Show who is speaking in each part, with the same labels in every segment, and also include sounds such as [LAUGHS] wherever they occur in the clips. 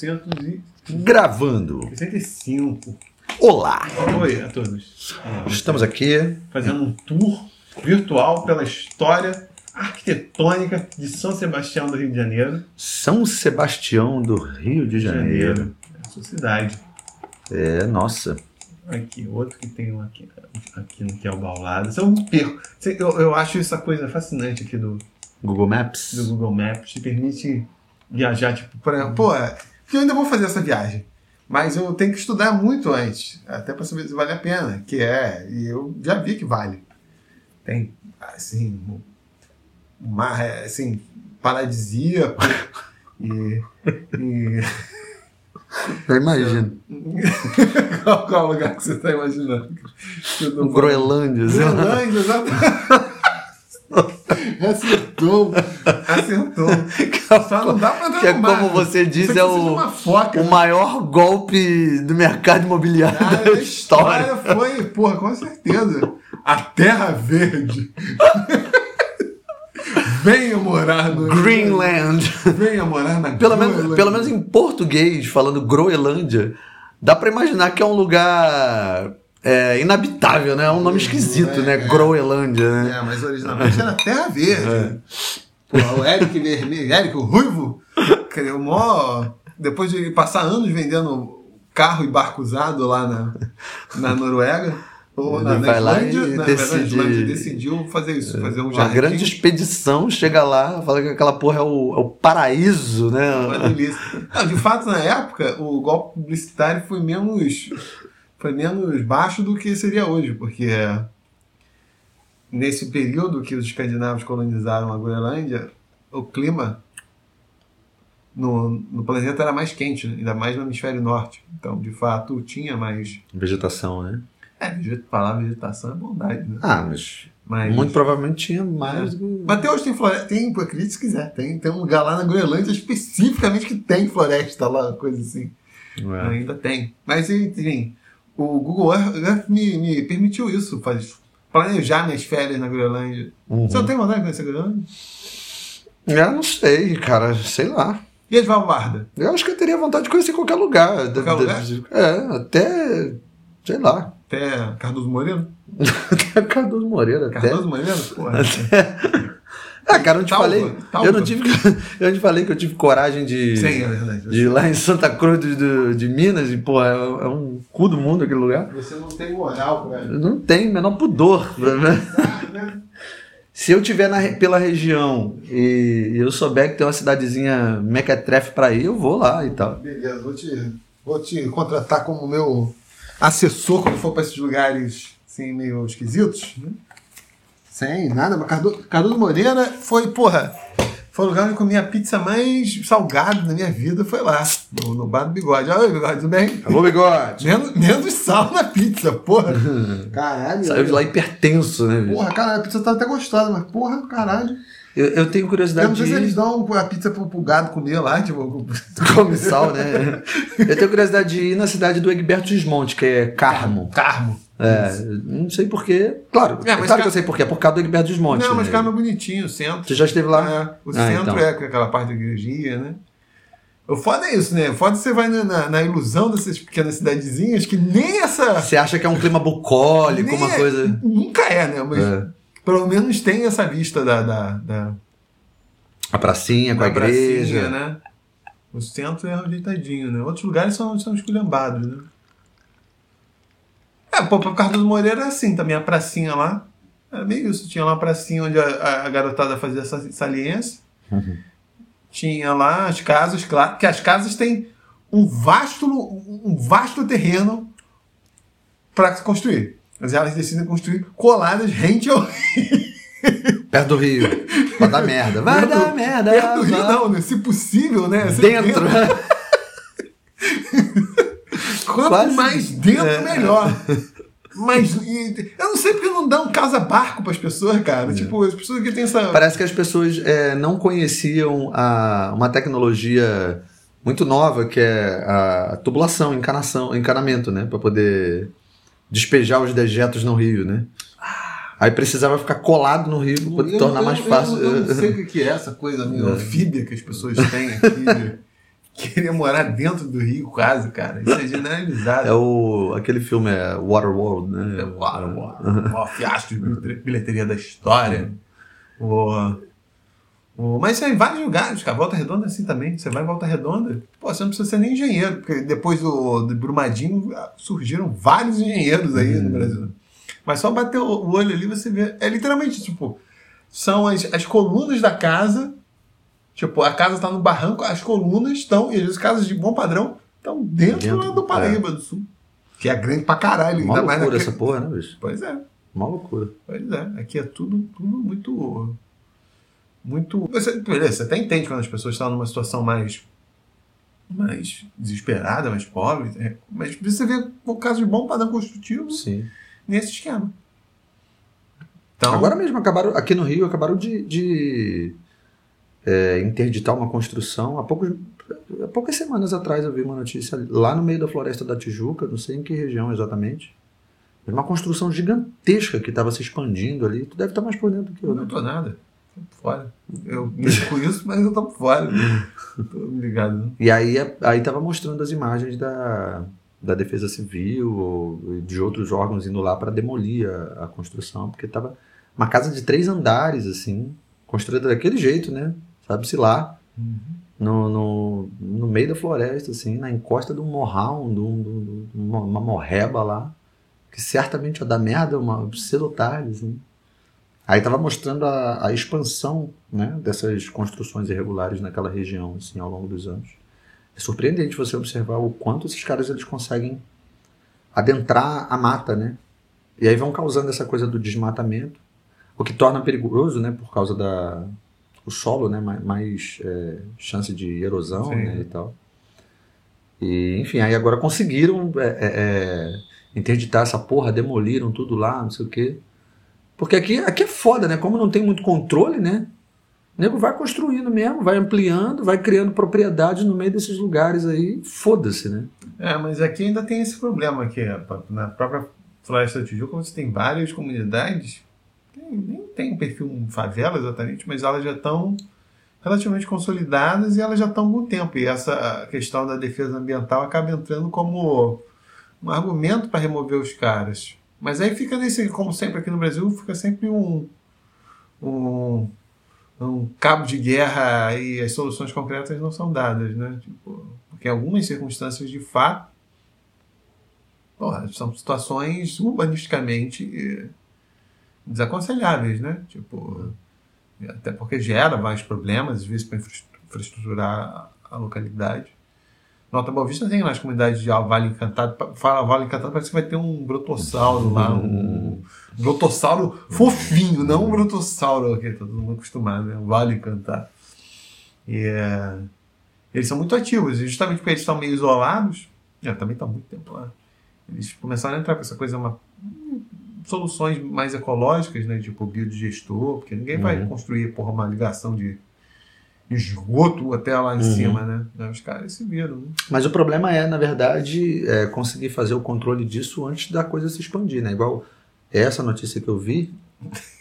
Speaker 1: 1865.
Speaker 2: Gravando. Olá!
Speaker 1: Oi a todos.
Speaker 2: Estamos aqui.
Speaker 1: Fazendo um tour virtual pela história arquitetônica de São Sebastião do Rio de Janeiro.
Speaker 2: São Sebastião do Rio de Janeiro.
Speaker 1: É a sua cidade.
Speaker 2: É, nossa.
Speaker 1: Aqui, outro que tem um aqui, aqui no que é o Baulado. Isso é um perco. Eu, eu acho essa coisa fascinante aqui do,
Speaker 2: Google Maps.
Speaker 1: do Google Maps. Te permite viajar, tipo, por exemplo, pô, porque eu ainda vou fazer essa viagem. Mas eu tenho que estudar muito antes, até para saber se vale a pena, que é, e eu já vi que vale. Tem, assim, um mar, assim, paradisíaco [LAUGHS] e... e...
Speaker 2: Eu imagino. [LAUGHS]
Speaker 1: qual, qual lugar que você está imaginando?
Speaker 2: Groenlândia.
Speaker 1: Groenlândia, exatamente. Acertou. Acertou. Só não dá pra dar
Speaker 2: Que é como você diz,
Speaker 1: aqui
Speaker 2: é o,
Speaker 1: foca.
Speaker 2: o maior golpe do mercado imobiliário
Speaker 1: Cara,
Speaker 2: da história.
Speaker 1: história foi, porra, com certeza. A Terra Verde. [LAUGHS] Venha morar no.
Speaker 2: Greenland.
Speaker 1: Venha morar na
Speaker 2: Pelo menos, pelo menos em português, falando Groenlândia, dá pra imaginar que é um lugar é, inabitável, né? É um nome esquisito,
Speaker 1: é,
Speaker 2: né?
Speaker 1: é.
Speaker 2: Groenlândia, né?
Speaker 1: É, mas originalmente era Terra Verde. Pô, o Eric Vermelho, Eric, o Ruivo, que é o maior. Depois de passar anos vendendo carro e barco usado lá na, na Noruega. Ou na,
Speaker 2: vai lá
Speaker 1: Islândia,
Speaker 2: e
Speaker 1: na
Speaker 2: decide-
Speaker 1: verdade, decidiu fazer isso, fazer um
Speaker 2: Uma
Speaker 1: jardim.
Speaker 2: grande expedição chega lá, fala que aquela porra é o, é o paraíso, né?
Speaker 1: Uma delícia. Não, de fato, na época, o golpe publicitário foi menos, foi menos baixo do que seria hoje, porque nesse período que os escandinavos colonizaram a Groenlândia, o clima no, no planeta era mais quente, né? ainda mais no hemisfério norte. Então, de fato, tinha mais.
Speaker 2: Vegetação, né?
Speaker 1: É, falar vegetação é bondade, né?
Speaker 2: Ah, mas
Speaker 1: Mas,
Speaker 2: muito provavelmente tinha mais. que-
Speaker 1: mas até hoje tem floresta. Tem, pô, acredite se quiser. Tem, tem um lugar lá na Groenlândia especificamente que tem floresta lá, coisa assim.
Speaker 2: É.
Speaker 1: Ainda tem. Mas, enfim, o Google Earth me, me permitiu isso, faz, planejar minhas férias na Groenlândia.
Speaker 2: Uhum.
Speaker 1: Você não tem vontade de conhecer a Groenlândia?
Speaker 2: Eu não sei, cara, sei lá.
Speaker 1: E a Svalbard?
Speaker 2: Eu acho que eu teria vontade de conhecer qualquer lugar.
Speaker 1: Qualquer lugar?
Speaker 2: É, até. Sei lá.
Speaker 1: Até Cardoso Moreira? [LAUGHS]
Speaker 2: Até Cardoso Moreira. Até.
Speaker 1: Cardoso Moreira? Porra.
Speaker 2: Ah, cara, eu não te falei. Eu não tive. [LAUGHS] Eu te falei que eu tive coragem de.
Speaker 1: Sim, é verdade.
Speaker 2: De ir lá em Santa Cruz do, do- de Minas, e, pô, é, é um cu do mundo aquele lugar.
Speaker 1: Você não tem moral, cara.
Speaker 2: Eu não tenho o menor pudor. né? [LAUGHS] Se eu tiver na pela região e eu souber que tem uma cidadezinha mequetrefe pra ir, eu vou lá e tal.
Speaker 1: Beleza, vou te, vou te contratar como meu assessor quando for para esses lugares assim, meio esquisitos. Né? Sem nada, mas Cardoso, Cardoso Moreira foi, porra, foi o lugar onde eu comi a pizza mais salgada na minha vida, foi lá, no, no bar do Bigode. Oi, Bigode, tudo bem?
Speaker 2: Alô, bigode!
Speaker 1: Menos, menos sal na pizza, porra. [LAUGHS] Caralho.
Speaker 2: Saiu de lá hipertenso, né, bicho?
Speaker 1: Porra, caralho, a pizza tava até gostosa, mas porra, caralho.
Speaker 2: Eu, eu tenho
Speaker 1: Eu
Speaker 2: curiosidade
Speaker 1: não sei
Speaker 2: de
Speaker 1: se eles dão a pizza pro, pro gado comer lá, tipo.
Speaker 2: Come [LAUGHS] sal, né? Eu tenho curiosidade de ir na cidade do Egberto Gismonte, que é Carmo.
Speaker 1: Carmo.
Speaker 2: É, não sei porquê. Claro,
Speaker 1: É,
Speaker 2: claro
Speaker 1: Car-
Speaker 2: que eu sei porquê. É por causa do Egberto Gismonte.
Speaker 1: Não, mas
Speaker 2: né?
Speaker 1: Carmo é bonitinho, o centro.
Speaker 2: Você já esteve lá?
Speaker 1: É, o
Speaker 2: Ah,
Speaker 1: centro
Speaker 2: então.
Speaker 1: é aquela parte da igrejinha, né? O foda é isso, né? O foda é você vai na, na, na ilusão dessas pequenas cidadezinhas que nem essa.
Speaker 2: Você acha que é um clima bucólico, uma
Speaker 1: é-
Speaker 2: coisa.
Speaker 1: Nunca é, né? Mas
Speaker 2: É.
Speaker 1: pelo menos tem essa vista da, da, da,
Speaker 2: A pracinha com a igreja.
Speaker 1: pracinha, né? O centro é ajeitadinho, né? Outros lugares são, são esculhambados, né? É, pô, pro Cardoso Moreira é assim também, a pracinha lá. Era meio isso. Tinha lá uma pracinha onde a, a- a garotada fazia essa saliência.
Speaker 2: Uhum.
Speaker 1: Tinha lá as casas, claro, que as casas têm um vasto, um vasto terreno para se construir. Mas elas decidem construir coladas rente ao
Speaker 2: Perto do rio. Vai dar merda. Vai
Speaker 1: Perto-
Speaker 2: dar merda.
Speaker 1: perto do rio,
Speaker 2: vai.
Speaker 1: não, né? Se possível, né? Se
Speaker 2: Dentro. [LAUGHS]
Speaker 1: Quanto
Speaker 2: Quase.
Speaker 1: mais dentro,
Speaker 2: É.
Speaker 1: melhor. Mas eu não sei porque não dão casa-barco para as pessoas, cara. Tipo, as pessoas que têm essa.
Speaker 2: Parece que as pessoas é, não conheciam a, uma tecnologia muito nova que é a tubulação, encanação, encanamento, né? Para poder despejar os dejetos no rio, né? Aí precisava ficar colado no rio para
Speaker 1: Eu-
Speaker 2: tornar
Speaker 1: eu-
Speaker 2: mais
Speaker 1: eu-
Speaker 2: fácil.
Speaker 1: Eu, não sei [LAUGHS] o que é essa coisa meio
Speaker 2: É.
Speaker 1: anfíbia que as pessoas têm aqui. de [LAUGHS] queria morar dentro do Rio quase, cara. Isso é generalizado.
Speaker 2: É o. aquele filme é Waterworld, né?
Speaker 1: É o maior fiasco de bilheteria da história. O, mas isso é em vários lugares, cara. Volta Redonda é assim também. Você vai em Volta Redonda, pô, você não precisa ser nem engenheiro, porque depois do, do Brumadinho surgiram vários engenheiros aí no Brasil. Mas só bater o olho ali você vê. É literalmente, tipo, são as, as colunas da casa. Tipo, a casa está no barranco, as colunas estão, e as casas de bom padrão estão dentro,
Speaker 2: Dentro,
Speaker 1: lá do Paraíba do Sul. Que é grande pra caralho.
Speaker 2: Uma
Speaker 1: ainda mais
Speaker 2: loucura
Speaker 1: naquele-
Speaker 2: essa porra, né, bicho?
Speaker 1: Pois é.
Speaker 2: Uma loucura.
Speaker 1: Pois é, aqui é tudo, tudo muito. Muito. Você, beleza, você até entende quando as pessoas estão numa situação mais. mais desesperada, mais pobre. é, Mas você vê o caso de bom padrão construtivo
Speaker 2: Sim.
Speaker 1: nesse esquema. Então,
Speaker 2: Agora mesmo acabaram, aqui no Rio, acabaram de, de, é, interditar uma construção. Há, poucos, há poucas semanas atrás eu vi uma notícia lá no meio da Floresta da Tijuca, não sei em que região exatamente. Uma construção gigantesca que estava se expandindo ali. Tu deve estar mais por dentro do que eu, né?
Speaker 1: não tô nada. Tô fora. Eu me com isso, mas eu tô fora. tô ligado. né?
Speaker 2: E aí, aí tava mostrando as imagens da, da Defesa Civil ou de outros órgãos indo lá para demolir a, a construção, porque tava uma casa de três andares, assim, construída daquele jeito, né? Sabe-se lá, no, no, no meio da floresta, assim, na encosta de um morral, de, um- de um- de uma, uma morreba lá, que certamente ia dar merda uma cedo ou tarde, assim. Aí tava mostrando a, a expansão, né, dessas construções irregulares naquela região, assim, ao longo dos anos. É surpreendente você observar o quanto esses caras eles conseguem adentrar a mata, né? E aí vão causando essa coisa do desmatamento, o que torna perigoso, né? Por causa da o solo, né? Mais, mais, é, chance de erosão,
Speaker 1: Sim.
Speaker 2: né? E tal. E enfim, aí agora conseguiram é, é, é, interditar essa porra, demoliram tudo lá, não sei o quê. Porque aqui, aqui é foda, né? Como não tem muito controle, né? O nego vai construindo mesmo, vai ampliando, vai criando propriedades no meio desses lugares aí, foda-se, né?
Speaker 1: É, mas aqui ainda tem esse problema aqui. Na própria Floresta Tijuca, você tem várias comunidades que nem tem um perfil favela exatamente, mas elas já estão relativamente consolidadas e elas já estão há algum tempo. E essa questão da defesa ambiental acaba entrando como um argumento para remover os caras. Mas aí fica nesse, como sempre aqui no Brasil, fica sempre um, um, um cabo de guerra e as soluções concretas não são dadas, né? Tipo, porque algumas circunstâncias, de fato, porra, são situações urbanisticamente eh, desaconselháveis, né? Tipo, até porque gera vários problemas, às vezes, para infraestruturar a localidade. Nota Boa Vista tem lá as comunidades de Vale Encantado. Fala Vale Encantado, parece que vai ter um brotossauro lá, um brotossauro fofinho, não um brotossauro que tá todo mundo acostumado, né? Vale Encantado. E é, eles são muito ativos, e justamente porque eles estão meio isolados, é, também estão há muito tempo lá. Eles começaram a entrar com essa coisa, uma, soluções mais ecológicas, né? Tipo biodigestor, porque ninguém vai
Speaker 2: Uhum.
Speaker 1: construir porra, uma ligação de esgoto até lá em
Speaker 2: Uhum.
Speaker 1: cima, né? Os caras se viram, né?
Speaker 2: Mas o problema é, na verdade, é conseguir fazer o controle disso antes da coisa se expandir, né? Igual essa notícia que eu vi, [LAUGHS]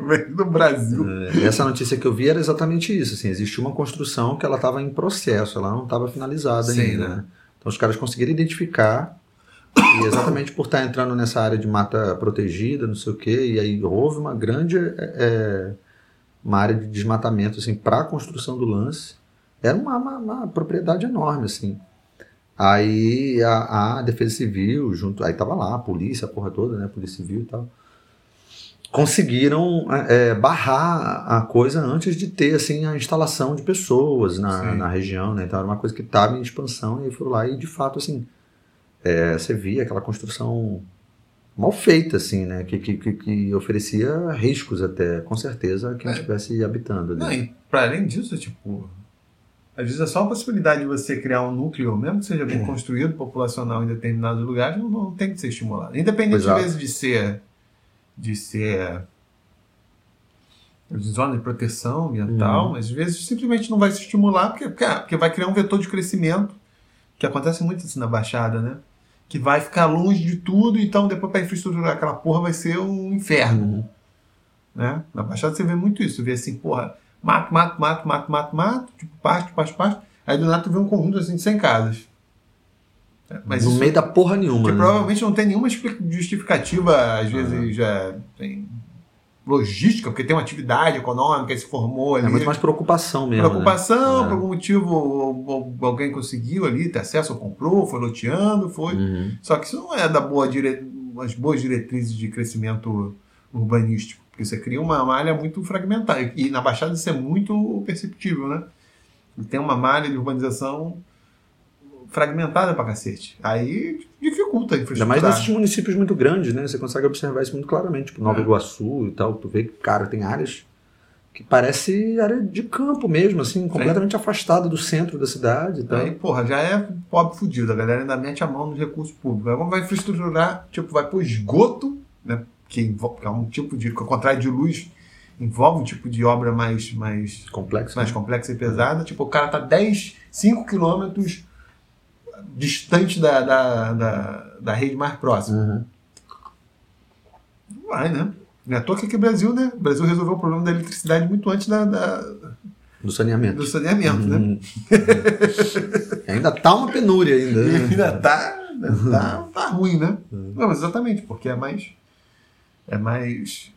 Speaker 1: Vem do Brasil.
Speaker 2: é, essa notícia que eu vi era exatamente isso, assim, existe uma construção que ela estava em processo, ela não estava finalizada
Speaker 1: Sim,
Speaker 2: ainda,
Speaker 1: né?
Speaker 2: né? Então os caras conseguiram identificar e exatamente por estar entrando nessa área de mata protegida, não sei o quê, e aí houve uma grande é, é, uma área de desmatamento assim para a construção do lance. Era uma, uma, uma propriedade enorme assim. Aí a, a Defesa Civil, junto, aí tava lá a polícia, a porra toda, né, a Polícia Civil e tal, conseguiram é, barrar a coisa antes de ter assim a instalação de pessoas na, na região, né? Então era uma coisa que estava em expansão e foram lá e de fato assim é, você via aquela construção mal feita assim, né? Que, que, que, oferecia riscos até, com certeza, a quem
Speaker 1: É.
Speaker 2: estivesse habitando ali.
Speaker 1: Não, e para além disso, tipo, às vezes é só a possibilidade de você criar um núcleo, mesmo que seja bem construído, populacional em determinados lugares, não, não tem que ser estimulado. Independente,
Speaker 2: Exato.
Speaker 1: às vezes, de ser de ser de zona de proteção ambiental,
Speaker 2: Uhum.
Speaker 1: mas às vezes simplesmente não vai se estimular porque, porque, ah, porque vai criar um vetor de crescimento, que acontece muito assim na Baixada, né? Que vai ficar longe de tudo, então depois para infraestruturar aquela porra vai ser um inferno
Speaker 2: Uhum.
Speaker 1: né? Na Baixada você vê muito isso, você vê assim, porra, mato, mato, mato, mato, mato, mato, tipo, pasto, pasto, pasto. Aí do nada tu vê um conjunto assim de 100 casas. É, Mas
Speaker 2: no
Speaker 1: isso-
Speaker 2: meio da porra nenhuma.
Speaker 1: que
Speaker 2: né?
Speaker 1: provavelmente não tem nenhuma justificativa, às vezes já tem logística, porque tem uma atividade econômica, se formou ali.
Speaker 2: É muito mais preocupação mesmo.
Speaker 1: preocupação,
Speaker 2: né?
Speaker 1: por algum motivo alguém conseguiu ali ter acesso, ou comprou, foi loteando, foi.
Speaker 2: Uhum.
Speaker 1: Só que isso não é da boa dire... as boas diretrizes de crescimento urbanístico, porque você cria uma malha muito fragmentada. E na Baixada isso é muito perceptível, né? Tem uma malha de urbanização fragmentada pra cacete. Aí dificulta a
Speaker 2: Ainda
Speaker 1: infraestrutura.
Speaker 2: mais nesses municípios muito grandes, né? Você consegue observar isso muito claramente. Tipo, Nova
Speaker 1: É.
Speaker 2: Iguaçu e tal. Tu vê que, cara, tem áreas que parece área de campo mesmo, assim, completamente afastada do centro da cidade e tal.
Speaker 1: Aí, porra, já é pobre fudido. A galera ainda mete a mão nos recursos públicos. Agora vai infraestruturar, tipo, vai pro esgoto, né? Que, envolve, que é um tipo de. Que ao contrário de luz, envolve um tipo de obra mais, mais,
Speaker 2: Complexo.
Speaker 1: mais
Speaker 2: né?
Speaker 1: complexa e pesada. Tipo, o cara tá 10, 5 quilômetros distante da, da, da, da rede mais próxima.
Speaker 2: Uhum.
Speaker 1: Não vai, né? Não é à toa que aqui no Brasil, né? O Brasil resolveu o problema da eletricidade muito antes da, da-
Speaker 2: Do saneamento.
Speaker 1: do saneamento, né?
Speaker 2: Uhum. ainda tá uma penúria ainda.
Speaker 1: E
Speaker 2: né?
Speaker 1: ainda tá, ainda tá, tá ruim, né? Não, mas exatamente, porque é mais. É mais.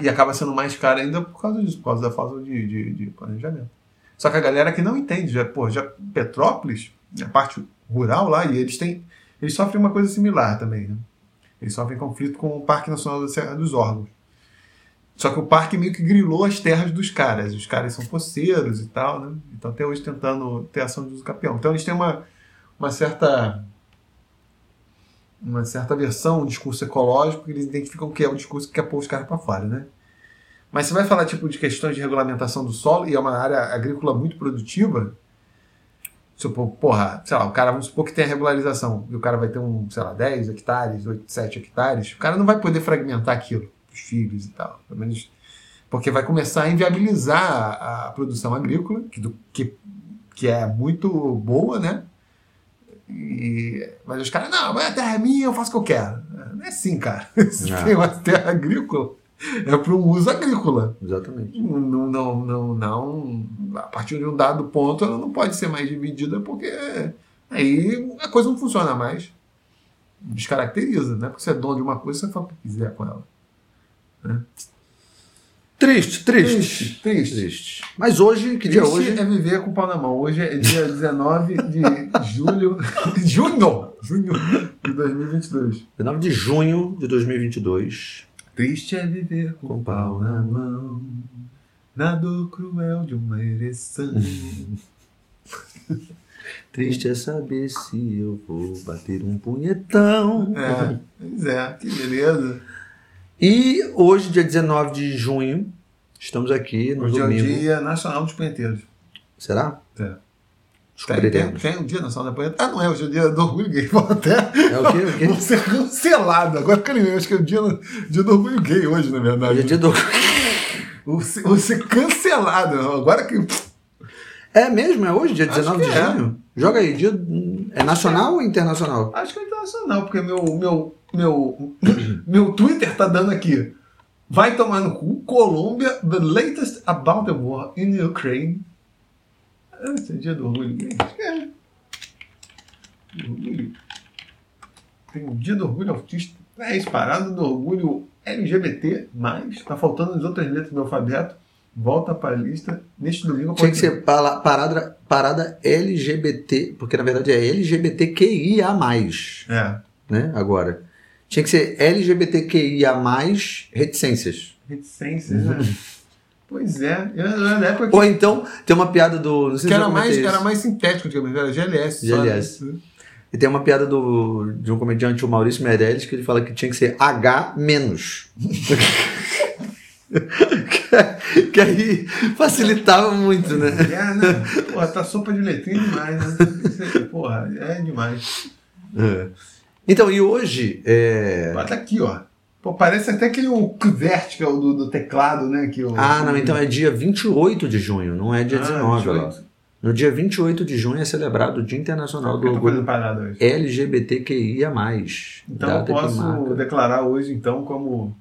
Speaker 1: E acaba sendo mais caro ainda por causa disso, por causa da falta de, de, de planejamento. Só que a galera que não entende, já, pô, já Petrópolis, a parte rural lá, e eles têm. Eles sofrem uma coisa similar também, né? Eles sofrem conflito com o Parque Nacional da Serra dos Órgãos. Só que o parque meio que grilou as terras dos caras. Os caras são poceiros e tal, né? Então até hoje tentando ter ação de uso capião. Então eles têm uma, uma certa uma certa versão, um discurso ecológico, que eles identificam que é o discurso que quer pôr os caras para fora, né? Mas você vai falar tipo de questões de regulamentação do solo e é uma área agrícola muito produtiva, supor, porra, sei lá, o cara, vamos supor que tem a regularização e o cara vai ter um, sei lá, 10 hectares, 8, 7 hectares, o cara não vai poder fragmentar aquilo os filhos e tal, pelo menos porque vai começar a inviabilizar a, a produção agrícola, que, do- que, que é muito boa, né? E- mas os caras, não, mas a terra é minha, eu faço o que eu quero. Não é assim, cara. [LAUGHS] Se
Speaker 2: Não.
Speaker 1: tem uma terra agrícola, [LAUGHS] é para um uso agrícola.
Speaker 2: Exatamente.
Speaker 1: Não, não, não, não, a partir de um dado ponto, ela não pode ser mais dividida, porque aí a coisa não funciona mais. Descaracteriza, né? Porque você é dono de uma coisa, você faz o que quiser com ela.
Speaker 2: Triste, triste.
Speaker 1: Triste, triste.
Speaker 2: Triste. Mas hoje, que dia é
Speaker 1: Triste
Speaker 2: hoje?
Speaker 1: é viver com o pau na mão. Hoje é dia 19 de julho. [LAUGHS] junho! Junho de 2022.
Speaker 2: 19 de junho de 2022.
Speaker 1: Triste é viver com o pau na mão, na dor cruel de uma ereção. [LAUGHS]
Speaker 2: Triste é saber se eu vou bater um punhetão.
Speaker 1: É, pois é, que beleza.
Speaker 2: E hoje, dia 19 de junho, estamos aqui no
Speaker 1: Hoje é o
Speaker 2: domingo.
Speaker 1: Dia Nacional dos Punheteiros.
Speaker 2: Será?
Speaker 1: É. Tem, tem,
Speaker 2: Descobriremos.
Speaker 1: tem o Dia Nacional da Punheta. Ah, não é, hoje é o Dia do Orgulho Gay. Vou até
Speaker 2: É o quê? O quê? [LAUGHS]
Speaker 1: vou ser cancelado. Agora que eu lembrei, acho que é o dia, dia do Orgulho Gay hoje, na verdade.
Speaker 2: Hoje é dia do...
Speaker 1: Vou ser, vou ser cancelado. Agora que.
Speaker 2: É mesmo? É hoje, dia
Speaker 1: Acho
Speaker 2: 19 de
Speaker 1: é.
Speaker 2: junho? Joga aí, dia... É nacional ou internacional?
Speaker 1: Acho que é internacional, porque meu, meu, meu, meu Twitter tá dando aqui. Vai tomar no cu. Colômbia, the latest about the war in Ukraine. Esse é dia do orgulho é. Do Orgulho. Tem o dia do orgulho autista. É isso, parada do orgulho LGBT, mas tá faltando as outras letras do alfabeto. Volta pra lista neste domingo.
Speaker 2: Tinha que ser pala- parada, parada LGBT, porque na verdade é LGBTQIA+,
Speaker 1: É.
Speaker 2: né, agora. Tinha que ser LGBTQIA+, reticências.
Speaker 1: Reticências, né? [LAUGHS] Pois é. Na época que
Speaker 2: Ou então, tem uma piada do... Não sei se
Speaker 1: Que era mais,
Speaker 2: isso.
Speaker 1: era mais sintético antigamente, era GLS. só,
Speaker 2: GLS.
Speaker 1: né?
Speaker 2: E tem uma piada do, de um comediante, o Maurício Meirelles, que ele fala que tinha que ser H menos. que, [LAUGHS] que aí facilitava muito, né?
Speaker 1: É, né? Porra, tá sopa de letrinha demais, né? Porra, é demais.
Speaker 2: Então, e hoje, é...
Speaker 1: Bota aqui, ó. Pô, parece até aquele o vertical do, do teclado, né? Que o,
Speaker 2: Ah, não, então é dia 28 de junho, não é dia
Speaker 1: Ah,
Speaker 2: 19. olha lá.
Speaker 1: 28.
Speaker 2: No dia 28 de junho é celebrado o Dia Internacional
Speaker 1: Por
Speaker 2: do
Speaker 1: que
Speaker 2: Orgulho? LGBTQIA+.
Speaker 1: Então eu
Speaker 2: que
Speaker 1: posso declarar hoje, então, como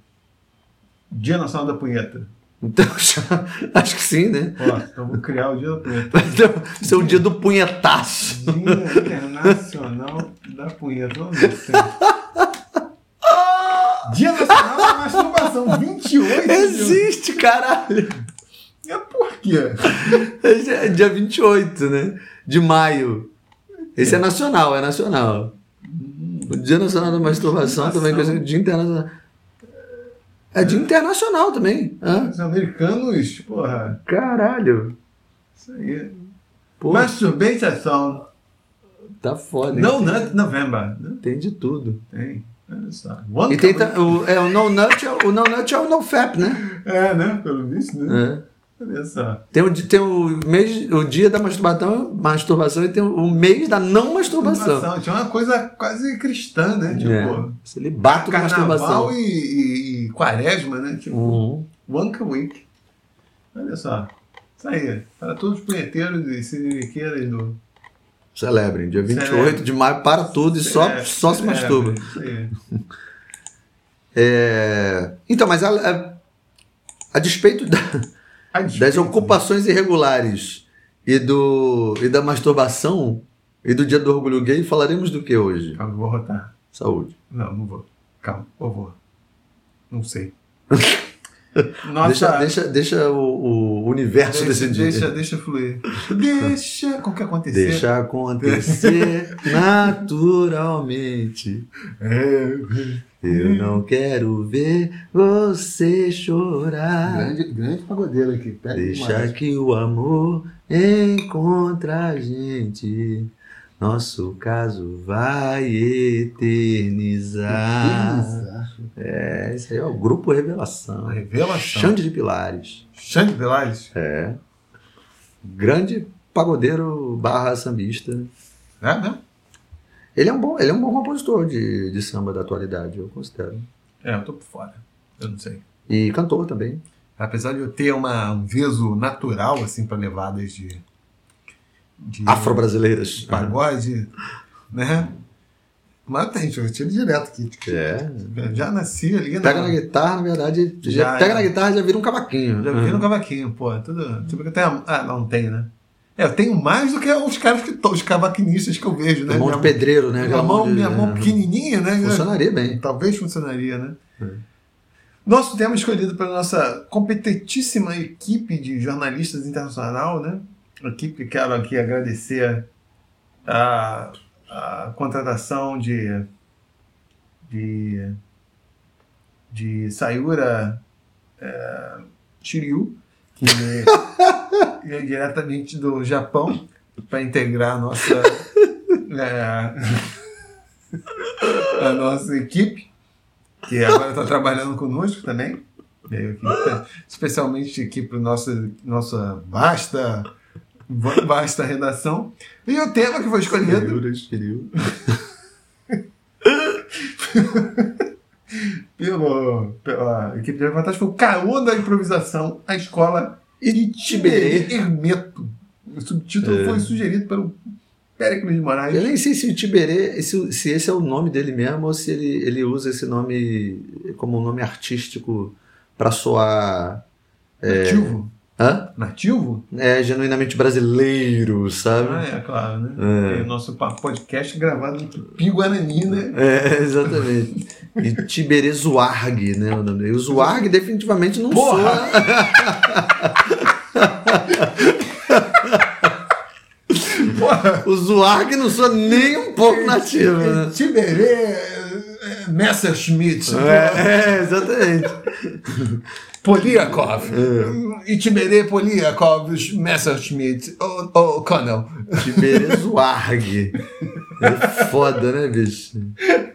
Speaker 1: Dia Nacional da Punheta.
Speaker 2: Então, [LAUGHS] já- acho que sim, né?
Speaker 1: Ó, então vou criar o dia da punheta. [LAUGHS]
Speaker 2: Então, Esse é o dia do punhetaço.
Speaker 1: Dia Internacional da Punheta. [LAUGHS] Vamos ver se tem. Dia Nacional da Masturbação, 28 de
Speaker 2: Existe, caralho.
Speaker 1: É por quê?
Speaker 2: É dia 28, né? De maio. Esse é nacional, é nacional. O Dia Nacional da Masturbação também, coisa Dia Internacional. É dia internacional também. Hã?
Speaker 1: Os americanos, porra,
Speaker 2: Caralho.
Speaker 1: isso aí. Masturbação.
Speaker 2: tá foda. hein?
Speaker 1: No Nut November.
Speaker 2: Tem de tudo.
Speaker 1: Tem. One
Speaker 2: E tem ta- o, é, o No Nut, é, o No Nut é o No Fap, né?
Speaker 1: É, né? Pelo visto, né?
Speaker 2: É.
Speaker 1: Olha só.
Speaker 2: Tem, o, tem o, mês, o dia da masturbação, masturbação e tem o, o mês da não masturbação.
Speaker 1: Masturbação. Tinha uma coisa quase cristã, né? Tipo,
Speaker 2: É. Celibato
Speaker 1: carnaval
Speaker 2: masturbação.
Speaker 1: e, e, quaresma, né? Tipo,
Speaker 2: Uhum.
Speaker 1: one a week. Olha só. Isso aí. Para todos os punheteiros e siririqueiras do...
Speaker 2: Celebrem, dia 28
Speaker 1: Celebrem.
Speaker 2: de maio para tudo e só,
Speaker 1: É,
Speaker 2: só se masturba. É, Então, mas a, a, a despeito da-
Speaker 1: A
Speaker 2: das ocupações irregulares e, do, e da masturbação e do dia do orgulho gay, falaremos do que hoje?
Speaker 1: Calma, vou rotar.
Speaker 2: Saúde.
Speaker 1: Não, não vou. Calma, eu vou. Não sei. [LAUGHS] Nossa,
Speaker 2: Deixa, deixa, deixa o, o universo
Speaker 1: deixa,
Speaker 2: decidir.
Speaker 1: deixa, deixa fluir. Deixa o que acontecer.
Speaker 2: Deixa acontecer [LAUGHS] naturalmente.
Speaker 1: É.
Speaker 2: Eu não quero ver você chorar.
Speaker 1: Grande, grande pagodeiro aqui. Pega
Speaker 2: Deixa
Speaker 1: demais.
Speaker 2: que o amor encontra a gente. Nosso caso vai eternizar.
Speaker 1: Eternizar.
Speaker 2: É, isso aí é o Grupo Revelação.
Speaker 1: Revelação.
Speaker 2: Xande de Pilares.
Speaker 1: Xande Pilares?
Speaker 2: É. Grande pagodeiro barra sambista.
Speaker 1: É mesmo?
Speaker 2: Ele é um bom, ele é um bom compositor de, de samba da atualidade, eu considero.
Speaker 1: É, eu tô por fora. Eu não sei.
Speaker 2: E cantor também.
Speaker 1: Apesar de eu ter uma, um veso natural, assim, para levadas de. De
Speaker 2: Afro-brasileiras. [LAUGHS]
Speaker 1: pagode, né? Mas tem, eu tiro direto aqui.
Speaker 2: É.
Speaker 1: Já nasci ali.
Speaker 2: Pega na guitarra, na verdade. Já,
Speaker 1: Já
Speaker 2: pega
Speaker 1: é.
Speaker 2: na guitarra já vira um cavaquinho.
Speaker 1: Já vi no cavaquinho, pô. Tudo. Tipo, que eu tenho. Ah, não tem, né? É, eu tenho mais do que os caras que os cavaquinistas que eu vejo, né?
Speaker 2: Mão de pedreiro, né?
Speaker 1: Minha mão,
Speaker 2: de-
Speaker 1: minha mão
Speaker 2: é.
Speaker 1: pequenininha, né?
Speaker 2: Funcionaria bem.
Speaker 1: Talvez funcionaria, né?
Speaker 2: É.
Speaker 1: Nosso tema escolhido pela nossa competentíssima equipe de jornalistas internacional, né? Equipe, quero aqui agradecer a, a contratação de, de, de Sayura é, Shiryu, que [LAUGHS] é diretamente do Japão, para integrar a nossa, é, a nossa equipe que agora está trabalhando conosco também. Aqui, especialmente aqui para nossa nossa vasta va- vasta redação. E o tema que foi escolhido [LAUGHS] pelo, pela equipe de reportagem foi o Caô da Improvisação, a escola Itiberê Hermeto. O subtítulo
Speaker 2: É.
Speaker 1: foi sugerido pelo Péricles de Moraes.
Speaker 2: Eu nem sei se o Tiberê, se, se esse é o nome dele mesmo ou se ele, ele usa esse nome como um nome artístico para soar.
Speaker 1: Nativo?
Speaker 2: Hã?
Speaker 1: Nativo?
Speaker 2: É genuinamente brasileiro, sabe?
Speaker 1: Ah, é, claro, né?
Speaker 2: É.
Speaker 1: E o nosso podcast gravado no Tupi Guarani, né?
Speaker 2: É, exatamente. E Tiberê Zuarg, né? O nome dele. O Zuarg definitivamente não
Speaker 1: Porra! [LAUGHS]
Speaker 2: soa. O Zuarg não soa nem um pouco nativo, né?
Speaker 1: Tiberê Messerschmitt,
Speaker 2: É, é, exatamente. [LAUGHS]
Speaker 1: Poliakov.
Speaker 2: É.
Speaker 1: E Tiberê Poliakov Messerschmitt, o, o Connell.
Speaker 2: Tiberê Zuarg. É foda, né, bicho? [LAUGHS]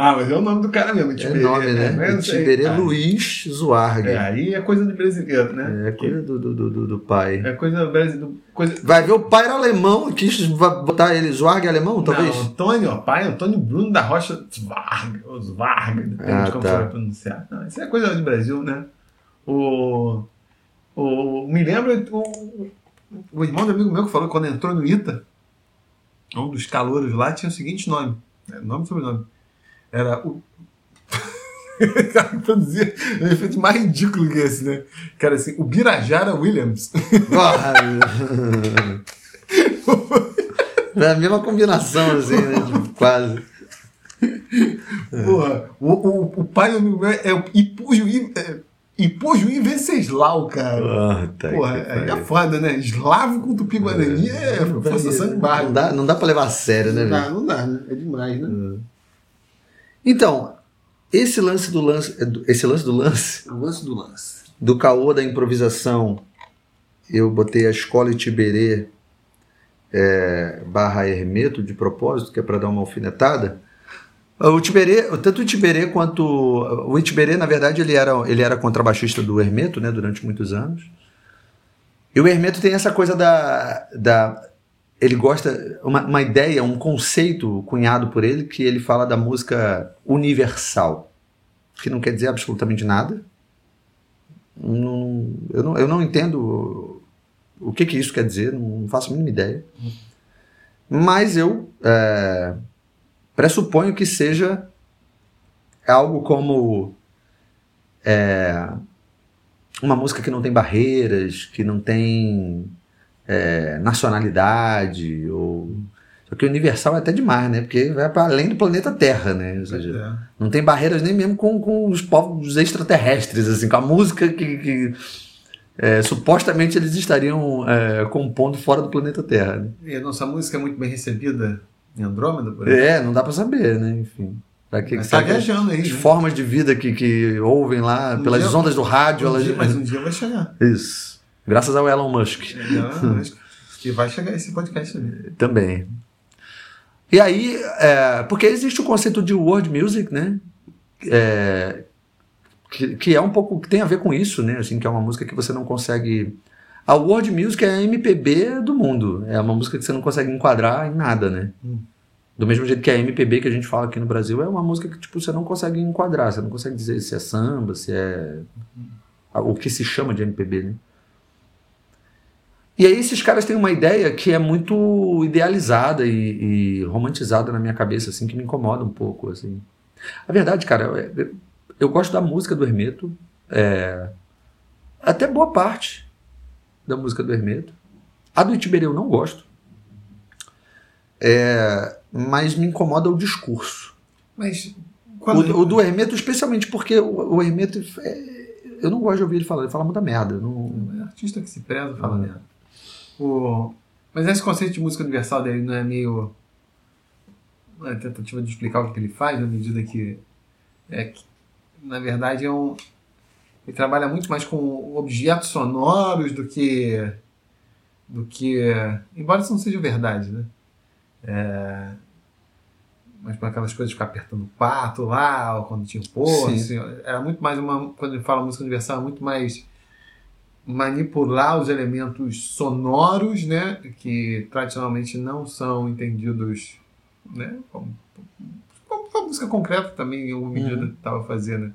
Speaker 1: Ah, mas é o nome do cara mesmo,
Speaker 2: É
Speaker 1: Tiberê.
Speaker 2: nome, né?
Speaker 1: É,
Speaker 2: O Tiberê
Speaker 1: é,
Speaker 2: Luiz Zuarg.
Speaker 1: É, aí é coisa de brasileiro, né?
Speaker 2: É coisa do, do, do, do pai.
Speaker 1: É coisa brasileira. Coisa...
Speaker 2: Vai ver o pai era alemão, quis botar ele Zuarg alemão, talvez?
Speaker 1: Não, Antônio, ó, pai Antônio Bruno da Rocha Svarg, ou Svarg, depende
Speaker 2: Ah,
Speaker 1: de como
Speaker 2: tá.
Speaker 1: você vai pronunciar. Não, isso é coisa de Brasil, né? O, o, me lembra o, o irmão do amigo meu que falou que quando entrou no ITA, um dos calouros lá tinha o seguinte nome, é, nome e sobrenome. Era o. [LAUGHS] cara produzia um efeito mais ridículo que esse, né? Cara, assim, o Birajara Williams. [LAUGHS]
Speaker 2: é a mesma combinação, assim, né? Tipo, quase.
Speaker 1: Porra, o, o, o pai do amigo meu é o Ipujuí, é, Ipujuí Venceslau, cara.
Speaker 2: Tá
Speaker 1: Porra, aí é foda, né? Eslavo com tupi-guarani é, é força sangue barra.
Speaker 2: Não dá, não dá pra levar a sério, né?
Speaker 1: Não dá, não dá, né? É demais, né?
Speaker 2: Então, esse lance do lance, esse lance do lance,
Speaker 1: O lance do lance.
Speaker 2: do caô da improvisação, eu botei a escola Itiberê é, barra Hermeto de propósito, que é para dar uma alfinetada. O Itiberê, tanto o Itiberê quanto o Itiberê, na verdade, ele era, ele era contrabaixista do Hermeto, né, durante muitos anos. E o Hermeto tem essa coisa da, da ele gosta uma, uma ideia, um conceito cunhado por ele que ele fala da música universal, que não quer dizer absolutamente nada. Não- eu, não, eu não entendo o que, que isso quer dizer, não faço a mínima ideia. Mas eu é, pressuponho que seja algo como é, uma música que não tem barreiras, que não tem é, nacionalidade, ou. Só que universal é até demais, né? Porque vai para além do planeta Terra, né? Ou seja,
Speaker 1: É.
Speaker 2: não tem barreiras nem mesmo com, com os povos extraterrestres, assim, com a música que, que, é, supostamente eles estariam é, compondo fora do planeta Terra. Né?
Speaker 1: E a nossa música é muito bem recebida em Andrômeda, por exemplo.
Speaker 2: É, não dá pra saber, né? Enfim. Pra que,
Speaker 1: Mas tá viajando aí,
Speaker 2: As
Speaker 1: né?
Speaker 2: formas de vida que, que ouvem lá,
Speaker 1: Um
Speaker 2: pelas
Speaker 1: dia-
Speaker 2: ondas do rádio,
Speaker 1: Um
Speaker 2: elas.
Speaker 1: dia, mas um dia vai chegar.
Speaker 2: Isso. Graças ao Elon Musk.
Speaker 1: Não, acho que vai chegar esse podcast também.
Speaker 2: Também. E aí, é, porque existe o conceito de world music, né? É, que, que é um pouco, que tem a ver com isso, né? Assim, que é uma música que você não consegue. A world music é a MPB do mundo. É uma música que você não consegue enquadrar em nada, né?
Speaker 1: Hum.
Speaker 2: Do mesmo jeito que a MPB que a gente fala aqui no Brasil é uma música que tipo, você não consegue enquadrar, você não consegue dizer se é samba, se é. o que se chama de MPB, né? E aí esses caras têm uma ideia que é muito idealizada e, e romantizada na minha cabeça, assim, que me incomoda um pouco, assim. A verdade, cara, eu, eu gosto da música do Hermeto, é, até boa parte da música do Hermeto. A do Itiberê eu não gosto, é, mas me incomoda o discurso.
Speaker 1: Mas
Speaker 2: O,
Speaker 1: quando
Speaker 2: o do Hermeto, especialmente porque o, o Hermeto, é, eu não gosto de ouvir ele falar, ele fala muita merda. Não,
Speaker 1: é artista que se preza fala merda. O... Mas esse conceito de música universal dele não é meio uma tentativa de explicar o que ele faz, na medida que é que, na verdade, é um ele trabalha muito mais com objetos sonoros do que do que embora isso não seja verdade, né? É, mas com aquelas coisas de ficar apertando o pato lá, ou quando tinha o poço,
Speaker 2: Sim.
Speaker 1: assim, era muito mais uma quando ele fala música universal, é muito mais manipular os elementos sonoros, né, que tradicionalmente não são entendidos, né, como, como a música concreta também em alguma medida
Speaker 2: Uhum.
Speaker 1: estava fazendo.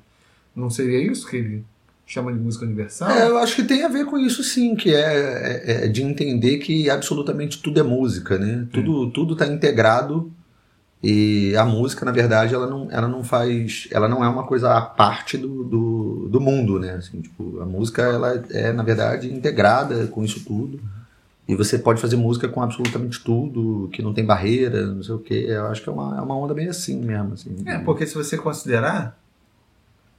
Speaker 1: Não seria isso que ele chama de música universal?
Speaker 2: É, eu acho que tem a ver com isso sim, que é, é- é de entender que absolutamente tudo é música, né? Tudo tudo está integrado e a música, na verdade, ela não, ela não faz, ela não é uma coisa à parte do, do, do mundo, né? Assim, tipo, a música ela é na verdade integrada com isso tudo e você pode fazer música com absolutamente tudo, que não tem barreira, não sei o quê. Eu acho que é uma, é uma onda meio assim mesmo, assim.
Speaker 1: É, porque se você considerar,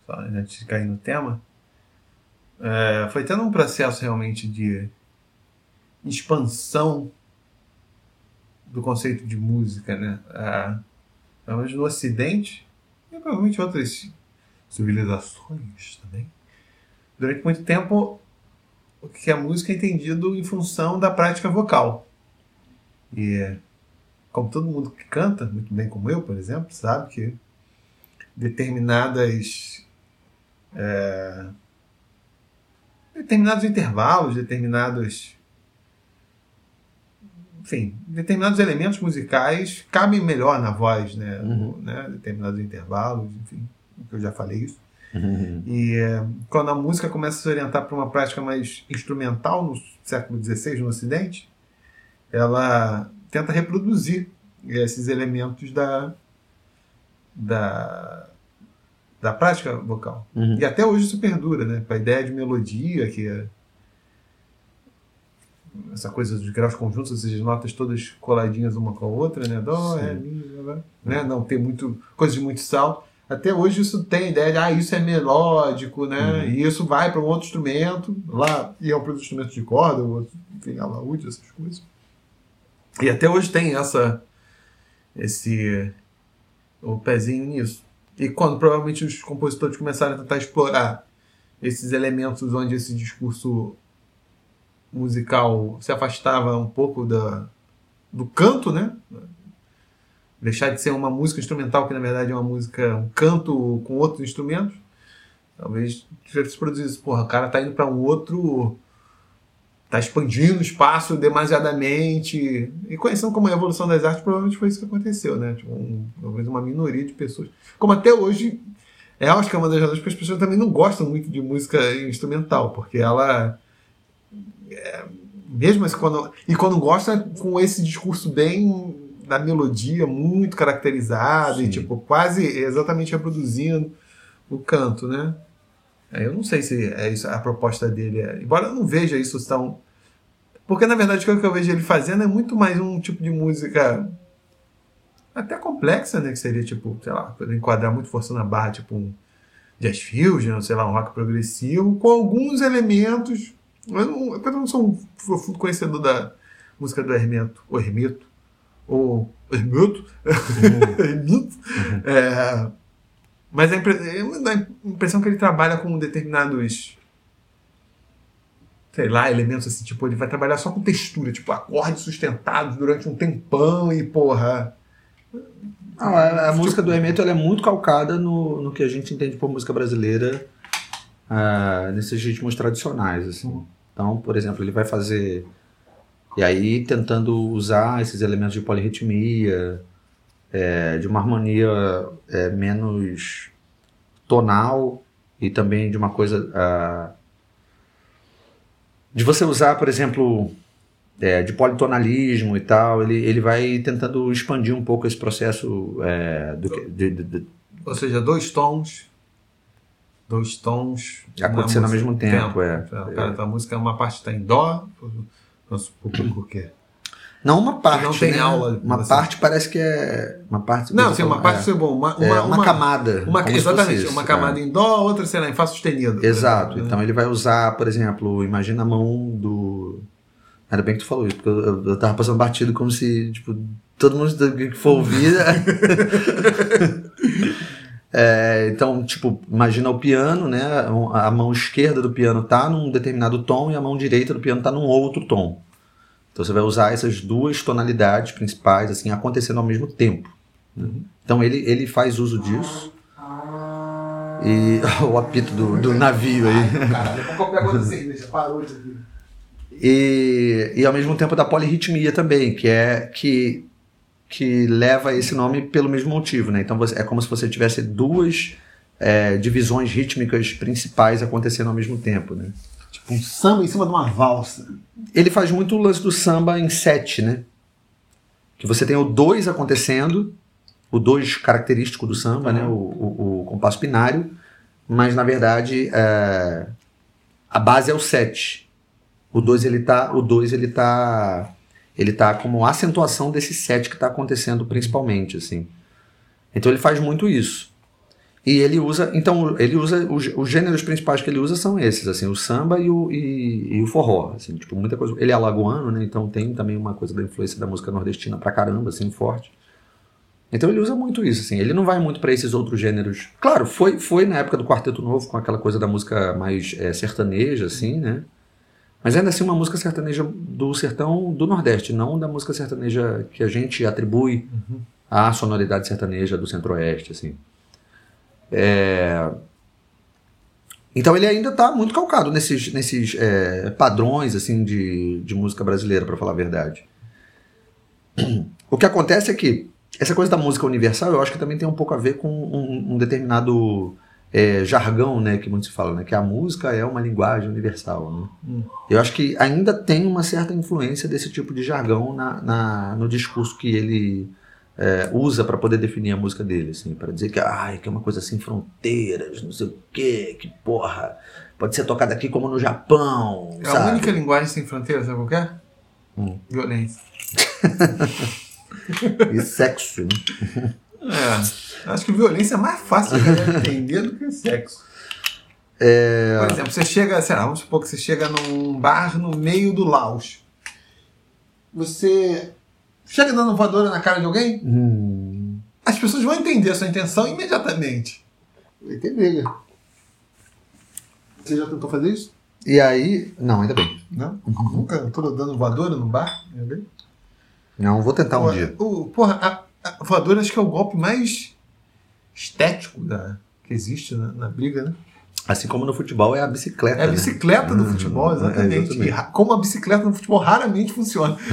Speaker 1: só antes de cair no tema, é, foi tendo um processo realmente de expansão do conceito de música, né? Pelo menos no Ocidente, e provavelmente outras civilizações também. Durante muito tempo, o que é música é entendido em função da prática vocal. E como todo mundo que canta, muito bem como eu, por exemplo, sabe que determinadas é, determinados intervalos, determinados enfim, determinados elementos musicais cabem melhor na voz, né?
Speaker 2: Uhum.
Speaker 1: né? Determinados intervalos, enfim, que eu já falei isso.
Speaker 2: Uhum.
Speaker 1: E é, quando a música começa a se orientar para uma prática mais instrumental no século XVI no Ocidente, ela tenta reproduzir esses elementos da, da da prática vocal.
Speaker 2: Uhum.
Speaker 1: E até hoje isso perdura, né? A ideia de melodia, que é essa coisa dos graus conjuntos, ou seja, as notas todas coladinhas uma com a outra, né? Dó, mi, blá, né? Não ter muito, coisa de muito salto. Até hoje isso tem ideia de, ah, isso é melódico, né? E isso vai para um outro instrumento, lá, e é um para os instrumentos de corda, ou outro, enfim, alaúde, essas coisas. E até hoje tem essa, esse, o pezinho nisso. E quando provavelmente os compositores começaram a tentar explorar esses elementos onde esse discurso musical se afastava um pouco da, do canto, né? Deixar de ser uma música instrumental, que na verdade é uma música, um canto com outros instrumentos. Talvez tivesse produzido isso. Porra, o cara tá indo para um outro. tá expandindo o espaço demasiadamente. E conhecendo como a evolução das artes, provavelmente foi isso que aconteceu, né? Tipo, um, talvez uma minoria de pessoas. Como até hoje, é, acho que é uma das razões que as pessoas também não gostam muito de música instrumental, porque ela é, mesmo assim, quando, e quando gosta com esse discurso bem da melodia muito caracterizado
Speaker 2: Sim.
Speaker 1: e tipo quase exatamente reproduzindo o canto, né? É, Eu não sei se é isso a proposta dele é. Embora eu não veja isso tão porque na verdade o que eu vejo ele fazendo é muito mais um tipo de música até complexa, né? Que seria tipo, sei lá, enquadrar muito forçando a barra, tipo um jazz fusion, sei lá, um rock progressivo, com alguns elementos eu não, eu não sou um profundo conhecedor da música do Hermeto, ou Hermeto, ou Hermeto, [LAUGHS] Hermito. É, mas a a impressão que ele trabalha com determinados, sei lá, elementos assim, tipo, ele vai trabalhar só com textura, tipo, acordes sustentados durante um tempão e, porra,
Speaker 2: Não, a, a música do Hermeto ela é muito calcada no, no que a gente entende por música brasileira, ah, nesses ritmos tradicionais. Assim. Então, por exemplo, ele vai fazer. E aí, tentando usar esses elementos de polirritmia, é, de uma harmonia é, menos tonal e também de uma coisa. ah, de você usar, por exemplo, é, de politonalismo e tal, ele, ele vai tentando expandir um pouco esse processo é, do de- de- de-
Speaker 1: ou seja, dois tons, dois tons
Speaker 2: acontecendo
Speaker 1: na
Speaker 2: ao mesmo
Speaker 1: música.
Speaker 2: tempo. É.
Speaker 1: Cara, a música, uma parte está em dó, nosso público quer.
Speaker 2: Não uma parte.
Speaker 1: Não tem
Speaker 2: né?
Speaker 1: aula,
Speaker 2: Uma
Speaker 1: assim.
Speaker 2: parte parece que é. Uma parte.
Speaker 1: Não, sim, uma parte
Speaker 2: é,
Speaker 1: bom, uma,
Speaker 2: é,
Speaker 1: uma,
Speaker 2: uma camada.
Speaker 1: uma- exatamente, uma camada
Speaker 2: é.
Speaker 1: em dó, outra, sei lá, em fá sustenido.
Speaker 2: Exato.
Speaker 1: exemplo, né?
Speaker 2: Então ele vai usar, por exemplo, imagina a mão do. Ainda bem que tu falou isso, porque eu, eu, eu tava passando batido como se, tipo, todo mundo que for ouvir. [LAUGHS] [LAUGHS] É, então, tipo, imagina o piano, né? A mão esquerda do piano tá num determinado tom e a mão direita do piano tá num outro tom. Então você vai usar essas duas tonalidades principais, assim, acontecendo ao mesmo tempo. né? Então ele, ele faz uso disso. E [LAUGHS] o apito do, do navio aí.
Speaker 1: Caralho, cerveja, parou aqui.
Speaker 2: E, e ao mesmo tempo da polirritmia também, que é que, que leva esse nome pelo mesmo motivo, né? Então você- é como se você tivesse duas é, divisões rítmicas principais acontecendo ao mesmo tempo, né?
Speaker 1: Tipo um samba em cima de uma valsa.
Speaker 2: Ele faz muito o lance do samba em sete, né? Que você tem o dois acontecendo, o dois característico do samba, né? O, o, o compasso binário, mas na verdade é, a base é o sete. O dois ele tá, o dois ele tá, ele tá como acentuação desse sete que está acontecendo principalmente, assim. Então ele faz muito isso. E ele usa, então ele usa os, os gêneros principais que ele usa são esses, assim, o samba e o, e, e o forró, assim, tipo muita coisa. Ele é alagoano, né? Então tem também uma coisa da influência da música nordestina pra caramba, assim, forte. Então ele usa muito isso, assim. Ele não vai muito pra esses outros gêneros. Claro, foi, foi na época do Quarteto Novo com aquela coisa da música mais é, sertaneja, assim, né? Mas ainda assim uma música sertaneja do sertão do Nordeste, não da música sertaneja que a gente atribui à sonoridade sertaneja do Centro-Oeste, assim. É, Então ele ainda está muito calcado nesses, nesses é, padrões assim de, de música brasileira, para falar a verdade. [CLEARS THROAT] O que acontece é que essa coisa da música universal, eu acho que também tem um pouco a ver com um, um determinado é, jargão, né, que muito se fala, né, que a música é uma linguagem universal. Né?
Speaker 1: Hum.
Speaker 2: Eu acho que ainda tem uma certa influência desse tipo de jargão na, na- no discurso que ele é, usa para poder definir a música dele, assim, para dizer que, ai, que é uma coisa sem fronteiras, não sei o quê, que porra, pode ser tocada aqui como no Japão.
Speaker 1: É
Speaker 2: sabe?
Speaker 1: a única linguagem sem fronteiras, sabe qual é?
Speaker 2: Hum.
Speaker 1: Violência. [LAUGHS]
Speaker 2: E sexo, né? [LAUGHS]
Speaker 1: É. Acho que violência é mais fácil de entender do que sexo.
Speaker 2: É,
Speaker 1: Por exemplo, você chega, sei lá, vamos supor que você chega num bar no meio do Laos. Você chega dando voadora na cara de alguém,
Speaker 2: hum,
Speaker 1: as pessoas vão entender a sua intenção imediatamente. Vai ter briga. Você já tentou fazer isso?
Speaker 2: e aí, não, ainda bem.
Speaker 1: Não? Nunca tô dando voadora no bar? Ainda bem.
Speaker 2: Não, vou tentar um dia.
Speaker 1: O, porra, a, a voadora acho que é o golpe mais estético da, que existe na, na briga, né?
Speaker 2: Assim como no futebol é a bicicleta.
Speaker 1: É a
Speaker 2: né?
Speaker 1: bicicleta do
Speaker 2: Uhum,
Speaker 1: futebol,
Speaker 2: é,
Speaker 1: exatamente.
Speaker 2: exatamente.
Speaker 1: E como a bicicleta no futebol raramente funciona. [LAUGHS]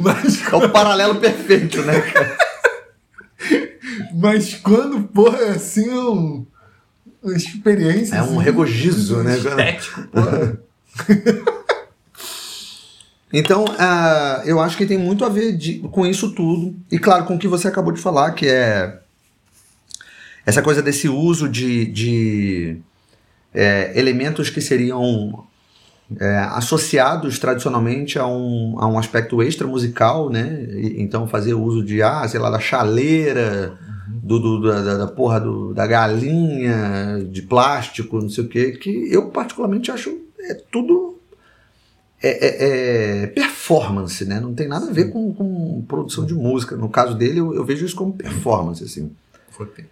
Speaker 1: mas,
Speaker 2: É o paralelo perfeito, né, cara?
Speaker 1: mas quando, porra, é assim, é um, uma experiência.
Speaker 2: É um
Speaker 1: assim,
Speaker 2: regozijo, né?
Speaker 1: Estético, porra. [LAUGHS]
Speaker 2: Então, ah, eu acho que tem muito a ver de- com isso tudo. E claro, com o que você acabou de falar, que é essa coisa desse uso de, de, é, elementos que seriam é, associados tradicionalmente a um, a um aspecto extra musical, né? E- então, fazer uso de, ah, sei lá, da chaleira, do, do- da, da- da porra do- da galinha, de plástico, não sei o quê, que eu particularmente acho é tudo é, é- é performance, né? Não tem nada a ver com, com produção de música. No caso dele, eu, eu vejo isso como performance, assim.
Speaker 1: Fotei.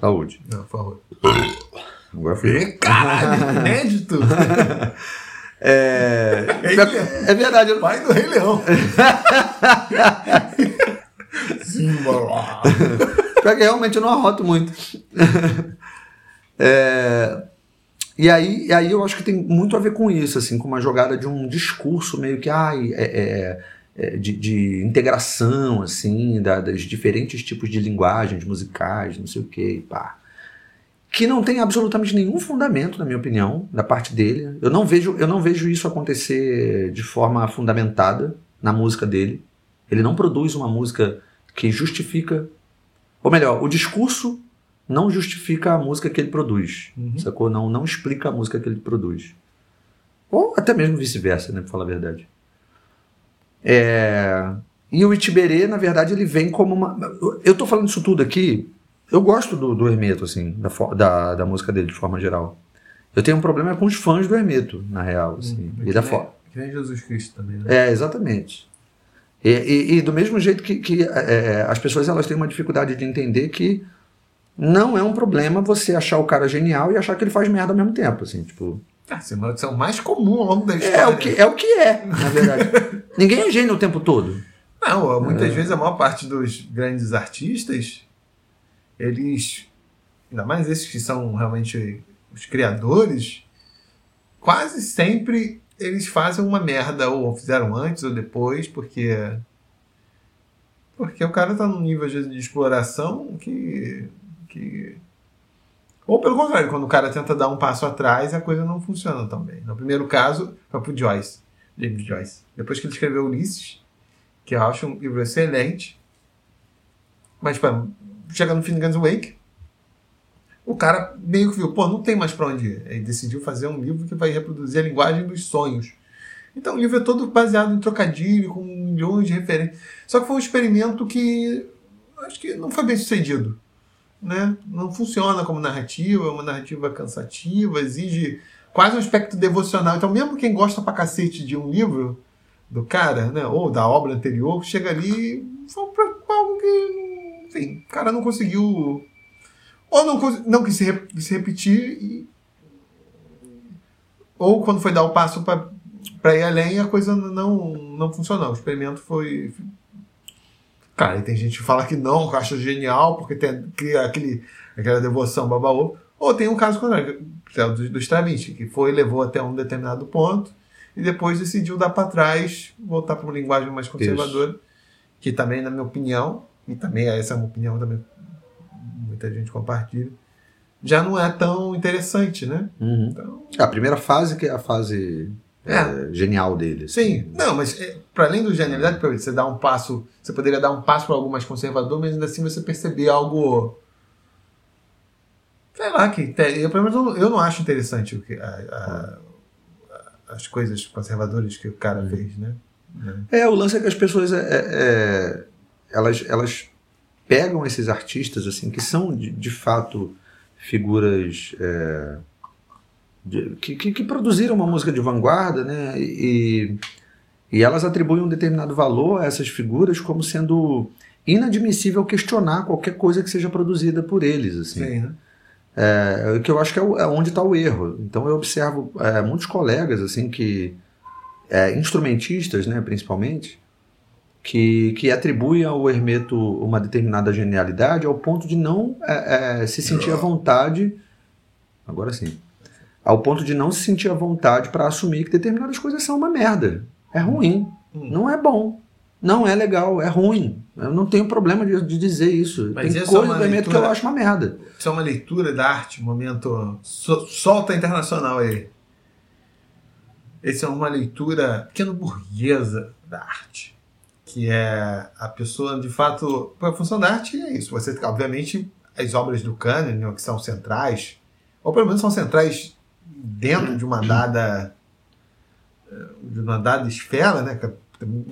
Speaker 2: Saúde.
Speaker 1: Não, por favor.
Speaker 2: Agora foi.
Speaker 1: Caralho, inédito. [LAUGHS]
Speaker 2: É,
Speaker 1: É
Speaker 2: é verdade. eu-
Speaker 1: Pai do Rei Leão. [LAUGHS] Simba.
Speaker 2: Pior que realmente eu não arroto muito. [LAUGHS] É, e aí, e aí eu acho que tem muito a ver com isso, assim, com uma jogada de um discurso meio que ai, é, é, é, de, de integração, assim, da- das diferentes tipos de linguagens musicais, não sei o que, pá. Que não tem absolutamente nenhum fundamento, na minha opinião, da parte dele. Eu não vejo, eu não vejo isso acontecer de forma fundamentada na música dele. Ele não produz uma música que justifica ou melhor, o discurso não justifica a música que ele produz.
Speaker 1: Uhum.
Speaker 2: Sacou? Não, não explica a música que ele produz. Ou até mesmo vice-versa, né? Pra falar a verdade. É, E o Itiberê, na verdade, ele vem como uma. Eu tô falando isso tudo aqui. Eu gosto do, do Hermeto, assim, da, da, da música dele de forma geral. Eu tenho um problema com os fãs do Hermeto, na real. Assim, e da fo-
Speaker 1: Que nem Jesus Cristo também, né?
Speaker 2: é, exatamente. E, e- e do mesmo jeito que, que, é, as pessoas elas têm uma dificuldade de entender que não é um problema você achar o cara genial e achar que ele faz merda ao mesmo tempo, assim, tipo...
Speaker 1: Ah, Essa é uma opção mais comum ao longo da história.
Speaker 2: É o que é, o que é na verdade. [LAUGHS] Ninguém é gênio o tempo todo.
Speaker 1: Não, muitas
Speaker 2: É.
Speaker 1: vezes a maior parte dos grandes artistas, eles, ainda mais esses que são realmente os criadores, quase sempre eles fazem uma merda, ou fizeram antes ou depois, porque. Porque o cara tá num nível de exploração que. Que ou pelo contrário, quando o cara tenta dar um passo atrás, a coisa não funciona tão bem. No primeiro caso, foi pro Joyce, James Joyce. Depois que ele escreveu Ulisses, que eu acho um livro excelente. Mas, pá, chega no fim de Guns Wake, o cara meio que viu, pô, não tem mais pra onde ir. Aí decidiu fazer um livro que vai reproduzir a linguagem dos sonhos. Então o livro é todo baseado em trocadilho, com milhões de referências. Só que foi um experimento que acho que não foi bem sucedido. Né? Não funciona como narrativa, é uma narrativa cansativa, exige quase um aspecto devocional. Então, mesmo quem gosta pra cacete de um livro, do cara, né, ou da obra anterior, chega ali foi pra algo que, enfim, o cara não conseguiu, ou não, não quis se, se repetir, e- ou quando foi dar o passo para ir além, a coisa não, não funcionou. O experimento foi. Cara, e tem gente que fala que não, que acha genial, porque tem, cria aquele, aquela devoção babaú. Ou tem um caso contrário, que é o do, do Stravinsky, que foi levou até um determinado ponto e depois decidiu dar para trás, voltar para uma linguagem mais conservadora, que também, na minha opinião, e também essa é uma opinião também muita gente compartilha, já não é tão interessante, né?
Speaker 2: Uhum.
Speaker 1: Então,
Speaker 2: A primeira fase, que é a fase é. genial dele.
Speaker 1: Assim. Sim, não, mas é, para além do genialidade, você dá um passo, você poderia dar um passo para algo mais conservador, mas ainda assim você perceber algo. Sei lá, que eu, pelo menos eu não acho interessante o que, a, a, as coisas conservadoras que o cara uhum. fez, né?
Speaker 2: É, o lance é que as pessoas é, é, é, elas, elas pegam esses artistas assim que são de, de fato figuras é, de, que, que, produziram uma música de vanguarda, né? E, e elas atribuem um determinado valor a essas figuras como sendo inadmissível questionar qualquer coisa que seja produzida por eles, assim. Sim, né? É, que eu acho que é, é onde está o erro. Então eu observo é, muitos colegas assim que é, instrumentistas, né, principalmente, que, que atribuem ao Hermeto uma determinada genialidade ao ponto de não é, é, se sentir à vontade. Agora sim. Ao ponto de não se sentir à vontade para assumir que determinadas coisas são uma merda. É ruim. Hum. Não é bom. Não é legal. É ruim. Eu não tenho problema de, de dizer isso. Mas Tem coisa é do Hermeto que eu acho uma merda.
Speaker 1: Isso é uma leitura da arte, momento. Solta internacional aí. Essa é uma leitura pequeno burguesa da arte que é a pessoa, de fato, a função da arte é isso. Você, obviamente, as obras do Kahneman, que são centrais, ou pelo menos são centrais dentro de uma dada de uma dada esfera, né?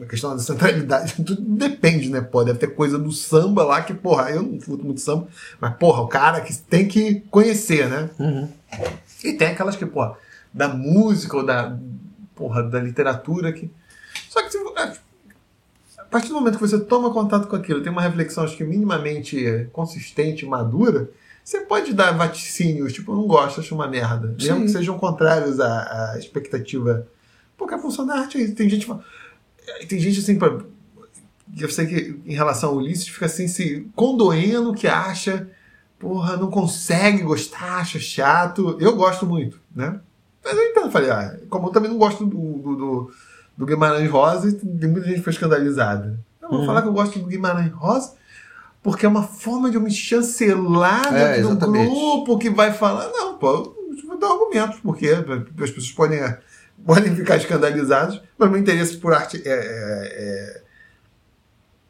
Speaker 1: A questão da centralidade, [LAUGHS] tudo depende, né? Pô, deve ter coisa do samba lá que, porra, eu não fui muito samba, mas, porra, o cara que tem que conhecer, né? Uhum. E tem aquelas que, porra, da música ou da, porra, da literatura que. Só que partir do momento que você toma contato com aquilo, tem uma reflexão, acho que minimamente consistente, madura, você pode dar vaticínios, tipo, não gosto, acho uma merda. Sim. Mesmo que sejam contrários à, à expectativa. Porque a função da arte é. Tem gente, tem gente assim, pra, eu sei que em relação ao Ulisses, fica assim, se condoendo que acha, porra, não consegue gostar, acha chato. Eu gosto muito, né? Mas eu entendo, falei, ah, como eu também não gosto do, do, do do Guimarães Rosa tem muita gente que foi escandalizada. Eu vou uhum. falar que eu gosto do Guimarães Rosa porque é uma forma de eu me chancelar é, dentro do grupo que vai falar. Não, pô, eu vou dar argumentos, porque as pessoas podem, podem ficar escandalizadas, mas meu interesse por arte é, é,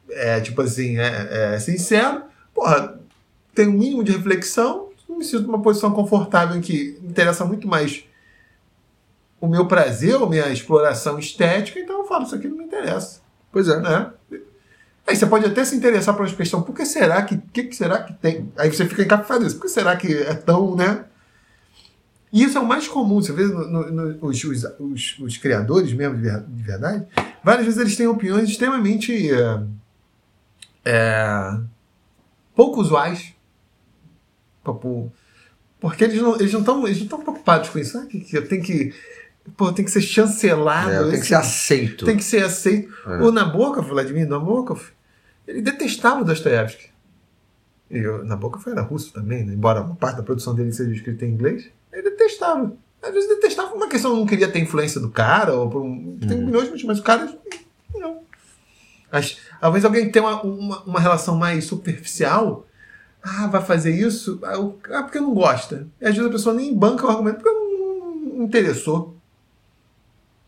Speaker 1: é, é tipo assim, é, é sincero. Porra, tem um mínimo de reflexão, me sinto numa posição confortável em que me interessa muito mais o meu prazer, a minha exploração estética, então eu falo, isso aqui não me interessa.
Speaker 2: Pois é.
Speaker 1: Né? Aí você pode até se interessar por uma questão, por que será que, que, que será que tem? Aí você fica encapado isso, por que será que é tão, né? E isso é o mais comum, você vê no, no, no, os, os, os, os, criadores mesmo de verdade, várias vezes eles têm opiniões extremamente é, é, pouco usuais. Porque eles não estão eles não eles não preocupados com isso. Ah, que, que eu tenho que Pô, tem que ser chancelado. É,
Speaker 2: tem que ser aceito.
Speaker 1: Tem que ser aceito. É. O Nabokov, Vladimir Nabokov, ele detestava Dostoiévski. E o Nabokov era russo também, né? embora uma parte da produção dele seja escrita em inglês. Ele detestava. Às vezes detestava uma questão, não queria ter influência do cara, ou por um, tem uhum. milhões, mas o cara não. Mas, talvez alguém tenha uma, uma, uma, relação mais superficial. Ah, vai fazer isso? Ah, porque não gosta. E às vezes a pessoa nem banca o argumento porque não, não interessou.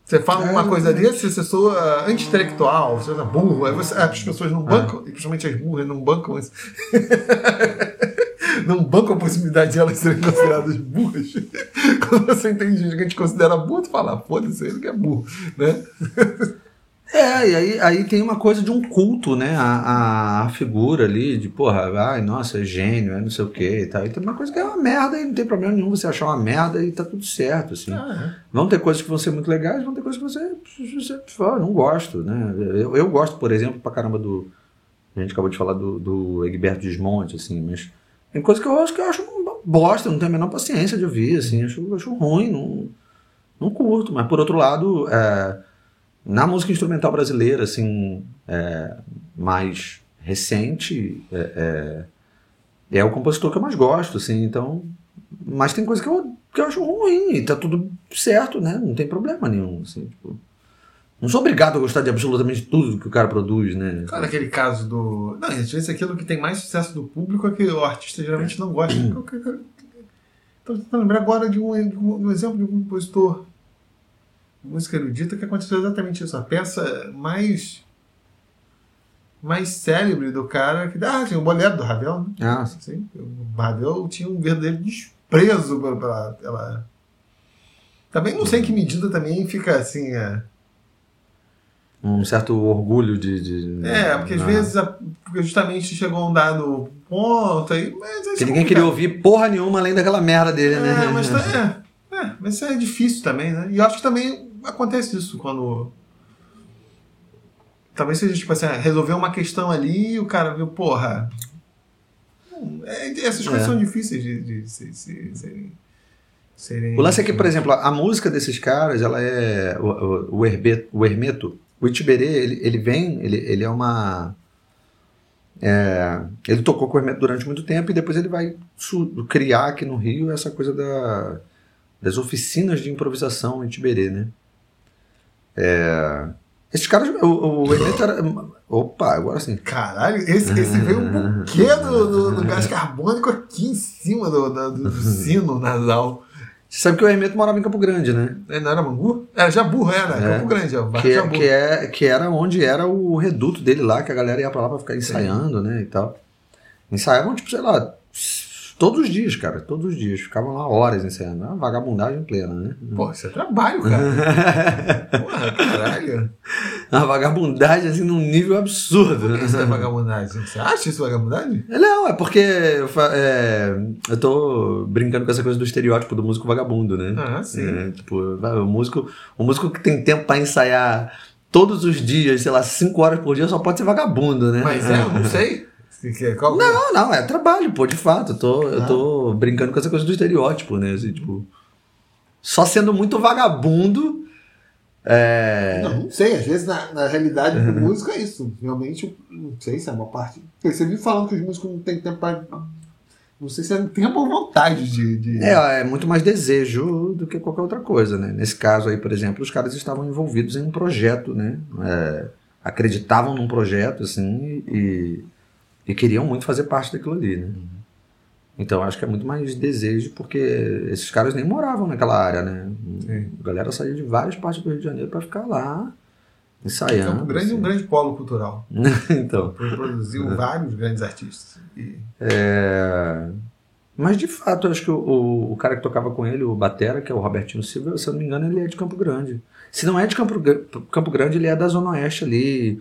Speaker 1: Você fala é, uma coisa desse, você soa anti-intelectual, você é burro, aí você, as pessoas não bancam, é. principalmente as burras não bancam isso. [LAUGHS] não bancam a possibilidade de elas serem consideradas burras. [LAUGHS] Quando você entende gente que a gente considera burro, tu fala, ah, foda-se, ele que é burro, né? [LAUGHS]
Speaker 2: É, e aí, aí tem uma coisa de um culto, né? A, a figura ali, de porra, ai, nossa, é gênio, é não sei o que e tal. E tem uma coisa que é uma merda e não tem problema nenhum você achar uma merda e tá tudo certo, assim. Ah, é. Vão ter coisas que vão ser muito legais, vão ter coisas que você, você fala, não gosto, né? Eu, eu gosto, por exemplo, pra caramba do. A gente acabou de falar do, do Egberto Desmonte, assim, mas tem coisas que eu acho que eu acho bosta, não tenho a menor paciência de ouvir, assim, acho, acho ruim, não, não curto. Mas por outro lado, é, na música instrumental brasileira, assim, é, mais recente, é, é, é, o compositor que eu mais gosto, assim, então... Mas tem coisa que eu, que eu acho ruim, e tá tudo certo, né? Não tem problema nenhum, assim, tipo... Não sou obrigado a gostar de absolutamente tudo que o cara produz, né?
Speaker 1: Cara, aquele caso do. Não, às vezes aquilo que tem mais sucesso do público é que o artista geralmente não gosta. Estou tentando lembrar agora de um, de um, exemplo de um compositor música erudita que aconteceu exatamente isso. A peça mais mais célebre do cara que ah, tinha o bolero do Ravel, né?
Speaker 2: Ah,
Speaker 1: Sim, o Ravel tinha um verdadeiro desprezo pela, pela. Também não sei em que medida também fica assim. É,
Speaker 2: um certo orgulho de. de
Speaker 1: é porque às
Speaker 2: ah.
Speaker 1: vezes a- porque justamente chegou a um dado ponto aí. Mas aí
Speaker 2: Que ninguém queria ouvir porra nenhuma além daquela merda dele, né?
Speaker 1: É, mas, tá- é, é, mas isso é difícil também, né? E eu acho que também acontece isso quando. Talvez seja tipo assim, ah, resolver uma questão ali e o cara viu, porra. é, essas coisas
Speaker 2: É.
Speaker 1: são difíceis de, de se- se- serem. serem.
Speaker 2: O lance é que, por exemplo, a música desses caras, ela é. O, o, o, Herbe- o Hermeto, o Itiberê, ele, ele vem, ele, ele é uma. é, ele tocou com o Hermeto durante muito tempo e depois ele vai criar aqui no Rio essa coisa da, das oficinas de improvisação em Itiberê, né? É, esses caras, o, o Hermeto era. Opa, agora sim.
Speaker 1: Caralho, esse, esse veio um buquê do, do, do gás carbônico aqui em cima do, do, do sino nasal.
Speaker 2: Você sabe que o Hermeto morava em Campo Grande, né?
Speaker 1: É, Não era Mangu? Era Jabu, era.
Speaker 2: É.
Speaker 1: Campo Grande, ó. Bairro
Speaker 2: que,
Speaker 1: Jabu.
Speaker 2: que, é, que era onde era o reduto dele lá, que a galera ia pra lá pra ficar ensaiando, né, e tal. Ensaiavam, tipo, sei lá, todos os dias, cara, todos os dias. Ficavam lá horas ensaiando. Uma vagabundagem plena, né?
Speaker 1: Pô, isso é trabalho, cara. [LAUGHS] Porra, caralho.
Speaker 2: Uma vagabundagem, assim, num nível absurdo, né?
Speaker 1: Isso é vagabundagem. Você acha isso vagabundagem?
Speaker 2: Não, é porque eu, é, eu tô brincando com essa coisa do estereótipo do músico vagabundo, né?
Speaker 1: Ah, sim.
Speaker 2: É, tipo, o músico, o músico que tem tempo pra ensaiar todos os dias, sei lá, cinco horas por dia, só pode ser vagabundo, né?
Speaker 1: Mas é, eu não sei. [LAUGHS] Qual,
Speaker 2: Não, não, é trabalho, pô, de fato. Eu tô, eu tô brincando com essa coisa do estereótipo, né? Assim, tipo, só sendo muito vagabundo. É.
Speaker 1: Não, não sei. Às vezes, na, na realidade do músico é isso. Realmente, não sei se é uma parte. Você viu falando que os músicos não têm tempo pra. Não sei se é tempo ou vontade de. de...
Speaker 2: É, é muito mais desejo do que qualquer outra coisa, né? Nesse caso aí, por exemplo, os caras estavam envolvidos em um projeto, né? É, acreditavam num projeto, assim, e, e queriam muito fazer parte daquilo ali, né? Então acho que é muito mais desejo, porque esses caras nem moravam naquela área, né?
Speaker 1: Sim.
Speaker 2: A galera saía de várias partes do Rio de Janeiro para ficar lá ensaiando.
Speaker 1: Campo Grande é um
Speaker 2: assim.
Speaker 1: grande polo cultural. [LAUGHS]
Speaker 2: então.
Speaker 1: Produziu [LAUGHS] vários grandes artistas. E-
Speaker 2: É... Mas de fato, acho que o, o, cara que tocava com ele, o Batera, que é o Robertinho Silva, se eu não me engano, ele é de Campo Grande. Se não é de Campo, Campo Grande, ele é da Zona Oeste ali,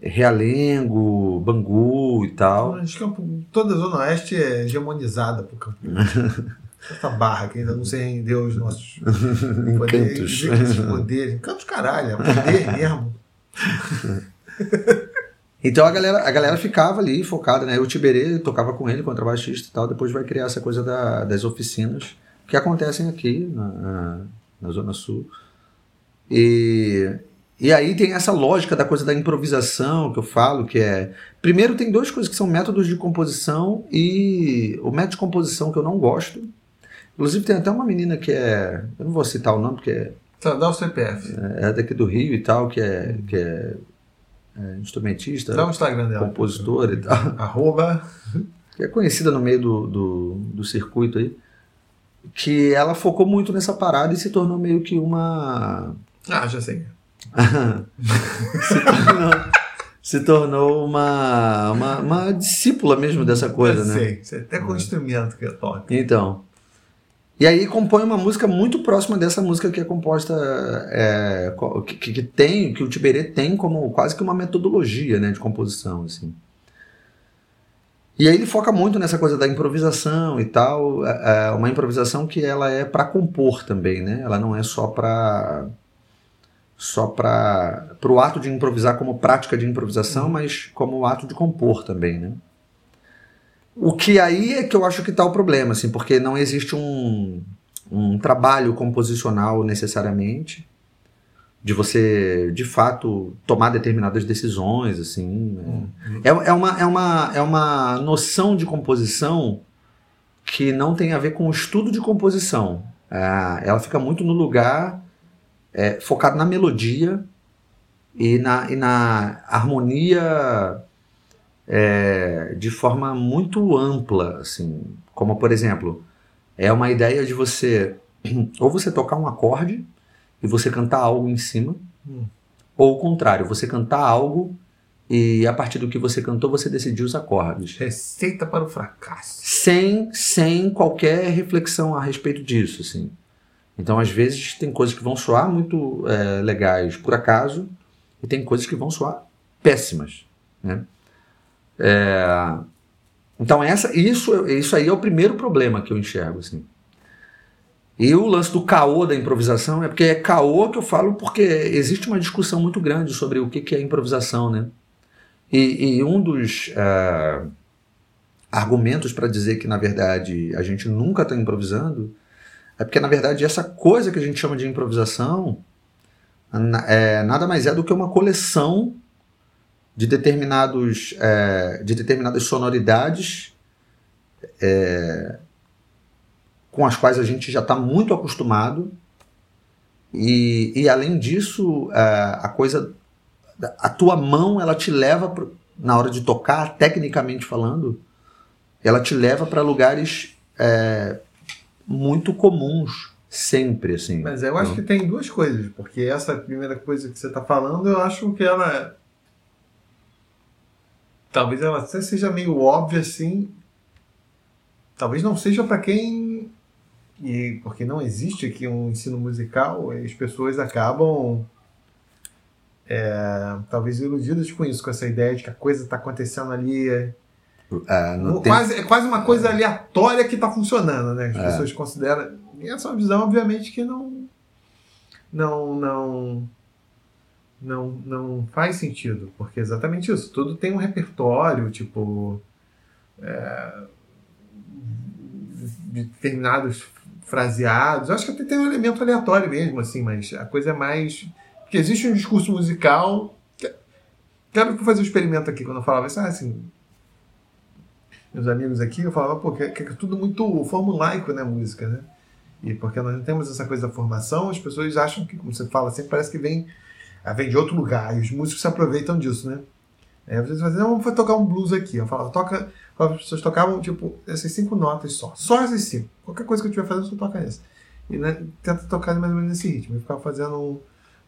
Speaker 2: Realengo, Bangu e tal.
Speaker 1: Acho que Campo- toda a Zona Oeste é hegemonizada por Campo. [LAUGHS] Essa barra que ainda não se rendeu aos nossos [LAUGHS]
Speaker 2: Encantos.
Speaker 1: Esses poderes. Encantos, caralho. É poder [LAUGHS] mesmo.
Speaker 2: Então a galera, a galera ficava ali focada, né? O Tiberê tocava com ele, contrabaixista e tal. Depois vai criar essa coisa da- das oficinas que acontecem aqui na, na- na Zona Sul. E, e aí tem essa lógica da coisa da improvisação que eu falo, que é. Primeiro, tem duas coisas que são métodos de composição e o método de composição que eu não gosto. Inclusive, tem até uma menina que é. Eu não vou citar o nome, porque é,
Speaker 1: Só dá o CPF.
Speaker 2: é daqui do Rio e tal, que é, que é, é instrumentista
Speaker 1: Dá o Instagram dela.
Speaker 2: compositora e tal, [LAUGHS]
Speaker 1: Arroba.
Speaker 2: que é conhecida no meio do, do, do circuito aí, que ela focou muito nessa parada e se tornou meio que uma.
Speaker 1: Ah, já sei. [LAUGHS]
Speaker 2: se tornou, se tornou uma, uma, uma discípula mesmo dessa coisa,
Speaker 1: já
Speaker 2: né?
Speaker 1: sei. Sei até com o instrumento que eu toco.
Speaker 2: Então. E aí compõe uma música muito próxima dessa música que é composta, é, que- que tem, que o Tiberê tem como quase que uma metodologia né, de composição, assim. E aí ele foca muito nessa coisa da improvisação e tal, é, é uma improvisação que ela é para compor também, né? Ela não é só para só para o ato de improvisar como prática de improvisação, mas como ato de compor também, né? O que aí é que eu acho que está o problema, assim, porque não existe um, um trabalho composicional necessariamente de você, de fato, tomar determinadas decisões, assim. É, é, é uma, é, uma, é uma noção de composição que não tem a ver com o estudo de composição. Ah, ela fica muito no lugar é, focado na melodia e na, e na harmonia é, de forma muito ampla, assim, como por exemplo, é uma ideia de você [CLEARS THROAT] ou você tocar um acorde e você cantar algo em cima,
Speaker 1: Hum.
Speaker 2: ou o contrário, você cantar algo e a partir do que você cantou você decidir os acordes.
Speaker 1: Receita para o fracasso.
Speaker 2: sem, sem qualquer reflexão a respeito disso, assim. Então, às vezes, tem coisas que vão soar muito é, legais por acaso e tem coisas que vão soar péssimas, né? É, então, essa, isso, isso aí é o primeiro problema que eu enxergo, assim. E o lance do caô da improvisação é porque é caô que eu falo porque existe uma discussão muito grande sobre o que que é improvisação, né? E, e um dos... é, argumentos para dizer que, na verdade, a gente nunca está improvisando, é porque, na verdade, essa coisa que a gente chama de improvisação é, nada mais é do que uma coleção de determinados é, de determinadas sonoridades é, com as quais a gente já está muito acostumado. E, e além disso é, a coisa a tua mão ela te leva pro- na hora de tocar tecnicamente falando ela te leva para lugares é, muito comuns sempre assim
Speaker 1: Mas eu acho que tem duas coisas, porque essa primeira coisa que você está falando, eu acho que ela. Talvez ela até seja meio óbvia assim. Talvez não seja para quem. E porque não existe aqui um ensino musical, as pessoas acabam. é, talvez iludidas com isso, com essa ideia de que a coisa está acontecendo ali. É,
Speaker 2: É, no tempo-
Speaker 1: quase, é quase uma coisa aleatória que está funcionando, né? As
Speaker 2: É.
Speaker 1: pessoas consideram. E essa é uma visão, obviamente, que não. Não. Não. Não, não faz sentido, porque é exatamente isso. Tudo tem um repertório, tipo. é, de determinados fraseados. Eu acho que até tem um elemento aleatório mesmo, assim, mas a coisa é mais. Porque existe um discurso musical. que- Quero fazer um experimento aqui quando eu falava isso, ah, assim, meus amigos aqui, eu falava, pô, que, é tudo muito formulaico, né, música, né? E porque nós não temos essa coisa da formação, as pessoas acham que, como você fala, sempre parece que vem, ah, vem de outro lugar, e os músicos se aproveitam disso, né? Aí às vezes fazem, não, vamos tocar um blues aqui. Eu falava, toca. As pessoas tocavam, tipo, essas cinco notas só. Só essas cinco. Qualquer coisa que eu estiver fazendo, você toca essa. E né, tenta tocar mais ou menos nesse ritmo. E ficava fazendo um-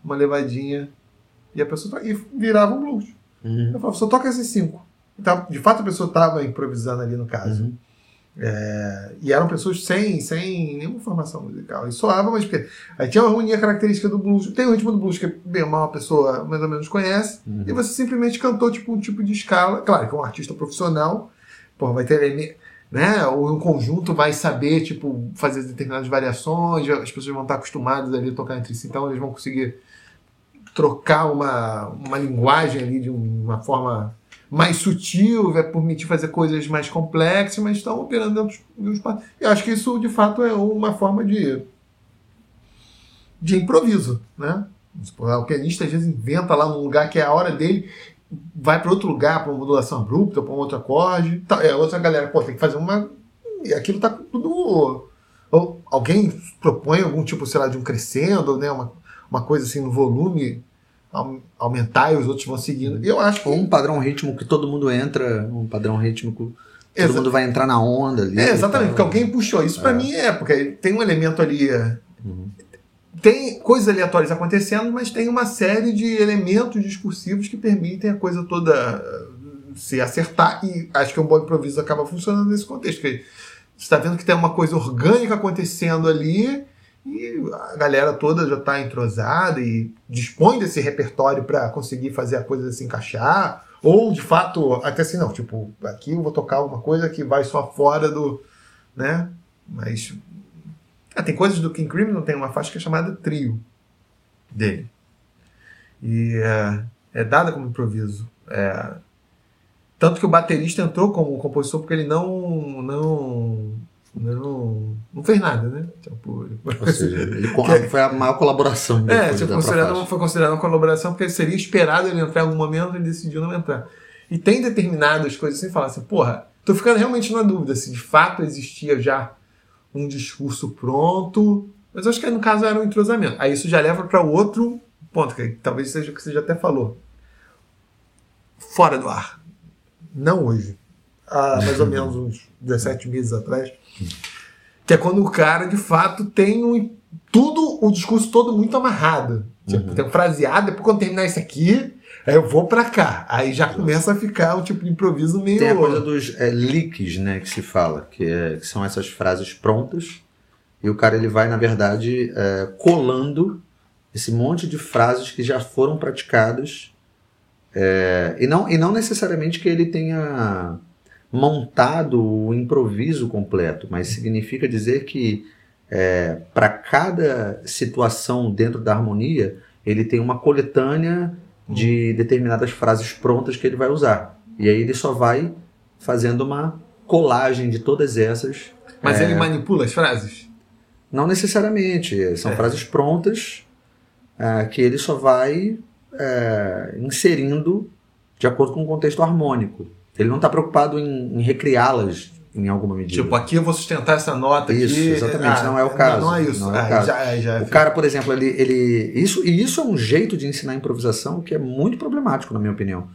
Speaker 1: uma levadinha. E a pessoa e virava um blues.
Speaker 2: Uhum.
Speaker 1: Eu falava, só toca esses cinco. Então, de fato, a pessoa estava improvisando ali no caso.
Speaker 2: Uhum.
Speaker 1: É, e eram pessoas sem, sem nenhuma formação musical. E soava, mas porque aí tinha uma unia característica do blues. Tem o ritmo do blues que bem ou mal a pessoa mais ou menos conhece.
Speaker 2: Uhum.
Speaker 1: E você simplesmente cantou tipo um tipo de escala. Claro que um artista profissional pô, vai ter né? Ou um conjunto vai saber tipo fazer determinadas variações. As pessoas vão estar acostumadas ali a tocar entre si, então eles vão conseguir trocar uma, uma linguagem ali de uma forma mais sutil, vai permitir fazer coisas mais complexas, mas estão operando dentro de um espaço. Eu acho que isso, de fato, é uma forma de, de improviso, né? O pianista às vezes inventa lá num lugar que é a hora dele, vai para outro lugar, para uma modulação abrupta, para um outro acorde. Tá, é, outra galera, pô, tem que fazer uma. E aquilo tá tudo. Ou alguém propõe algum tipo, sei lá, de um crescendo, né? Uma, uma coisa assim no volume aumentar e os outros vão seguindo. E eu acho que
Speaker 2: Ou um padrão rítmico que todo mundo entra, um padrão rítmico, todo
Speaker 1: Exa-
Speaker 2: mundo vai entrar na onda ali.
Speaker 1: É, exatamente, porque alguém puxou. Isso
Speaker 2: É.
Speaker 1: mim é, porque tem um elemento ali. é,
Speaker 2: Uhum.
Speaker 1: Tem coisas aleatórias acontecendo, mas tem uma série de elementos discursivos que permitem a coisa toda uh, se acertar. E acho que um bom improviso acaba funcionando nesse contexto. Que você está vendo que tem uma coisa orgânica acontecendo ali e a galera toda já está entrosada e dispõe desse repertório para conseguir fazer a coisa se encaixar. Ou, de fato, até assim, não, tipo, aqui eu vou tocar alguma coisa que vai só fora do. né? Mas. Ah, tem coisas do King Crimson, tem uma faixa que é chamada Trio dele. E é, é dada como improviso. É, tanto que o baterista entrou como compositor porque ele não. não. Não, não fez nada, né? Tipo,
Speaker 2: Ou [LAUGHS] seja, ele co- foi a maior colaboração.
Speaker 1: é, tipo, considerado, foi considerado uma colaboração porque seria esperado ele entrar em algum momento ele decidiu não entrar. E tem determinadas coisas assim, falar assim, porra, tô ficando realmente na dúvida se de fato existia já um discurso pronto, mas eu acho que no caso era um entrosamento. Aí isso já leva para outro ponto, que talvez seja o que você já até falou. Fora do ar. Não hoje. Há mais ou [LAUGHS] menos uns 17 meses atrás, Que é quando o cara, de fato, tem um, tudo, o discurso todo muito amarrado. Tipo,
Speaker 2: Uhum.
Speaker 1: tem um fraseado, depois quando terminar isso aqui, aí eu vou pra cá. Aí já começa a ficar um tipo de improviso meio.
Speaker 2: Tem a coisa dos é, leaks, né, que se fala, que, é- que são essas frases prontas, e o cara ele vai, na verdade, é, colando esse monte de frases que já foram praticadas, é, e, não, e não necessariamente que ele tenha montado o improviso completo, mas significa dizer que para cada situação dentro da harmonia, ele tem uma coletânea de determinadas frases prontas que ele vai usar. E aí ele só vai fazendo uma colagem de todas essas.
Speaker 1: Mas
Speaker 2: É.
Speaker 1: ele manipula as frases?
Speaker 2: Não necessariamente, são
Speaker 1: É.
Speaker 2: frases prontas ah, que ele só vai eh, inserindo de acordo com o contexto harmônico. Ele não está preocupado em, em recriá-las em alguma medida.
Speaker 1: Tipo, aqui eu vou sustentar essa nota
Speaker 2: Isso,
Speaker 1: aqui.
Speaker 2: exatamente, não é o caso,
Speaker 1: Não, é isso.
Speaker 2: não é o
Speaker 1: Ah,
Speaker 2: caso.
Speaker 1: Já, já,
Speaker 2: O cara, por exemplo, ele, ele isso e isso é um jeito de ensinar improvisação que é muito problemático, na minha opinião.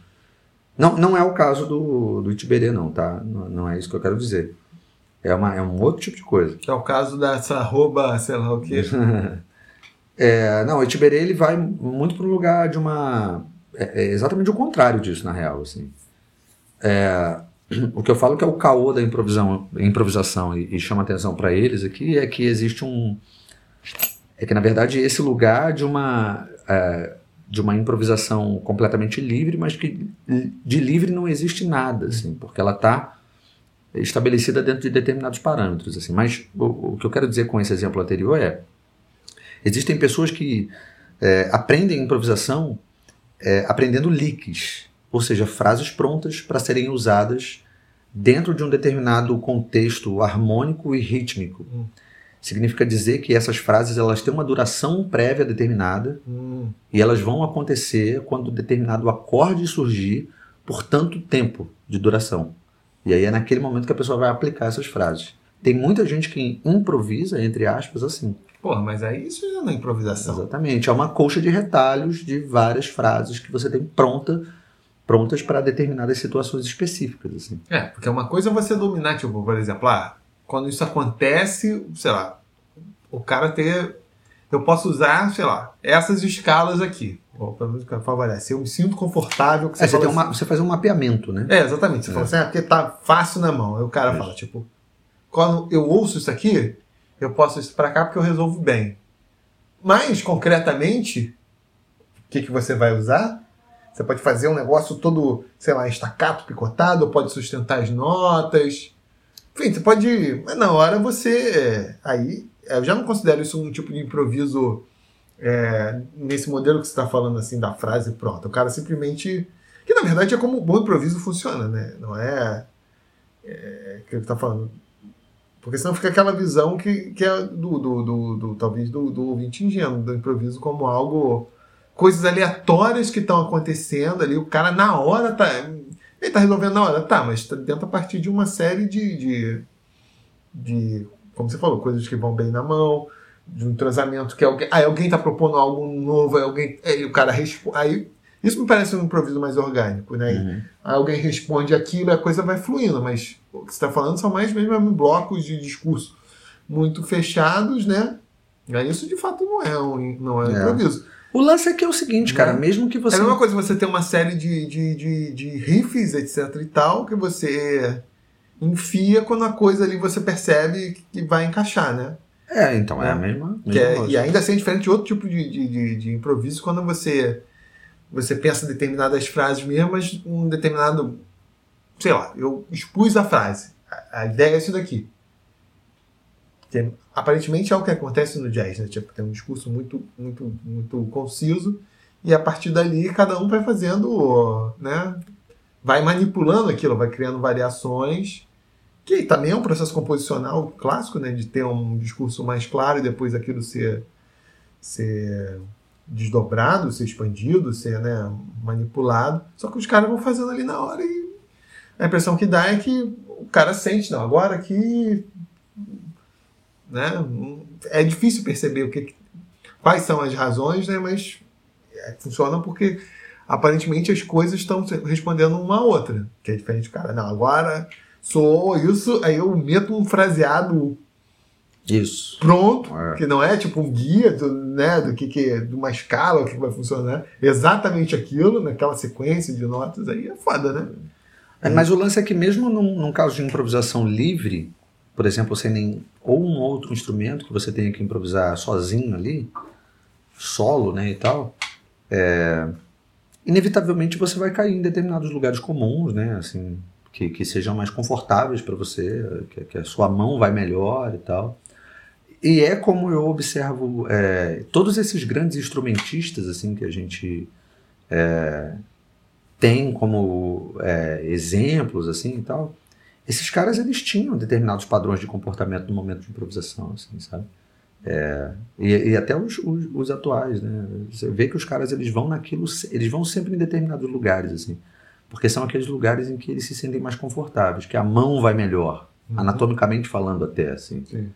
Speaker 2: Não, não é o caso do, do Itiberê, não, tá? Não, não é isso que eu quero dizer. É, uma, é um outro tipo de coisa.
Speaker 1: Que é o caso dessa arroba, sei lá o quê. [LAUGHS]
Speaker 2: É, não, o Itiberê ele vai muito para um lugar de uma. É, é exatamente o contrário disso, na real. Assim. É, [CLEARS THROAT] o que eu falo que é o caô da improvisão, improvisação e, e chama atenção para eles aqui é que existe um. É que, na verdade, esse lugar de uma. é, de uma improvisação completamente livre, mas que de livre não existe nada, assim, porque ela está estabelecida dentro de determinados parâmetros. Assim. Mas o, o que eu quero dizer com esse exemplo anterior é Existem pessoas que é, aprendem improvisação é, aprendendo leaks, ou seja, frases prontas para serem usadas dentro de um determinado contexto harmônico e rítmico.
Speaker 1: Hum.
Speaker 2: Significa dizer que essas frases elas têm uma duração prévia determinada
Speaker 1: Hum,
Speaker 2: e elas vão acontecer quando determinado acorde surgir por tanto tempo de duração. E aí é naquele momento que a pessoa vai aplicar essas frases. Tem muita gente que improvisa, entre aspas, assim.
Speaker 1: Porra, mas aí isso já não é improvisação.
Speaker 2: Exatamente. É uma colcha de retalhos de várias frases que você tem pronta, prontas para determinadas situações específicas. Assim.
Speaker 1: É, porque uma coisa é você dominar, tipo, por exemplo, ah, quando isso acontece, sei lá, o cara ter. Eu posso usar, sei lá, essas escalas aqui. Ou pelo menos favorece. Eu me sinto confortável que
Speaker 2: É, você, tem uma,
Speaker 1: assim.
Speaker 2: você faz um mapeamento, né?
Speaker 1: É, exatamente. Você fala assim, ah, porque tá fácil na mão. Aí o cara
Speaker 2: Isso.
Speaker 1: fala, tipo, quando eu ouço isso aqui, eu posso isso pra cá porque eu resolvo bem. Mas, concretamente, o que, que você vai usar? Você pode fazer um negócio todo, sei lá, estacato, picotado, pode sustentar as notas. Enfim, você pode. Mas na hora você. Aí, eu já não considero isso um tipo de improviso é, nesse modelo que você está falando assim da frase pronta. O cara simplesmente. Que na verdade é como o bom improviso funciona, né? Não é. é que ele tá falando. Porque senão fica aquela visão que, que é do, do, do, do- talvez do, do ouvinte ingênuo, do improviso como algo. Coisas aleatórias que estão acontecendo ali. O cara na hora tá. Ele tá resolvendo na hora, tá, mas tá dentro a partir de uma série de, de, de. Como você falou, coisas que vão bem na mão, de um entrosamento que alguém. Aí alguém tá propondo algo novo, aí alguém. Aí o cara responde. Aí. Isso me parece um improviso mais orgânico, né?
Speaker 2: Uhum.
Speaker 1: Aí alguém responde aquilo e a coisa vai fluindo, mas o que você está falando são mais mesmo blocos de discurso muito fechados, né? Aí isso de fato não é um não é um
Speaker 2: É.
Speaker 1: improviso.
Speaker 2: O lance é que é o seguinte, cara,
Speaker 1: Né?
Speaker 2: mesmo que
Speaker 1: É
Speaker 2: você.
Speaker 1: a mesma coisa você ter uma série de, de, de, de riffs, etc e tal, que você enfia quando a coisa ali você percebe que vai encaixar, né?
Speaker 2: É, então, é,
Speaker 1: É.
Speaker 2: a mesma. Mesma
Speaker 1: é- e ainda assim é diferente de outro tipo de, de, de, improviso quando você você pensa em determinadas frases mesmo, mas um determinado sei lá, eu expus a frase. A, a ideia é isso daqui. Que aparentemente é o que acontece no jazz, né? Tipo, tem um discurso muito, muito, muito conciso e a partir dali cada um vai fazendo, né? Vai manipulando aquilo, vai criando variações, que também é um processo composicional clássico, né? De ter um discurso mais claro e depois aquilo ser, ser desdobrado, ser expandido, ser né, manipulado. Só que os caras vão fazendo ali na hora e a impressão que dá é que o cara sente, não, agora aqui né, é difícil perceber o que, quais são as razões, né, mas é, funciona porque aparentemente as coisas estão respondendo uma a outra, que é diferente, cara, não, agora sou isso, aí eu meto um fraseado
Speaker 2: Isso.
Speaker 1: pronto,
Speaker 2: É.
Speaker 1: que não é tipo um guia do, né, do que, que de uma escala, o que vai funcionar. Exatamente aquilo, naquela sequência de notas aí é foda, né?
Speaker 2: É, mas o lance é que mesmo num, num caso de improvisação livre, por exemplo, sem nem ou um outro instrumento que você tenha que improvisar sozinho ali, solo, né, e tal, é, inevitavelmente você vai cair em determinados lugares comuns, né, assim, que, que sejam mais confortáveis para você, que, que a sua mão vai melhor e tal. E é como eu observo é, todos esses grandes instrumentistas assim que a gente é, tem como é, exemplos assim e tal. Esses caras eles tinham determinados padrões de comportamento no momento de improvisação, assim, sabe? É, e, e até os, os, os atuais, né? Você vê que os caras eles vão naquilo, eles vão sempre em determinados lugares, assim, porque são aqueles lugares em que eles se sentem mais confortáveis, que a mão vai melhor, anatomicamente falando até, assim.
Speaker 1: Sim.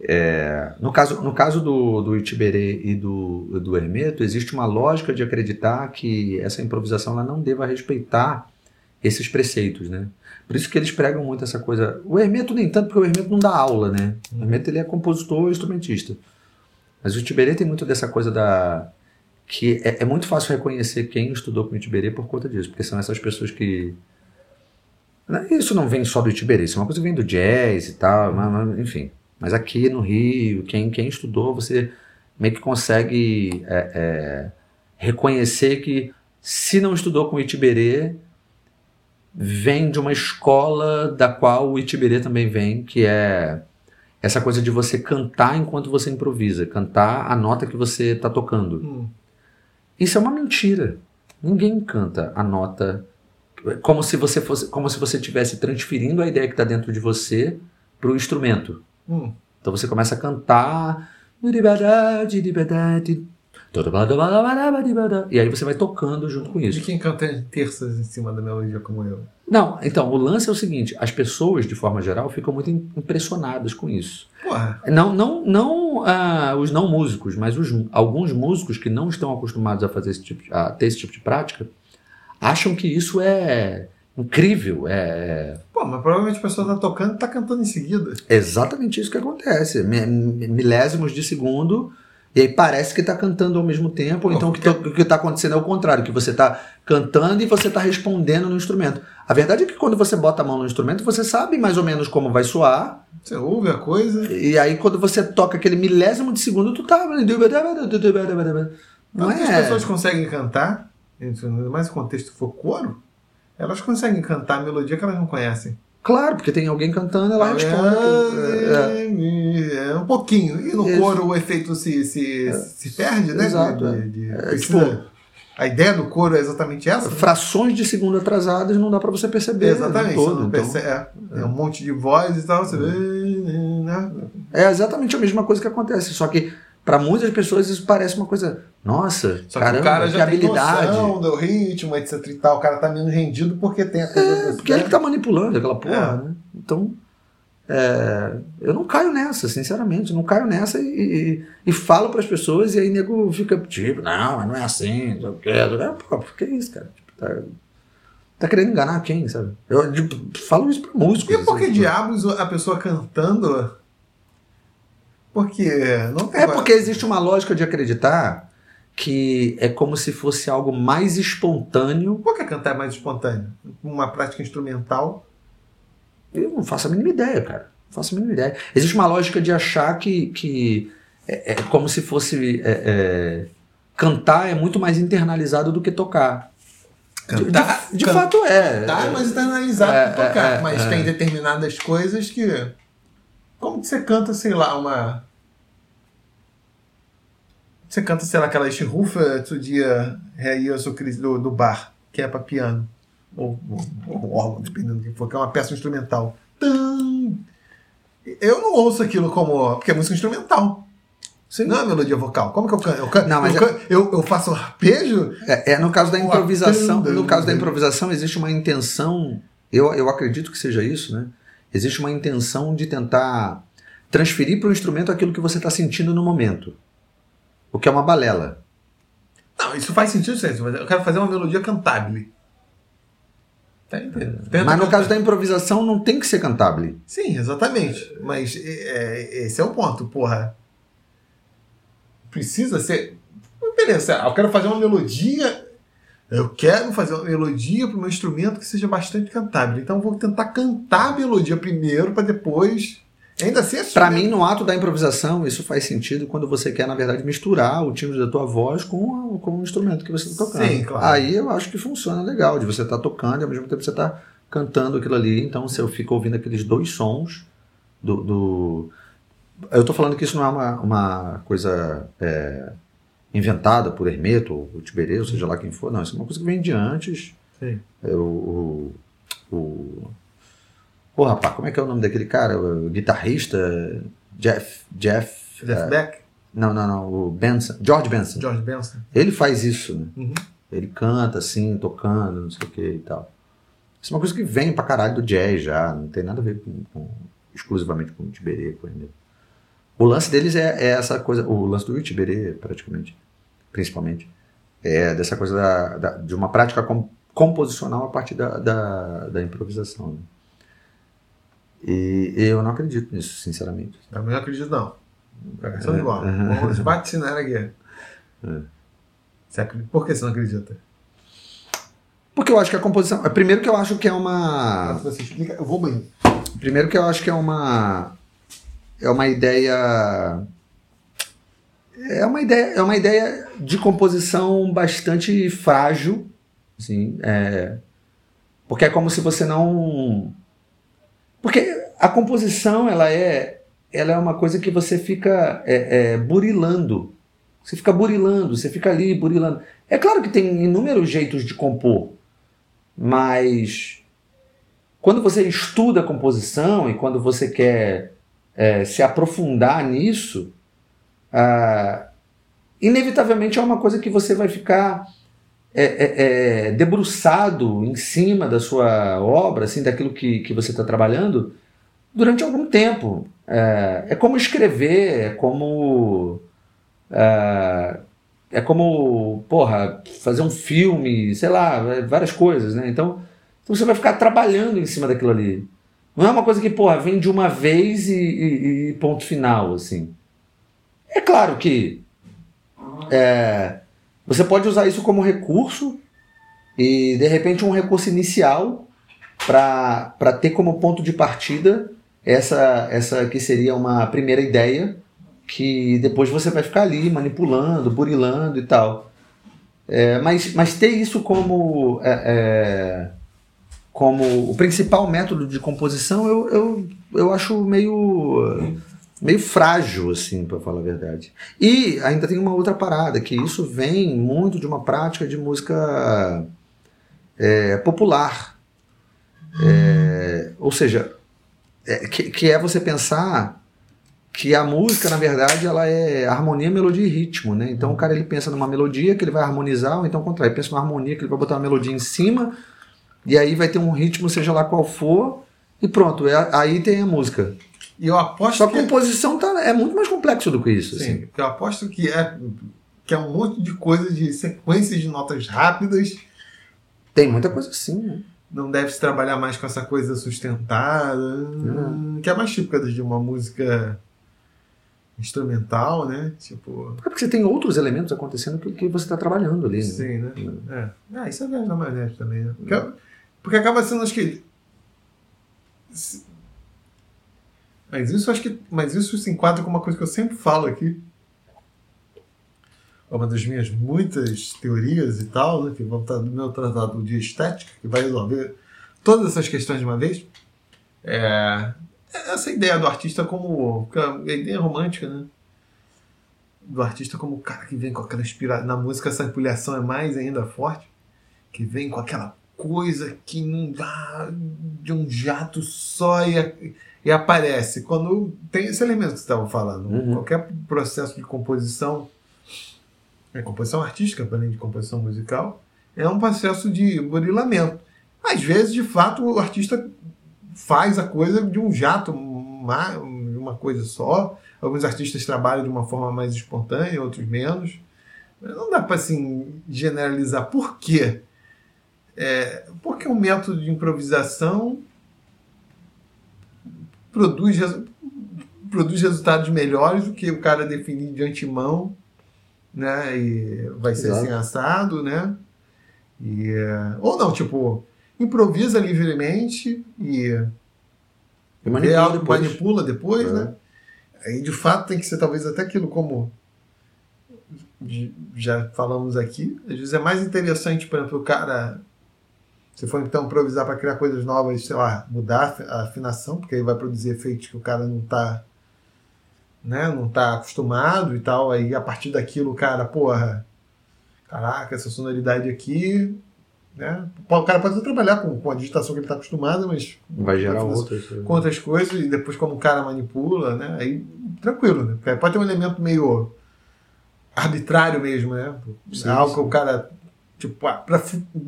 Speaker 2: É, no caso, no caso do, do Itiberê e do, do Hermeto, existe uma lógica de acreditar que essa improvisação ela não deva respeitar esses preceitos, né? Por isso que eles pregam muito essa coisa. O Hermeto nem tanto, porque o Hermeto não dá aula, né? O Hermeto ele é compositor e instrumentista. Mas o Itiberê tem muito dessa coisa da que é, é muito fácil reconhecer quem estudou com o Itiberê por conta disso, porque são essas pessoas que isso não vem só do Itiberê, isso é uma coisa que vem do jazz e tal, mas, mas, enfim. Mas aqui no Rio, quem, quem estudou, você meio que consegue é, é, reconhecer que se não estudou com o Itiberê, vem de uma escola da qual o Itiberê também vem, que é essa coisa de você cantar enquanto você improvisa, cantar a nota que você está tocando.
Speaker 1: Hum.
Speaker 2: Isso é uma mentira. Ninguém canta a nota como se você fosse, como se você estivesse transferindo a ideia que está dentro de você para o instrumento.
Speaker 1: Hum.
Speaker 2: Então você começa a cantar e aí você vai tocando junto com
Speaker 1: De
Speaker 2: isso.
Speaker 1: quem canta terças em cima da melodia como eu.
Speaker 2: Não, então o lance é o seguinte: as pessoas de forma geral ficam muito im- impressionadas com isso.
Speaker 1: Porra.
Speaker 2: Não, não, não os não músicos, mas os, alguns músicos que não estão acostumados a fazer esse tipo, de- a ter esse tipo de prática acham que isso é incrível, é
Speaker 1: Pô, mas provavelmente a pessoa tá tocando e tá cantando em seguida.
Speaker 2: exatamente isso que acontece. Mi- mi- Milésimos de segundo, e aí parece que está cantando ao mesmo tempo, ou então o que o está acontecendo é o contrário, que você está cantando e você está respondendo no instrumento. A verdade é que quando você bota a mão no instrumento, você sabe mais ou menos como vai soar,
Speaker 1: Você ouve a coisa.
Speaker 2: e aí quando você toca aquele milésimo de segundo, tu tá. Não
Speaker 1: Quando as
Speaker 2: é.
Speaker 1: pessoas conseguem cantar, mais no contexto for coro, elas conseguem cantar a melodia que elas não conhecem.
Speaker 2: Claro, porque tem alguém cantando, ela responde. É, é.
Speaker 1: É, um pouquinho. E no
Speaker 2: Isso.
Speaker 1: coro o efeito se, se, se perde, né?
Speaker 2: Exato,
Speaker 1: De-
Speaker 2: é.
Speaker 1: de- de-
Speaker 2: É, tipo-
Speaker 1: a ideia do coro é exatamente essa?
Speaker 2: Frações de segundo atrasadas não dá pra você perceber.
Speaker 1: Exatamente.
Speaker 2: no
Speaker 1: você
Speaker 2: Todo,
Speaker 1: não
Speaker 2: então,
Speaker 1: percebe- é, é um monte de voz e tal, você vê. Né?
Speaker 2: É exatamente a mesma coisa que acontece, só que para muitas pessoas isso parece uma coisa, nossa,
Speaker 1: Só que
Speaker 2: caramba,
Speaker 1: o cara
Speaker 2: que
Speaker 1: já
Speaker 2: habilidade.
Speaker 1: tem noção do ritmo, etc e tal. O cara tá menos rendido porque tem a coisa
Speaker 2: É, porque ele que tá manipulando aquela porra,
Speaker 1: É.
Speaker 2: né? Então, é, eu não caio nessa, sinceramente, não caio nessa e, e, e falo para as pessoas e aí nego fica tipo, não, mas não é assim, não sei o quê. É, pô, por que isso, cara? Tipo, tá, tá querendo enganar quem, sabe? Eu tipo, falo isso para músicos.
Speaker 1: E por que
Speaker 2: assim,
Speaker 1: diabos a pessoa cantando? Porque não tem.
Speaker 2: É porque existe uma lógica de acreditar que é como se fosse algo mais espontâneo.
Speaker 1: Por que cantar é mais espontâneo? Uma prática instrumental.
Speaker 2: Eu não faço a mínima ideia, cara. Não faço a mínima ideia. Existe uma lógica de achar que, que é, é como se fosse. é, é, cantar é muito mais internalizado do que tocar.
Speaker 1: Cantar,
Speaker 2: de de
Speaker 1: can-
Speaker 2: fato é.
Speaker 1: Cantar, mas internalizado
Speaker 2: É,
Speaker 1: pra tocar.
Speaker 2: é, é,
Speaker 1: mas
Speaker 2: é.
Speaker 1: tem determinadas coisas que. Como que você canta, sei lá, uma. Você canta, sei lá, aquela Rufa tu dia Ré eu sou Cris do, do bar, que é pra piano. Ou, ou, órgão, dependendo do que for, que é uma peça instrumental. Eu não ouço aquilo como. Porque é música instrumental.
Speaker 2: Sim.
Speaker 1: Não é melodia vocal. Como que eu canto? Eu,
Speaker 2: Não, mas
Speaker 1: eu, canto- eu, eu faço arpejo?
Speaker 2: É, é, no caso da improvisação, no caso da
Speaker 1: né?
Speaker 2: improvisação existe uma intenção, eu, eu acredito que seja isso, né? Existe uma intenção de tentar transferir para o instrumento aquilo que você está sentindo no momento. O que é uma balela.
Speaker 1: Não, isso faz sentido, sim. mas Eu quero fazer uma melodia cantável. Tem.
Speaker 2: Mas no caso da improvisação não tem que ser cantable.
Speaker 1: Sim, exatamente. Mas é, é, esse é o ponto, porra. Precisa ser. Beleza, eu quero fazer uma melodia. Eu quero fazer uma melodia para o meu instrumento que seja bastante cantável. Então eu vou tentar cantar a melodia primeiro para depois. Ainda assim é
Speaker 2: Pra
Speaker 1: super-
Speaker 2: mim, no ato da improvisação, isso faz sentido quando você quer, na verdade, misturar o timbre da tua voz com, a- com o instrumento que você está tocando.
Speaker 1: Sim, claro.
Speaker 2: Aí eu acho que funciona legal, de você estar tocando e ao mesmo tempo você está cantando aquilo ali. Então você fica ouvindo aqueles dois sons do. do- Eu tô falando que isso não é uma, uma coisa é, inventada por Hermeto ou Tiberê, ou seja lá quem for. Não, isso é uma coisa que vem de antes.
Speaker 1: Sim.
Speaker 2: É, o, o, o- Pô, rapaz, como é que é o nome daquele cara? O guitarrista Jeff. Jeff.
Speaker 1: Jeff
Speaker 2: é,
Speaker 1: Beck,
Speaker 2: não, não, não. O Benson. George Benson.
Speaker 1: George Benson.
Speaker 2: Ele faz isso, né?
Speaker 1: Uhum.
Speaker 2: Ele canta assim, tocando, não sei o que e tal. Isso é uma coisa que vem pra caralho do jazz já. Não tem nada a ver com, com- exclusivamente com o Tiberê, com ele. O lance deles é, é essa coisa. O lance do Tiberê, praticamente. Principalmente. É dessa coisa da, da- de uma prática com- composicional a partir da, da, da improvisação. né? E eu não acredito nisso, sinceramente.
Speaker 1: Também não acredito, não. São
Speaker 2: É,
Speaker 1: igual. [LAUGHS]
Speaker 2: é.
Speaker 1: Vamos vaticinar aqui. Você acredita? Por que você não acredita?
Speaker 2: Porque eu acho que a composição. Primeiro que eu acho que é uma.
Speaker 1: Quando você explica, eu vou banheiro.
Speaker 2: Primeiro que eu acho que é uma é uma ideia é uma ideia é uma ideia de composição bastante frágil, assim, é, porque é como se você não porque a composição ela é ela é uma coisa que você fica é, é, burilando, você fica burilando, você fica ali burilando. É claro que tem inúmeros jeitos de compor, mas quando você estuda a composição e quando você quer é, se aprofundar nisso, ah, inevitavelmente é uma coisa que você vai ficar é, é, é, debruçado em cima da sua obra, assim, daquilo que, que você está trabalhando, durante algum tempo. É, é como escrever, é como. É, é como, porra, fazer um filme, sei lá, várias coisas, né? Então, então você vai ficar trabalhando em cima daquilo ali. Não é uma coisa que, porra, vem de uma vez e, e- e ponto final, assim. É claro que é, você pode usar isso como recurso e, de repente, um recurso inicial para ter como ponto de partida essa, essa que seria uma primeira ideia que depois você vai ficar ali manipulando, burilando e tal. É, mas, mas ter isso como, é, é, como o principal método de composição eu, eu, eu acho meio, meio frágil, assim, para falar a verdade. E ainda tem uma outra parada, que isso vem muito de uma prática de música é, popular. É, ou seja, é, que, que é você pensar que a música, na verdade, ela é harmonia, melodia e ritmo, né? Então o cara ele pensa numa melodia que ele vai harmonizar, ou então ao contrário, ele pensa numa harmonia que ele vai botar uma melodia em cima, e aí vai ter um ritmo, seja lá qual for, e pronto, é- aí tem a música.
Speaker 1: E eu aposto
Speaker 2: Só que a composição tá, é muito mais complexo do que isso.
Speaker 1: Sim,
Speaker 2: Assim.
Speaker 1: eu aposto que é, que é um monte de coisa de sequências de notas rápidas.
Speaker 2: Tem muita coisa assim, né?
Speaker 1: Não deve se trabalhar mais com essa coisa sustentada, hum, que é mais típica de uma música instrumental, né? Tipo.
Speaker 2: É porque você tem outros elementos acontecendo que, que você está trabalhando ali. Né?
Speaker 1: Sim, né? É. Ah, isso é verdade da maionese também, né? Porque, porque acaba sendo, acho que. se- Mas isso acho que. Mas isso se enquadra com uma coisa que eu sempre falo aqui. É Uma das minhas muitas teorias e tal, né? Que vão estar no meu tratado de estética, que vai resolver todas essas questões de uma vez. É, essa ideia do artista como. A ideia romântica, né? do artista como o cara que vem com aquela inspiração. Na música, essa empilhação é mais ainda forte. Que vem com aquela coisa que não dá de um jato só e, e aparece. Quando tem esse elemento que você estava falando.
Speaker 2: Uhum.
Speaker 1: Qualquer processo de composição, é composição artística, além de composição musical, é um processo de burilamento. Às vezes, de fato, o artista faz a coisa de um jato, uma, uma coisa só. Alguns artistas trabalham de uma forma mais espontânea, outros menos. Mas não dá para assim, generalizar. Por quê? É, porque um método de improvisação produz, produz resultados melhores do que o cara definir de antemão, né? E vai ser Exato. assim assado, né? E, é, ou não, tipo, improvisa livremente e,
Speaker 2: e manipula, depois.
Speaker 1: manipula depois, é. né? Aí de fato tem que ser talvez até aquilo como já falamos aqui. Às vezes é mais interessante, por exemplo, o cara se for então improvisar para criar coisas novas, sei lá, mudar a afinação, porque aí vai produzir efeitos que o cara não está né, não tá acostumado e tal, aí a partir daquilo o cara, porra, caraca, essa sonoridade aqui, né? O cara pode trabalhar com, com a digitação que ele está acostumado, mas
Speaker 2: vai gerar outras,
Speaker 1: com outras coisas e depois como o cara manipula, né? Aí tranquilo, né? Pode ter um elemento meio arbitrário mesmo, né? Sim, algo sim. que o cara Tipo, ah, pra, é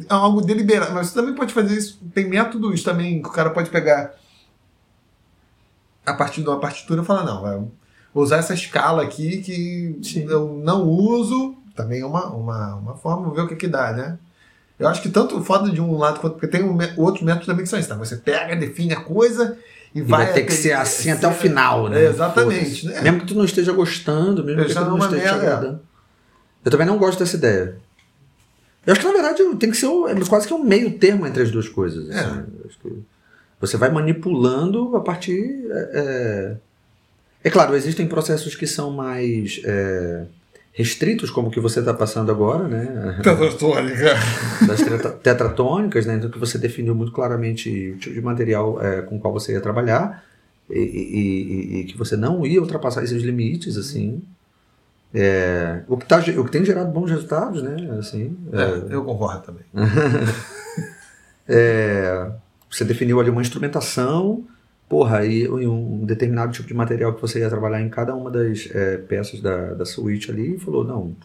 Speaker 1: algo deliberado. Mas você também pode fazer isso. Tem métodos também que o cara pode pegar a partir de uma partitura e falar: não, vou usar essa escala aqui que Sim. eu não uso. Também é uma, uma, uma forma, vou ver o que, que dá, né? Eu acho que tanto foda de um lado quanto. Porque tem um, outros métodos também que são isso. Tá? Você pega, define a coisa e, e vai.
Speaker 2: vai ter que ser assim até o final, né?
Speaker 1: É, exatamente. Né?
Speaker 2: Mesmo que tu não esteja gostando, mesmo que tu não esteja agradando. Eu também não gosto dessa ideia. Eu acho que na verdade tem que ser é quase que um meio termo entre as duas coisas. É. Assim. você vai manipulando a partir. É, é, é, claro, existem processos que são mais é, restritos, como o que você está passando agora, né? [LAUGHS]
Speaker 1: Tetratônica.
Speaker 2: Das tetratônicas, né? Então que você definiu muito claramente o tipo de material é, com o qual você ia trabalhar e, e, e, e, que você não ia ultrapassar esses limites, assim. É, o, que tá, o que tem gerado bons resultados, né? Assim,
Speaker 1: é, é, eu concordo também. [LAUGHS]
Speaker 2: é, você definiu ali uma instrumentação, porra, e, e, um determinado tipo de material que você ia trabalhar em cada uma das é, peças da, da suíte ali e falou, não,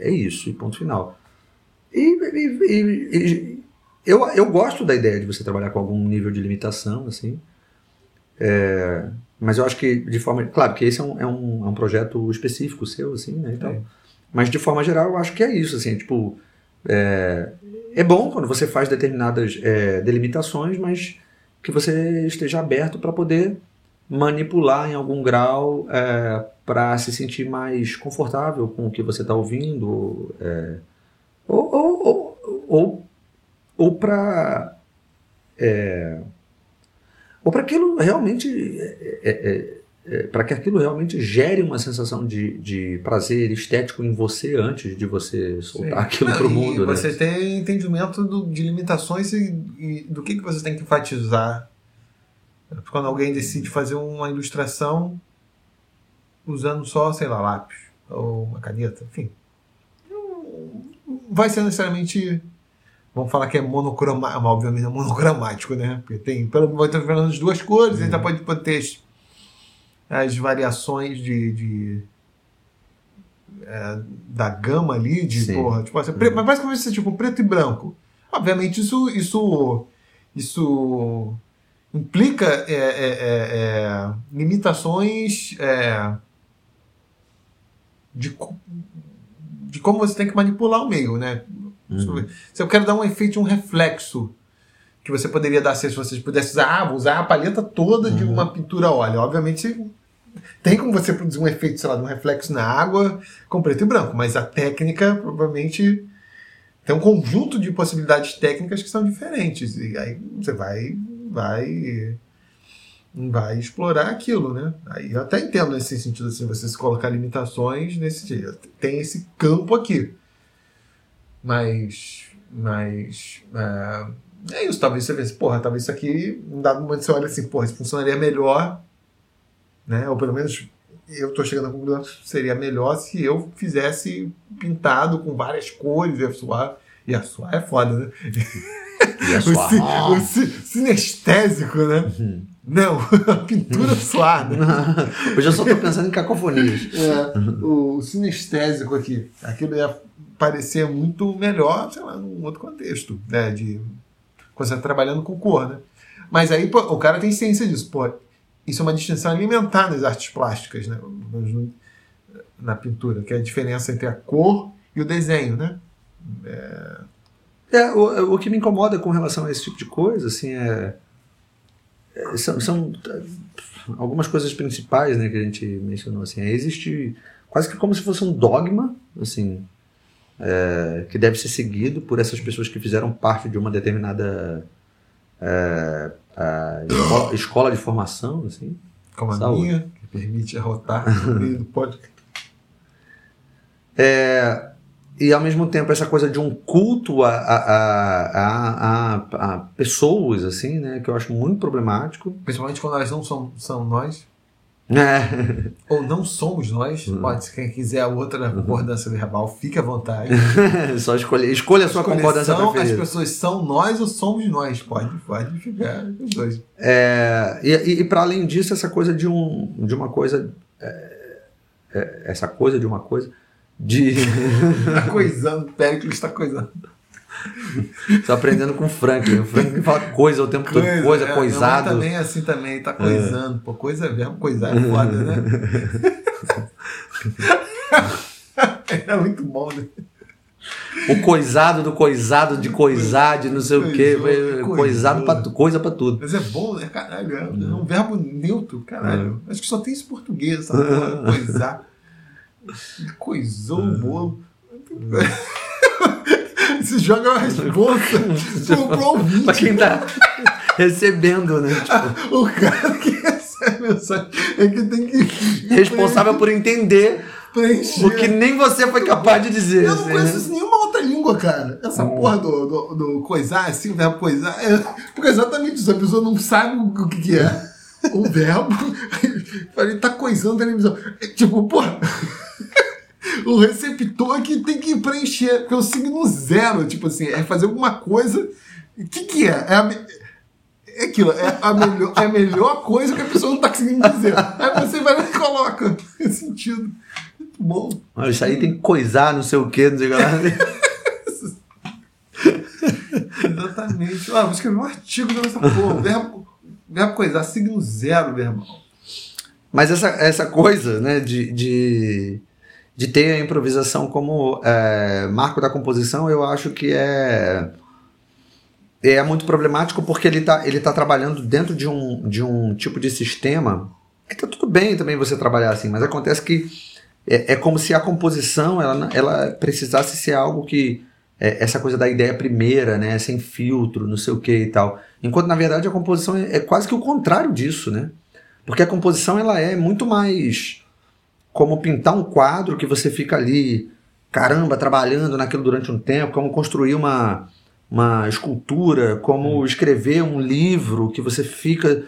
Speaker 2: é isso, e ponto final. E, e, eu, eu gosto da ideia de você trabalhar com algum nível de limitação, assim. É, mas eu acho que de forma. Claro que esse é um, é um, é um projeto específico seu, assim, né? Então, é. Mas de forma geral, eu acho que é isso, assim, tipo. É, é bom quando você faz determinadas é, delimitações, mas que você esteja aberto para poder manipular em algum grau é, para se sentir mais confortável com o que você está ouvindo, é, ou, ou, ou, ou, ou para é, ou para aquilo realmente é, é, é, é para que aquilo realmente gere uma sensação de, de prazer estético em você antes de você soltar Sim. aquilo para o mundo.
Speaker 1: Né? Você tem entendimento do, de limitações e, e, do que, que você tem que enfatizar. Quando alguém decide fazer uma ilustração usando só, sei lá, lápis ou uma caneta, enfim. Não vai ser necessariamente Vamos falar que é monocromático, obviamente é monocromático, né? Porque tem pelo menos pelo menos duas cores, ainda pode, pode ter as, as variações de, de é, da gama ali, de Sim. porra, tipo assim, uhum. mas basicamente ser tipo preto e branco. Obviamente isso isso isso implica é, é, é, é limitações é, de, de como você tem que manipular o meio, né? Uhum. Se eu quero dar um efeito, um reflexo que você poderia dar se vocês pudessem usar, ah, vou usar a paleta toda uhum. de uma pintura óleo. Obviamente tem como você produzir um efeito, sei lá, de um reflexo na água com preto e branco, mas a técnica provavelmente tem um conjunto de possibilidades técnicas que são diferentes. E aí você vai vai vai explorar aquilo, né? Aí eu até entendo nesse sentido assim, você se colocar limitações nesse tem esse campo aqui. Mas. Mas. É, é isso, talvez você pense, porra, talvez isso aqui, em dado momento você olha assim, porra, isso funcionaria melhor, né? Ou pelo menos eu estou chegando à conclusão que seria melhor se eu fizesse pintado com várias cores, ia suar. E a suar é foda, né?
Speaker 2: Ia [LAUGHS] suar.
Speaker 1: o, o sinestésico, né? Uhum. Não, [LAUGHS] a pintura suar, né?
Speaker 2: Hoje eu só estou pensando em cacofonias.
Speaker 1: É, o, o sinestésico aqui, aquilo ia parecer muito melhor, sei lá, num outro contexto, né? De quando você está trabalhando com cor, né? Mas aí pô, o cara tem ciência disso. Pô, isso é uma distinção alimentar nas artes plásticas, né? Na pintura, que é a diferença entre a cor e o desenho, né? É...
Speaker 2: É, o, o que me incomoda com relação a esse tipo de coisa, assim, é. é são, são algumas coisas principais né, que a gente mencionou. Assim, é, existe quase que como se fosse um dogma, assim, é, que deve ser seguido por essas pessoas que fizeram parte de uma determinada é, escola, [COUGHS] escola, de formação, assim.
Speaker 1: Como a Saúde. minha, que permite arrotar [LAUGHS] no meio do podcast.
Speaker 2: É, e ao mesmo tempo essa coisa de um culto a, a, a, a, pessoas, assim, né? Que eu acho muito problemático.
Speaker 1: Principalmente quando elas não são, são nós.
Speaker 2: É. [LAUGHS]
Speaker 1: Ou não somos nós. Uhum. Pode, se quem quiser outra uhum. concordância verbal, fique à vontade. [LAUGHS]
Speaker 2: Só escolher. Escolha a sua concordância
Speaker 1: são, preferida. As pessoas são nós ou somos nós. Pode, pode ficar os dois.
Speaker 2: É, e e, e para além disso, essa coisa de, um, de uma coisa. É, é, essa coisa de uma coisa de. [LAUGHS]
Speaker 1: tá coisando, Péricles está coisando.
Speaker 2: Tô aprendendo com o Franklin. O Franklin fala coisa o tempo coisa, todo, coisa, é, coisado.
Speaker 1: também é assim também, tá coisando. É. Pô, coisa é verbo, coisar é foda, né? [LAUGHS] é muito bom, né?
Speaker 2: O coisado do coisado de coisar, de não sei o quê. Coisado pra, coisa pra tudo.
Speaker 1: Mas é bom, né? Caralho. É um verbo neutro, caralho. Acho que só tem esse português, essa porra, coisar. [LAUGHS] Coisou o bolo. Se joga uma resposta pro, ouvinte.
Speaker 2: pra quem tá recebendo, né? [LAUGHS]
Speaker 1: Tipo... o cara que recebe mensagem é que tem que.
Speaker 2: Responsável por entender. Preencher. O que nem você foi capaz de dizer.
Speaker 1: Eu não assim, conheço né? nenhuma outra língua, cara. Essa hum. porra do, do, do, coisar, assim, o verbo coisar. É, porque é exatamente isso. A pessoa não sabe o que, que é. [LAUGHS] O verbo. [LAUGHS] Ele tá coisando a televisão. É, tipo, porra o receptor que tem que preencher, porque é o signo zero, tipo assim, é fazer alguma coisa. O que, que é? É, a, é aquilo, é a, melhor, é a melhor coisa que a pessoa não está conseguindo dizer. Aí você vai e coloca. [LAUGHS] Faz sentido. Muito bom.
Speaker 2: Isso aí tem que coisar, não sei o que, não sei o que lá. [LAUGHS]
Speaker 1: Exatamente. Ah, vou escrever um artigo nessa porra. Verbo, verbo coisar, signo zero, meu irmão.
Speaker 2: Mas essa, essa coisa, né, de, de de ter a improvisação como é, marco da composição, eu acho que é é muito problemático porque ele está ele tá trabalhando dentro de um, de um tipo de sistema tá tudo bem também você trabalhar assim, mas acontece que é, é como se a composição ela, ela precisasse ser algo que é, essa coisa da ideia primeira, né, sem filtro, não sei o que e tal. Enquanto na verdade a composição é, é quase que o contrário disso, né? Porque a composição ela é muito mais como pintar um quadro que você fica ali, caramba, trabalhando naquilo durante um tempo, como construir uma, uma escultura, como escrever um livro que você fica.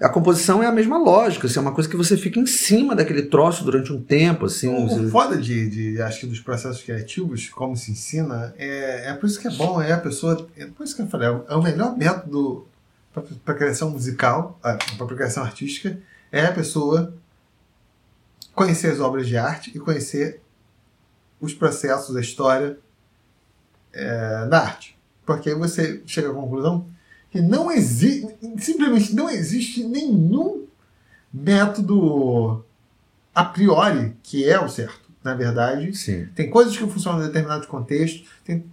Speaker 2: A composição é a mesma lógica, assim, é uma coisa que você fica em cima daquele troço durante um tempo. Assim,
Speaker 1: o
Speaker 2: você...
Speaker 1: foda de, de, acho que dos processos criativos, como se ensina, é, é por isso que é bom, é a pessoa. É por isso que eu falei, é o melhor método para criação musical, para criação artística, é a pessoa conhecer as obras de arte e conhecer os processos, a história é, da arte. Porque aí você chega à conclusão que não existe, simplesmente não existe nenhum método a priori que é o certo. Na verdade,
Speaker 2: Sim.
Speaker 1: tem coisas que funcionam em determinados contextos, tem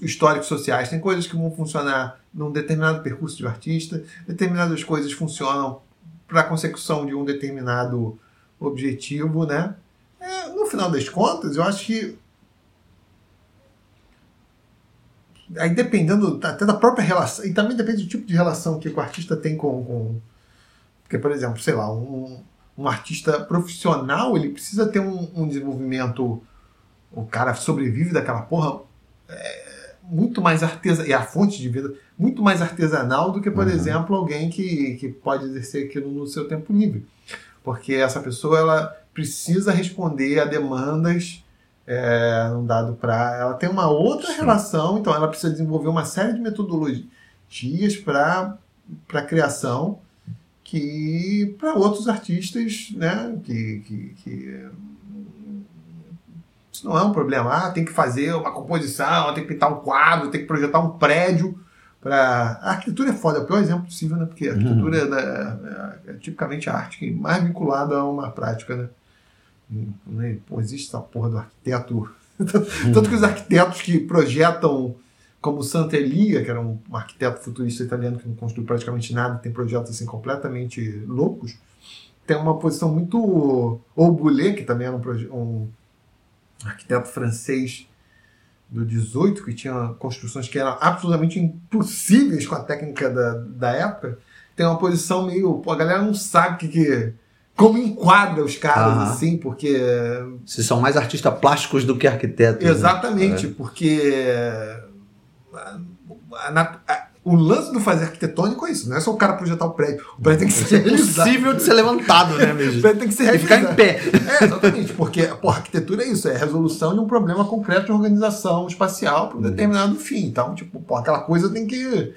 Speaker 1: históricos sociais, tem coisas que vão funcionar num determinado percurso de artista, determinadas coisas funcionam para a consecução de um determinado objetivo, né? É, no final das contas, eu acho que aí dependendo até da própria relação, e também depende do tipo de relação que o artista tem com. com porque, por exemplo, sei lá, um, um artista profissional, ele precisa ter um, um desenvolvimento. O cara sobrevive daquela porra é, muito mais artesanal, e a fonte de vida muito mais artesanal do que, por uhum. exemplo, alguém que, que pode exercer aquilo no seu tempo livre porque essa pessoa ela precisa responder a demandas é, um dado para ela tem uma outra Sim. relação então ela precisa desenvolver uma série de metodologias para para criação que para outros artistas né que, que, que, isso não é um problema ah tem que fazer uma composição tem que pintar um quadro tem que projetar um prédio para a arquitetura é foda, é o pior exemplo possível, né? Porque a arquitetura uhum. é, é, é, tipicamente a arte que é mais vinculada a uma prática, né? né? Pô, existe essa porra do arquiteto. [LAUGHS] Tanto que os arquitetos que projetam como Santelia, que era um, um arquiteto futurista italiano que não construiu praticamente nada, tem projetos assim completamente loucos, tem uma posição muito. Ou Boulet, que também era um, um arquiteto francês do 18, que tinha construções que eram absolutamente impossíveis com a técnica da, da época, tem uma posição meio. Pô, a galera não sabe que, que como enquadra os caras,
Speaker 2: Aham.
Speaker 1: assim, porque.
Speaker 2: Se são mais artistas plásticos do que arquitetos. né?
Speaker 1: Exatamente, porque. a- a- o lance do fazer arquitetônico é isso, não é só o cara projetar o prédio. O prédio tem que ser
Speaker 2: É
Speaker 1: realizado.
Speaker 2: impossível de ser levantado, né, [LAUGHS]
Speaker 1: O
Speaker 2: mesmo?
Speaker 1: prédio tem que ser
Speaker 2: E ficar
Speaker 1: realizado.
Speaker 2: em pé.
Speaker 1: É, exatamente, porque pô, arquitetura é isso, é a resolução de um problema concreto de organização espacial para um determinado fim. Então, tipo, pô, aquela coisa tem que.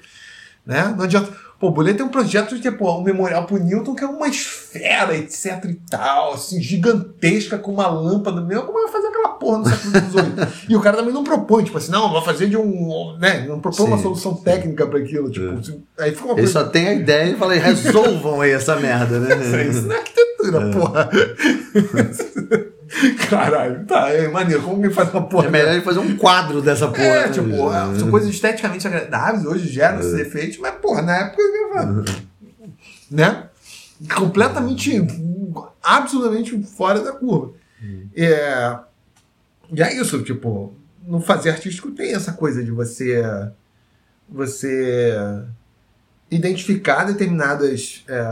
Speaker 1: Né? Não adianta. Pô, o Bolet tem um projeto de pô, um memorial pro Newton que é uma esfera, etc e tal, assim, gigantesca, com uma lâmpada mesmo. Como vai fazer aquela porra no século XVIII? [LAUGHS] e o cara também não propõe, tipo assim, não, vai fazer de um. Né? Não propõe uma
Speaker 2: Sim,
Speaker 1: solução técnica para aquilo. Tipo, se- aí fica uma
Speaker 2: Ele
Speaker 1: coisa.
Speaker 2: só tem a [LAUGHS] ideia e fala, resolvam aí essa merda, né?
Speaker 1: Isso não é arquitetura, porra. [LAUGHS] [LAUGHS] Caralho, tá, é maneiro. Como que faz uma porra?
Speaker 2: É melhor ele fazer um quadro dessa porra.
Speaker 1: É, tipo, é, são coisas esteticamente agradáveis, hoje geram esses efeitos, mas, porra, na época, né? Completamente, absolutamente fora da curva. É, e é isso, tipo, no fazer artístico tem essa coisa de você você identificar determinadas é,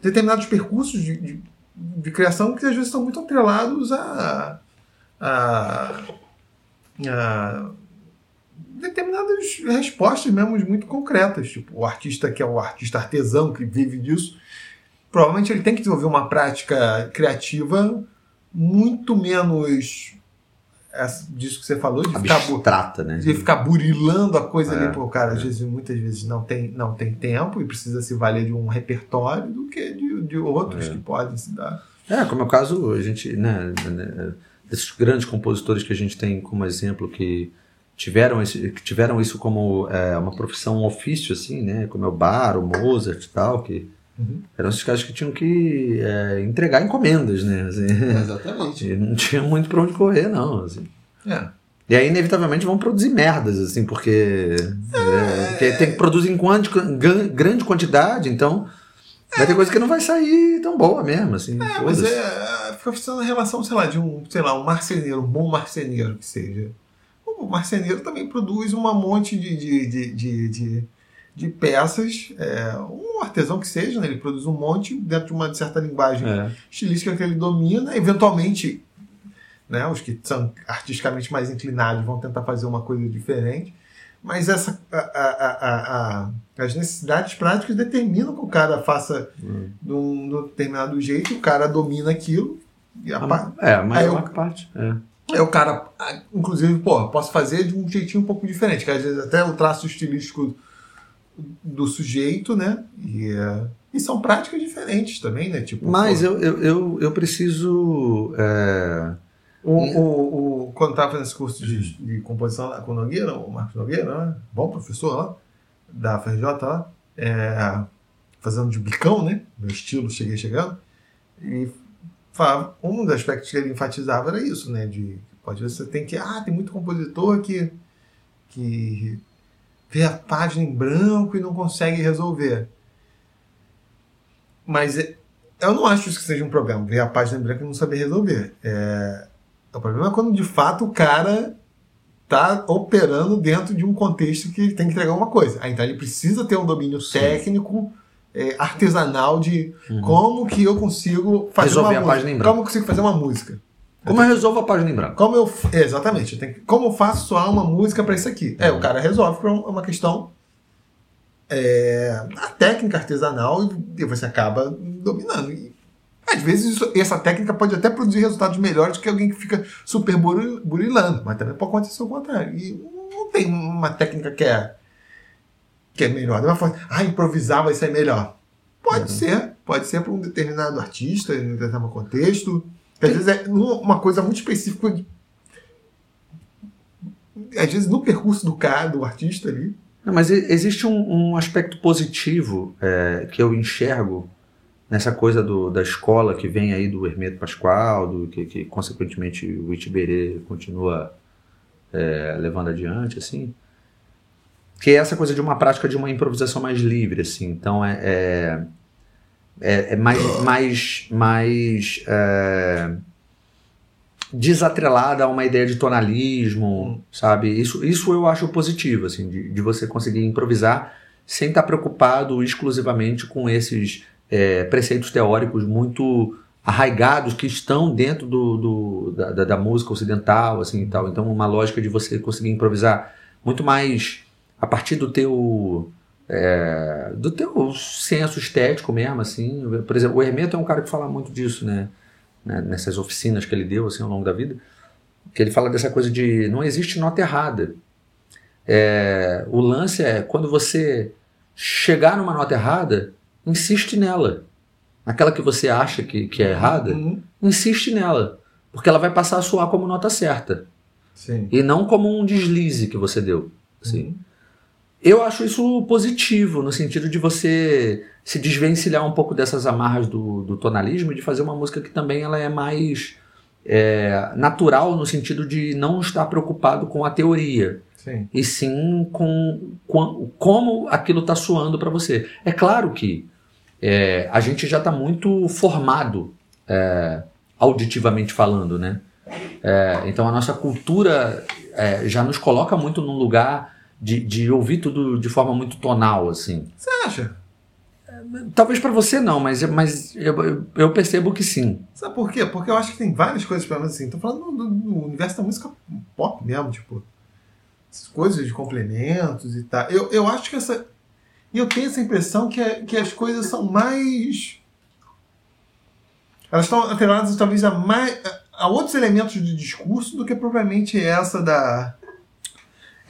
Speaker 1: determinados percursos de, de, de criação que às vezes estão muito atrelados a, a, a determinadas respostas mesmo muito concretas. Tipo, o artista que é o artista artesão que vive disso, provavelmente ele tem que desenvolver uma prática criativa muito menos disso que você falou, de ficar,
Speaker 2: né?
Speaker 1: de ficar burilando a coisa
Speaker 2: É,
Speaker 1: ali, porque o cara às
Speaker 2: é.
Speaker 1: vezes, muitas vezes não tem, não tem tempo e precisa se valer de um repertório do que de, de outros
Speaker 2: É.
Speaker 1: que podem se dar.
Speaker 2: É, como é o caso, a gente, né, né, desses grandes compositores que a gente tem como exemplo que tiveram, esse, que tiveram isso como é, uma profissão, um ofício, assim, né, como é o Bar, o Mozart e tal, que
Speaker 1: Uhum.
Speaker 2: eram esses caras que tinham que é, entregar encomendas, né, assim,
Speaker 1: Exatamente. [LAUGHS]
Speaker 2: e não tinha muito pra onde correr, não, assim.
Speaker 1: É.
Speaker 2: E aí, inevitavelmente, vão produzir merdas, assim, porque, é, porque tem que produzir em quanti- gran- grande quantidade, então vai ter coisa que não vai sair tão boa mesmo, assim.
Speaker 1: É, mas
Speaker 2: foda-se.
Speaker 1: é, fica pensando na relação, sei lá, de um, sei lá, um marceneiro, um bom marceneiro que seja. O marceneiro também produz um monte de, de, de, de, de, peças. é, um artesão que seja, né, ele produz um monte dentro de uma certa linguagem
Speaker 2: É.
Speaker 1: estilística que ele domina. Eventualmente, né, os que são artisticamente mais inclinados vão tentar fazer uma coisa diferente. Mas essa, a- a- a- a- as necessidades práticas determinam que o cara faça
Speaker 2: Hum.
Speaker 1: de um de um determinado jeito, o cara domina aquilo. E a pa-
Speaker 2: É, a maior
Speaker 1: eu-
Speaker 2: parte. É.
Speaker 1: Aí o cara, inclusive, pô, posso fazer de um jeitinho um pouco diferente, que às vezes até o traço estilístico do sujeito, né? E, é, e são práticas diferentes também, né? Tipo,
Speaker 2: Mas eu, eu, eu, eu preciso. é,
Speaker 1: o, o, o- quando tava fazendo esse curso de, de composição lá com o Nogueira, o Marcos Nogueira, né? bom professor lá, da FRJ lá, é, fazendo de bicão, né? Meu estilo, cheguei chegando. E falava, um dos aspectos que ele enfatizava era isso, né? De pode ver, você tem que. Ah, tem muito compositor que, que vê a página em branco e não consegue resolver. Mas é- eu não acho isso que seja um problema, ver a página em branco e não saber resolver. É, o problema é quando de fato o cara está operando dentro de um contexto que ele tem que entregar uma coisa. Ah, então ele precisa ter um domínio
Speaker 2: Sim.
Speaker 1: técnico, é, artesanal de
Speaker 2: Uhum.
Speaker 1: como que eu consigo fazer
Speaker 2: Resolver
Speaker 1: uma música. Como eu consigo fazer uma música.
Speaker 2: Como eu resolvo a página em branco?
Speaker 1: Como eu, é, exatamente, eu que- como eu faço soar uma música para isso aqui? É, o cara resolve para uma questão é, a técnica artesanal e, você acaba dominando. E, às vezes isso- essa técnica pode até produzir resultados melhores do que alguém que fica super buri- burilando, mas também pode acontecer o contrário. E não tem uma técnica que é que é melhor. Não vai falar, ah, improvisar vai ser melhor. Pode ser, pode ser para um determinado artista, em um determinado contexto. Que às vezes é uma coisa muito específica. de- Às vezes no percurso do cara, do artista ali.
Speaker 2: Não, mas existe um, um aspecto positivo é, que eu enxergo nessa coisa do, da escola que vem aí do Hermeto Pascoal, do, que, que consequentemente o Itiberê continua é, levando adiante, assim, que é essa coisa de uma prática de uma improvisação mais livre, assim. Então é, é, é, é mais, mais, mais é, desatrelada a uma ideia de tonalismo, sabe? Isso, isso eu acho positivo, assim, de, de você conseguir improvisar sem estar preocupado exclusivamente com esses é, preceitos teóricos muito arraigados que estão dentro do, do da, da, música ocidental, assim e tal. Então, uma lógica de você conseguir improvisar muito mais a partir do teu é, do teu senso estético mesmo, assim. Por exemplo, o Hermeto é um cara que fala muito disso, né? né? Nessas oficinas que ele deu, assim, ao longo da vida. Que ele fala dessa coisa de não existe nota errada. É, o lance é quando você chegar numa nota errada, insiste nela. Aquela que você acha que, que é errada, uhum. insiste nela. Porque ela vai passar a soar como nota certa.
Speaker 1: Sim.
Speaker 2: E não como um deslize que você deu. Assim. Uhum. Eu acho isso positivo, no sentido de você se desvencilhar um pouco dessas amarras do, do tonalismo e de fazer uma música que também ela é mais é, natural, no sentido de não estar preocupado com a teoria.
Speaker 1: Sim.
Speaker 2: E sim com, com como aquilo está soando para você. É claro que é, a gente já está muito formado é, auditivamente falando, né? É, então a nossa cultura é, já nos coloca muito num lugar de, de ouvir tudo de forma muito tonal, assim.
Speaker 1: Você acha?
Speaker 2: Talvez para você não, mas, mas eu, eu, percebo que sim.
Speaker 1: Sabe por quê? Porque eu acho que tem várias coisas, pelo menos assim. Tô falando do, do universo da música pop mesmo, tipo. Coisas de complementos e tal. Eu, eu acho que essa. E eu tenho essa impressão que, é, que as coisas são mais. Elas estão atreladas talvez a, mais, a outros elementos de discurso do que propriamente essa da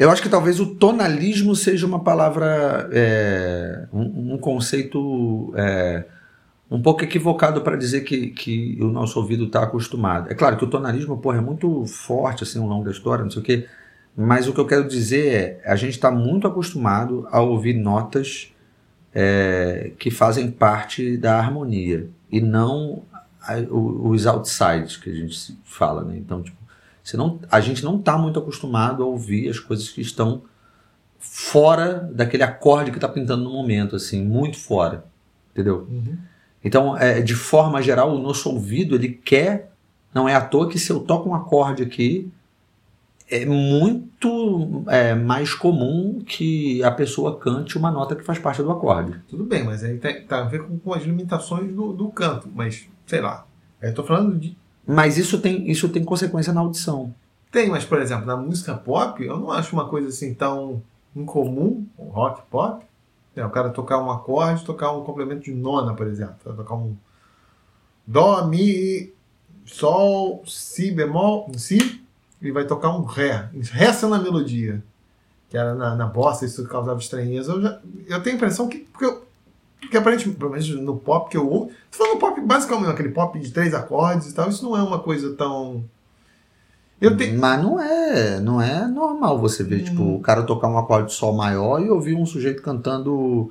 Speaker 2: eu acho que talvez o tonalismo seja uma palavra, é, um, um, conceito é, um pouco equivocado para dizer que, que o nosso ouvido está acostumado. É claro que o tonalismo porra, é muito forte assim, ao longo da história, não sei o quê, mas o que eu quero dizer é a gente está muito acostumado a ouvir notas é, que fazem parte da harmonia e não a, os outsides que a gente fala. Né? Então, tipo, você não, a gente não está muito acostumado a ouvir as coisas que estão fora daquele acorde que está pintando no momento, assim, muito fora, entendeu?
Speaker 1: Uhum.
Speaker 2: Então, é, de forma geral, o nosso ouvido ele quer, não é à toa que se eu toco um acorde aqui, é muito é, mais comum que a pessoa cante uma nota que faz parte do acorde.
Speaker 1: Tudo bem, mas aí tem, tá a ver com, com as limitações do, do canto, mas sei lá. Eu tô falando de
Speaker 2: mas isso tem, isso tem consequência na audição.
Speaker 1: Tem, mas por exemplo, na música pop, eu não acho uma coisa assim tão incomum, rock pop, é, o cara tocar um acorde, tocar um complemento de nona, por exemplo. Tocar um Dó, Mi, Sol, Si bemol, Si, e vai tocar um Ré. Ré sendo a melodia. Que era na, na bossa, isso causava estranheza. Eu, já, eu tenho a impressão que. Porque eu, porque aparentemente, pelo menos no pop que eu ouço. Tô falando pop basicamente, aquele pop de três acordes e tal. Isso não é uma coisa tão.
Speaker 2: Eu te... Mas não é, não é normal você ver, hum. tipo, o cara tocar um acorde de sol maior e ouvir um sujeito cantando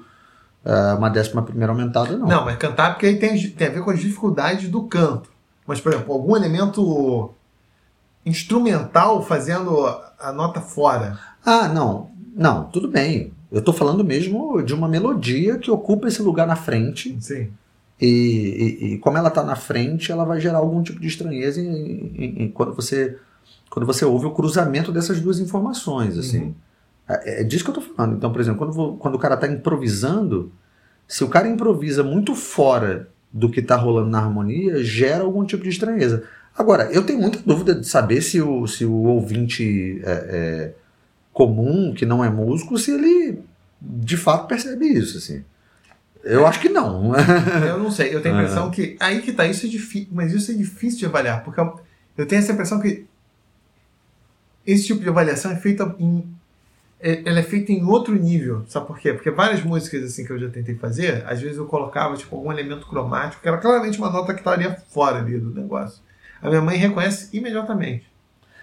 Speaker 2: uh, uma décima primeira aumentada, não.
Speaker 1: Não, mas cantar porque aí tem, tem a ver com as dificuldades do canto. Mas, por exemplo, algum elemento instrumental fazendo a nota fora.
Speaker 2: Ah, não. Não, tudo bem. Eu estou falando mesmo de uma melodia que ocupa esse lugar na frente.
Speaker 1: Sim.
Speaker 2: E, e, e como ela está na frente, ela vai gerar algum tipo de estranheza em, em, em, quando, você, quando você ouve o cruzamento dessas duas informações. assim. Uhum. É, é, disso que eu estou falando. Então, por exemplo, quando, quando o cara está improvisando, se o cara improvisa muito fora do que está rolando na harmonia, gera algum tipo de estranheza. Agora, eu tenho muita dúvida de saber se o, se o ouvinte é, é, comum, que não é músico, se ele de fato percebe isso, assim. Eu acho que não.
Speaker 1: eu não sei, eu tenho a impressão é. que. Aí que tá, isso é difícil. Mas isso é difícil de avaliar, porque eu tenho essa impressão que esse tipo de avaliação é feita em. É, ela é feita em outro nível, sabe por quê? Porque várias músicas assim que eu já tentei fazer, às vezes eu colocava tipo algum elemento cromático, que era claramente uma nota que estaria fora ali do negócio. A minha mãe reconhece imediatamente.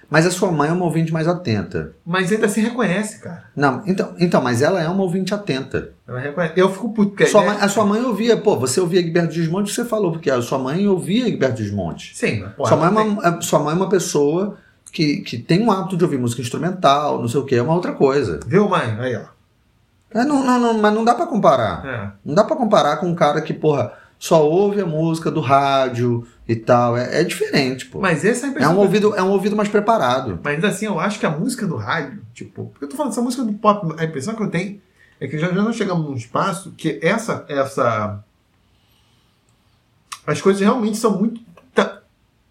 Speaker 2: Mas a sua mãe é uma ouvinte mais atenta.
Speaker 1: Mas ainda se reconhece, cara.
Speaker 2: Não, então, então mas ela é uma ouvinte atenta.
Speaker 1: Ela reconhece. Eu fico puto.
Speaker 2: Sua mãe, a sua mãe ouvia, pô, você ouvia Egberto Desmonte, você falou, porque a sua mãe ouvia Egberto Desmonte.
Speaker 1: Sim,
Speaker 2: mas, sua, mãe é uma, sua mãe é uma pessoa que, que tem um hábito de ouvir música instrumental, não sei o que, é uma outra coisa.
Speaker 1: Viu, mãe? Aí, ó.
Speaker 2: É, não, não, não, mas não dá pra comparar.
Speaker 1: É.
Speaker 2: Não dá pra comparar com um cara que, porra, só ouve a música do rádio e tal. É, é diferente, pô.
Speaker 1: Mas essa é a
Speaker 2: É
Speaker 1: impressão.
Speaker 2: um, ouvido, é um ouvido mais preparado.
Speaker 1: Mas ainda assim, eu acho que a música do rádio, tipo, porque eu tô falando essa música do pop, a impressão que eu tenho é que já, já não chegamos num espaço que essa, essa. As coisas realmente são muito. tá-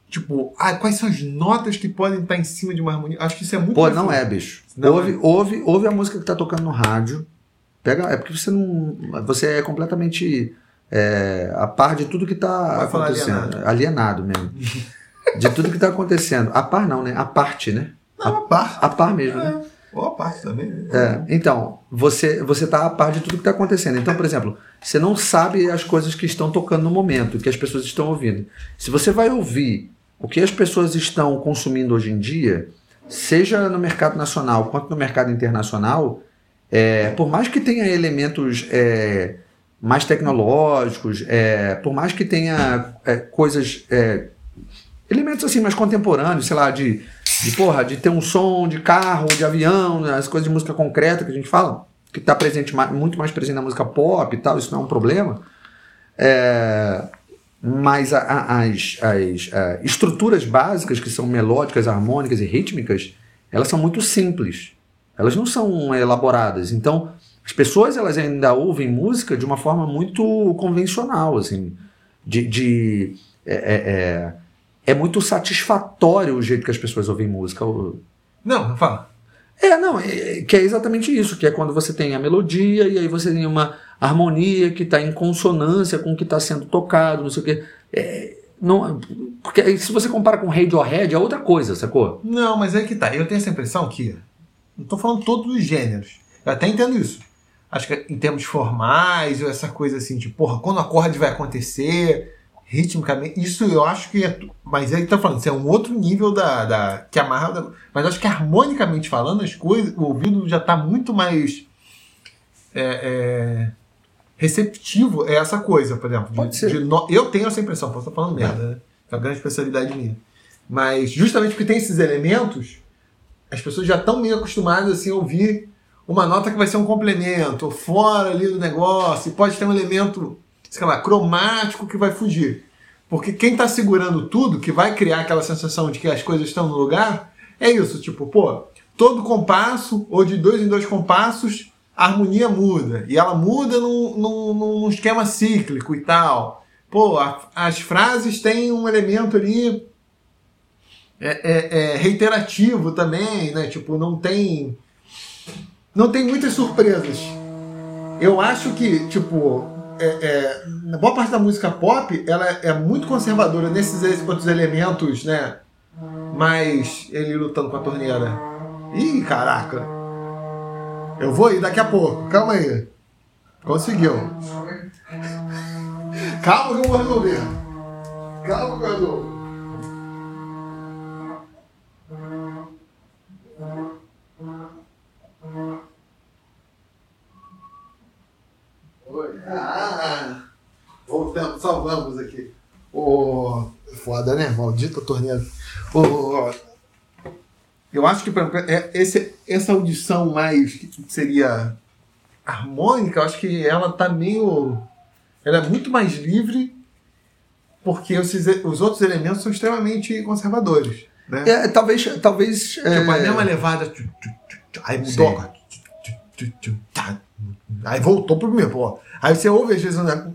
Speaker 1: tipo, ah, quais são as notas que podem estar em cima de uma harmonia? Acho que isso é muito.
Speaker 2: Pô, não é, bicho.
Speaker 1: Não
Speaker 2: ouve,
Speaker 1: é.
Speaker 2: ouve, ouve a música que tá tocando no rádio. Pega, é porque você não. Você é completamente é, a par de tudo que tá
Speaker 1: falar
Speaker 2: acontecendo. Alienado, mesmo. [LAUGHS] de tudo que tá acontecendo. A par não, né? A parte, né?
Speaker 1: Não, a parte.
Speaker 2: A par mesmo, né?
Speaker 1: Ou a parte também. né?
Speaker 2: É, então, você você tá a par de tudo que está acontecendo. Então, por exemplo, você não sabe as coisas que estão tocando no momento, que as pessoas estão ouvindo. Se você vai ouvir o que as pessoas estão consumindo hoje em dia, seja no mercado nacional quanto no mercado internacional, é, por mais que tenha elementos é, mais tecnológicos, é, por mais que tenha é, coisas, é, elementos assim mais contemporâneos, sei lá, de, de porra, de ter um som de carro, de avião, né, as coisas de música concreta que a gente fala, que está presente muito mais presente na música pop e tal, isso não é um problema. É, mas a- a- as, as ah, estruturas básicas, que são melódicas, harmônicas e rítmicas, elas são muito simples. Elas não são elaboradas. Então, as pessoas elas ainda ouvem música de uma forma muito convencional, assim, de, de é, é, é, é muito satisfatório o jeito que as pessoas ouvem música.
Speaker 1: Não, fala.
Speaker 2: é, não, é- que é exatamente isso, que é quando você tem a melodia e aí você tem uma harmonia que está em consonância com o que está sendo tocado, não sei o quê. É, não, porque se você compara com Radiohead é outra coisa, sacou?
Speaker 1: Não, mas aí que tá. Eu tenho essa impressão que. Não tô falando todos os gêneros. Eu até entendo isso. Acho que em termos formais, ou essa coisa assim, de porra, quando o acorde vai acontecer, ritmicamente. Isso eu acho que é. Mas aí tá falando, isso é um outro nível da. da que amarra. da- mas acho que harmonicamente falando, as coisas. O ouvido já tá muito mais. é, é, receptivo a essa coisa, por exemplo. de-
Speaker 2: Pode ser.
Speaker 1: de no- eu tenho essa impressão, posso estar falando merda, né? É uma grande especialidade minha. Mas justamente porque tem esses elementos, as pessoas já estão meio acostumadas assim, a ouvir uma nota que vai ser um complemento, fora ali do negócio, e pode ter um elemento, sei lá, cromático que vai fugir. Porque quem está segurando tudo, que vai criar aquela sensação de que as coisas estão no lugar, é isso, tipo, pô, todo compasso, ou de dois em dois compassos, a harmonia muda. E ela muda num, num, num esquema cíclico e tal. Pô, a- as frases têm um elemento ali é, é- é reiterativo também, né? Tipo, não tem. Não tem muitas surpresas. Eu acho que, tipo, é, é, na boa parte da música pop, ela é muito conservadora nesses outros elementos, né? Mas ele lutando com a torneira. Ih, caraca! Eu vou ir daqui a pouco, calma aí. Conseguiu. Calma que eu vou resolver. Calma que eu resolvo. Foda, né? Maldita torneira. O eu acho que exemplo, é- esse, essa audição mais que seria harmônica, eu acho que ela tá meio ela é muito mais livre porque esses, os outros elementos são extremamente conservadores, né?
Speaker 2: É, talvez, talvez
Speaker 1: Tipo, a
Speaker 2: é,
Speaker 1: mesma levada. Aí mudou Aí voltou pro primeiro. Pô. Aí você ouve às vezes. né,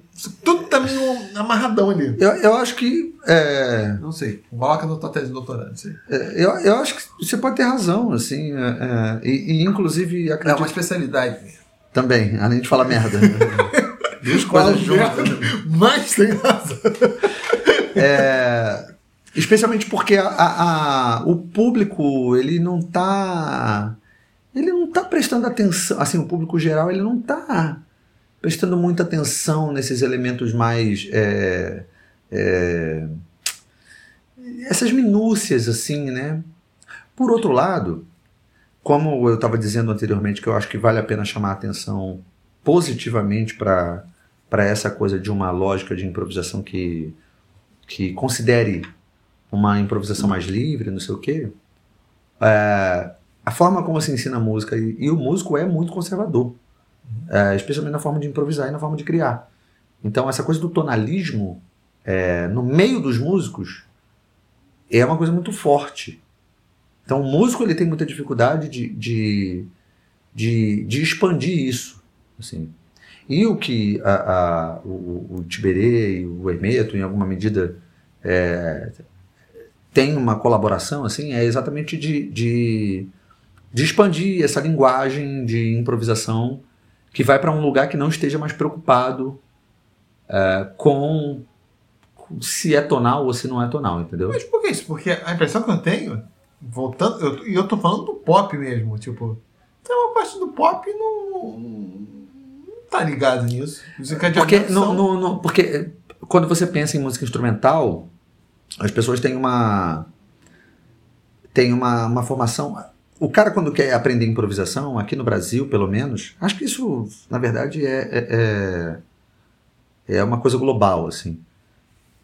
Speaker 1: Tudo tá meio amarradão ali.
Speaker 2: eu, eu acho que é,
Speaker 1: Não sei. Coloca no tua tese de doutorado. sei.
Speaker 2: é, eu, eu acho que você pode ter razão, assim, é, é, e, e inclusive
Speaker 1: É
Speaker 2: acredito
Speaker 1: uma especialidade mesmo.
Speaker 2: também, além de falar merda. [LAUGHS] Duas
Speaker 1: Fala
Speaker 2: coisas juntas.
Speaker 1: merda, Mas tem razão.
Speaker 2: É, especialmente porque a- a- a- o público ele não tá ele não tá prestando atenção assim o público geral ele não tá prestando muita atenção nesses elementos mais é, é, essas minúcias assim né? Por outro lado como eu estava dizendo anteriormente que eu acho que vale a pena chamar a atenção positivamente para para essa coisa de uma lógica de improvisação que que considere uma improvisação mais livre, não sei o quê, é, a forma como se ensina música, e, e o músico é muito conservador, é, especialmente na forma de improvisar e na forma de criar. Então, essa coisa do tonalismo é, no meio dos músicos é uma coisa muito forte. Então, o músico ele tem muita dificuldade de, de, de, de expandir isso. Assim. E o que a, a, o, o Tiberê e o Hermeto, em alguma medida, é, tem uma colaboração assim é exatamente de, de, de expandir essa linguagem de improvisação que vai para um lugar que não esteja mais preocupado é, com se é tonal ou se não é tonal, entendeu?
Speaker 1: Mas por que isso? Porque a impressão que eu tenho, voltando, eu, e eu, tô falando do pop mesmo, tipo, tem uma parte do pop não, não tá ligado nisso. Música de
Speaker 2: porque, no, no, no, porque quando você pensa em música instrumental, as pessoas têm uma tem uma, uma formação. O cara, quando quer aprender improvisação, aqui no Brasil, pelo menos, acho que isso, na verdade, é, é, é, é uma coisa global, assim.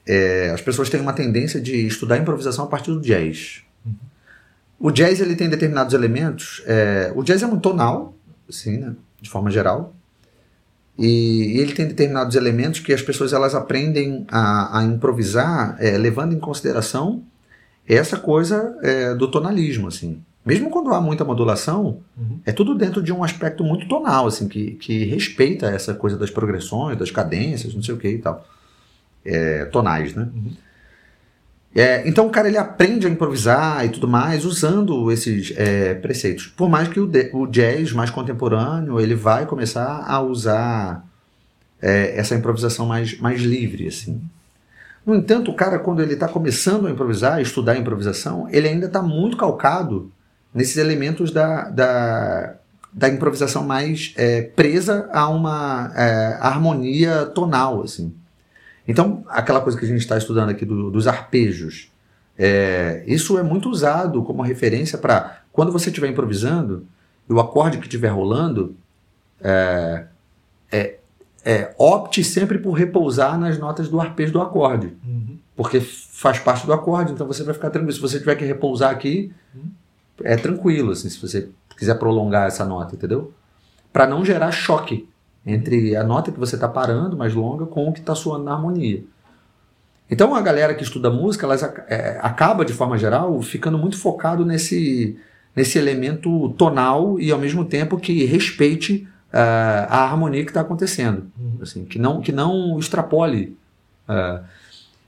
Speaker 2: É, as pessoas têm uma tendência de estudar improvisação a partir do jazz. Uhum. O jazz ele tem determinados elementos. É, o jazz é muito tonal, assim, né, de forma geral. E, e, ele tem determinados elementos que as pessoas elas aprendem a, a improvisar, é, levando em consideração essa coisa é, do tonalismo, assim. Mesmo quando há muita modulação, uhum. é tudo dentro de um aspecto muito tonal, assim, que, que respeita essa coisa das progressões, das cadências, não sei o que e tal é, tonais, né? Uhum. É, então o cara ele aprende a improvisar e tudo mais usando esses é, preceitos. Por mais que o, de, o, jazz mais contemporâneo ele vai começar a usar é, essa improvisação mais, mais livre, assim. No entanto, o cara quando ele está começando a improvisar, a estudar a improvisação, ele ainda está muito calcado nesses elementos da, da, da improvisação mais é, presa a uma é, harmonia tonal, assim. Então, aquela coisa que a gente está estudando aqui do, dos arpejos, é, isso é muito usado como referência para quando você estiver improvisando e o acorde que estiver rolando, é, é, é, opte sempre por repousar nas notas do arpejo do acorde, uhum. porque faz parte do acorde, então você vai ficar tranquilo. Se você tiver que repousar aqui, uhum. É tranquilo, assim, se você quiser prolongar essa nota, entendeu? Para não gerar choque entre a nota que você está parando, mais longa, com o que está soando na harmonia. Então a galera que estuda música, ela é, acaba, de forma geral, ficando muito focado nesse, nesse elemento tonal e ao mesmo tempo que respeite uh, a harmonia que está acontecendo, uhum. assim, que não, que não extrapole. Uh,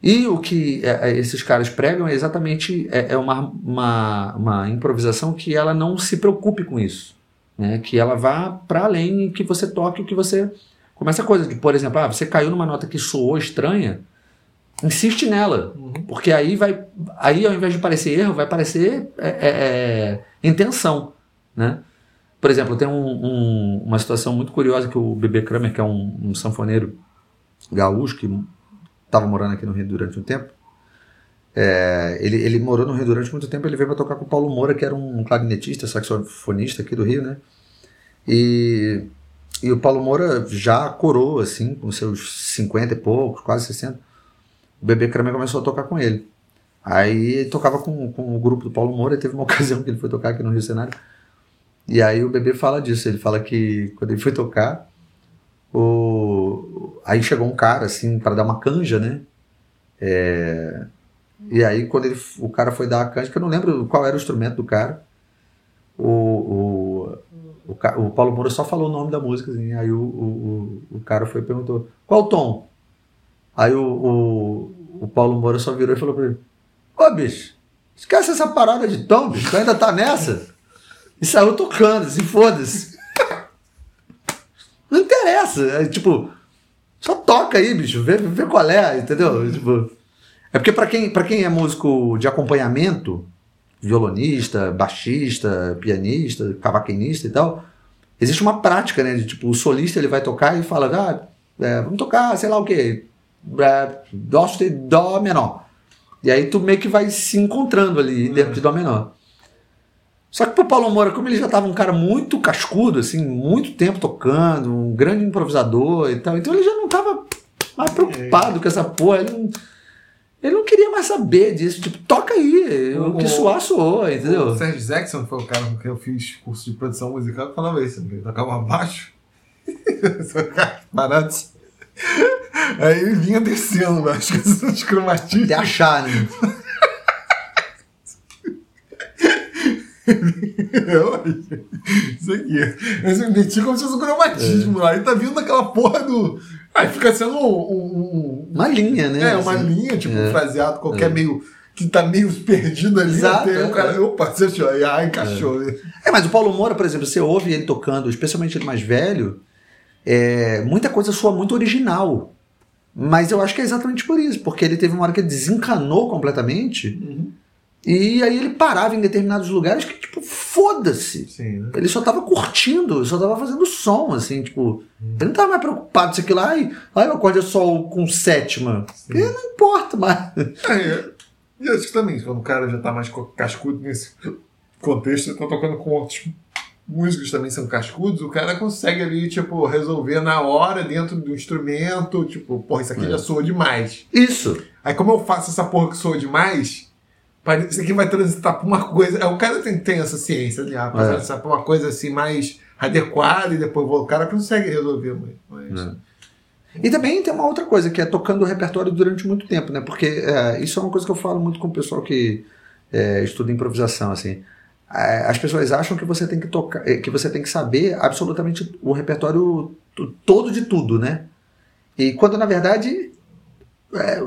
Speaker 2: e o que uh, esses caras pregam é exatamente é, é uma, uma, uma improvisação que ela não se preocupe com isso né? Que ela vá para além e que você toque o que você começa a coisa de, por exemplo, ah, você caiu numa nota que soou estranha, insiste nela, uhum. porque aí vai, aí ao invés de parecer erro, vai parecer é, é, é, intenção, né? Por exemplo, tem um, um, uma situação muito curiosa que o Bebê Kramer, que é um, um sanfoneiro gaúcho que estava morando aqui no Rio durante um tempo, é, ele, ele morou no Rio durante muito tempo, ele veio para tocar com o Paulo Moura, que era um clarinetista, saxofonista aqui do Rio, né? E, e o Paulo Moura já corou, assim, com seus 50 e poucos, quase 60. O Bebê Kramer começou a tocar com ele. Aí tocava com, com o grupo do Paulo Moura, e teve uma [LAUGHS] ocasião que ele foi tocar aqui no Rio Cenário. E aí o Bebê fala disso, ele fala que quando ele foi tocar, o... aí chegou um cara, assim, para dar uma canja, né? É e aí, quando ele, o cara foi dar a cântica, eu não lembro qual era o instrumento do cara. O, o, o, o Paulo Moura só falou o nome da música, assim, aí o, o, o cara foi e perguntou: qual tom? Aí o, o, o Paulo Moura só virou e falou pra ele: Ô bicho, esquece essa parada de tom, bicho, tu ainda tá nessa? E saiu tocando, assim, foda-se. Não interessa, é, tipo, só toca aí, bicho, vê, vê qual é, entendeu? Tipo. É porque para quem, quem é músico de acompanhamento, violonista, baixista, pianista, cavaquinista e tal, existe uma prática, né? De tipo, o solista ele vai tocar e fala, ah, é, vamos tocar, sei lá o quê, é, dó, dó menor. E aí tu meio que vai se encontrando ali dentro de dó menor. Só que pro Paulo Moura, como ele já tava um cara muito cascudo, assim, muito tempo tocando, um grande improvisador e tal, então ele já não tava mais preocupado com essa porra. Ele não Ele não queria mais saber disso. Tipo, toca aí. O, que suar, soou, entendeu?
Speaker 1: O Sérgio Jackson foi o cara com quem eu fiz curso de produção musical que falava isso. Ele tocava abaixo. [LAUGHS] baratos. Aí ele vinha descendo, acho que os cromatistas.
Speaker 2: Até achar, né?
Speaker 1: Isso aqui. Mas eu meti como se fosse um cromatismo é. lá. E tá vindo aquela porra do. Aí fica sendo um, um,
Speaker 2: uma linha, né?
Speaker 1: É, uma assim. linha, tipo, é. um fraseado qualquer é. meio. Que tá meio perdido ali.
Speaker 2: Exato.
Speaker 1: Até, o cara, é. opa, você achou, ah, encaixou.
Speaker 2: É. é, mas o Paulo Moura, por exemplo, você ouve ele tocando, especialmente ele mais velho, é, muita coisa soa muito original. Mas eu acho que é exatamente por isso, porque ele teve uma hora que ele desencanou completamente. Uhum. E aí ele parava em determinados lugares que, tipo, foda-se.
Speaker 1: Né?
Speaker 2: Ele só tava curtindo, só tava fazendo som, assim, tipo. Hum. Ele não tava mais preocupado se aquilo, ai, ai, o acorde é só com sétima. Porque não importa mais.
Speaker 1: É, e acho que também, quando o cara já tá mais cascudo nesse contexto, tá tocando com outros músicos também são cascudos, o cara consegue ali, tipo, resolver na hora dentro do instrumento, tipo, porra, isso aqui é. já soa demais.
Speaker 2: Isso.
Speaker 1: Aí como eu faço essa porra que soa demais, isso aqui vai transitar para uma coisa. É, o cara tem, tem essa ciência, né? Ah, é. transitar para uma coisa assim mais adequada e depois o cara consegue resolver. Mas... É.
Speaker 2: E também tem uma outra coisa, que é tocando o repertório durante muito tempo, né? Porque é, isso é uma coisa que eu falo muito com o pessoal que é, estuda improvisação, assim. É, as pessoas acham que você tem que tocar, é, que você tem que saber absolutamente o repertório todo de tudo, né? E quando na verdade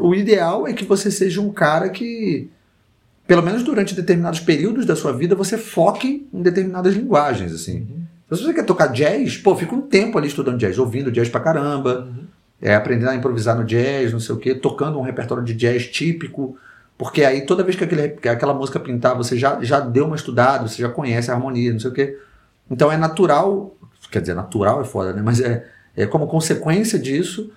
Speaker 2: o ideal é que você seja um cara que pelo menos durante determinados períodos da sua vida, você foque em determinadas linguagens, assim. Uhum. Então, se você quer tocar jazz, pô, fica um tempo ali estudando jazz, ouvindo jazz pra caramba, uhum. é, aprendendo a improvisar no jazz, não sei o quê, tocando um repertório de jazz típico, porque aí toda vez que, aquele, que aquela música pintar, você já, já deu uma estudada, você já conhece a harmonia, não sei o quê. Então é natural, quer dizer, natural é foda, né? Mas é, é como consequência disso,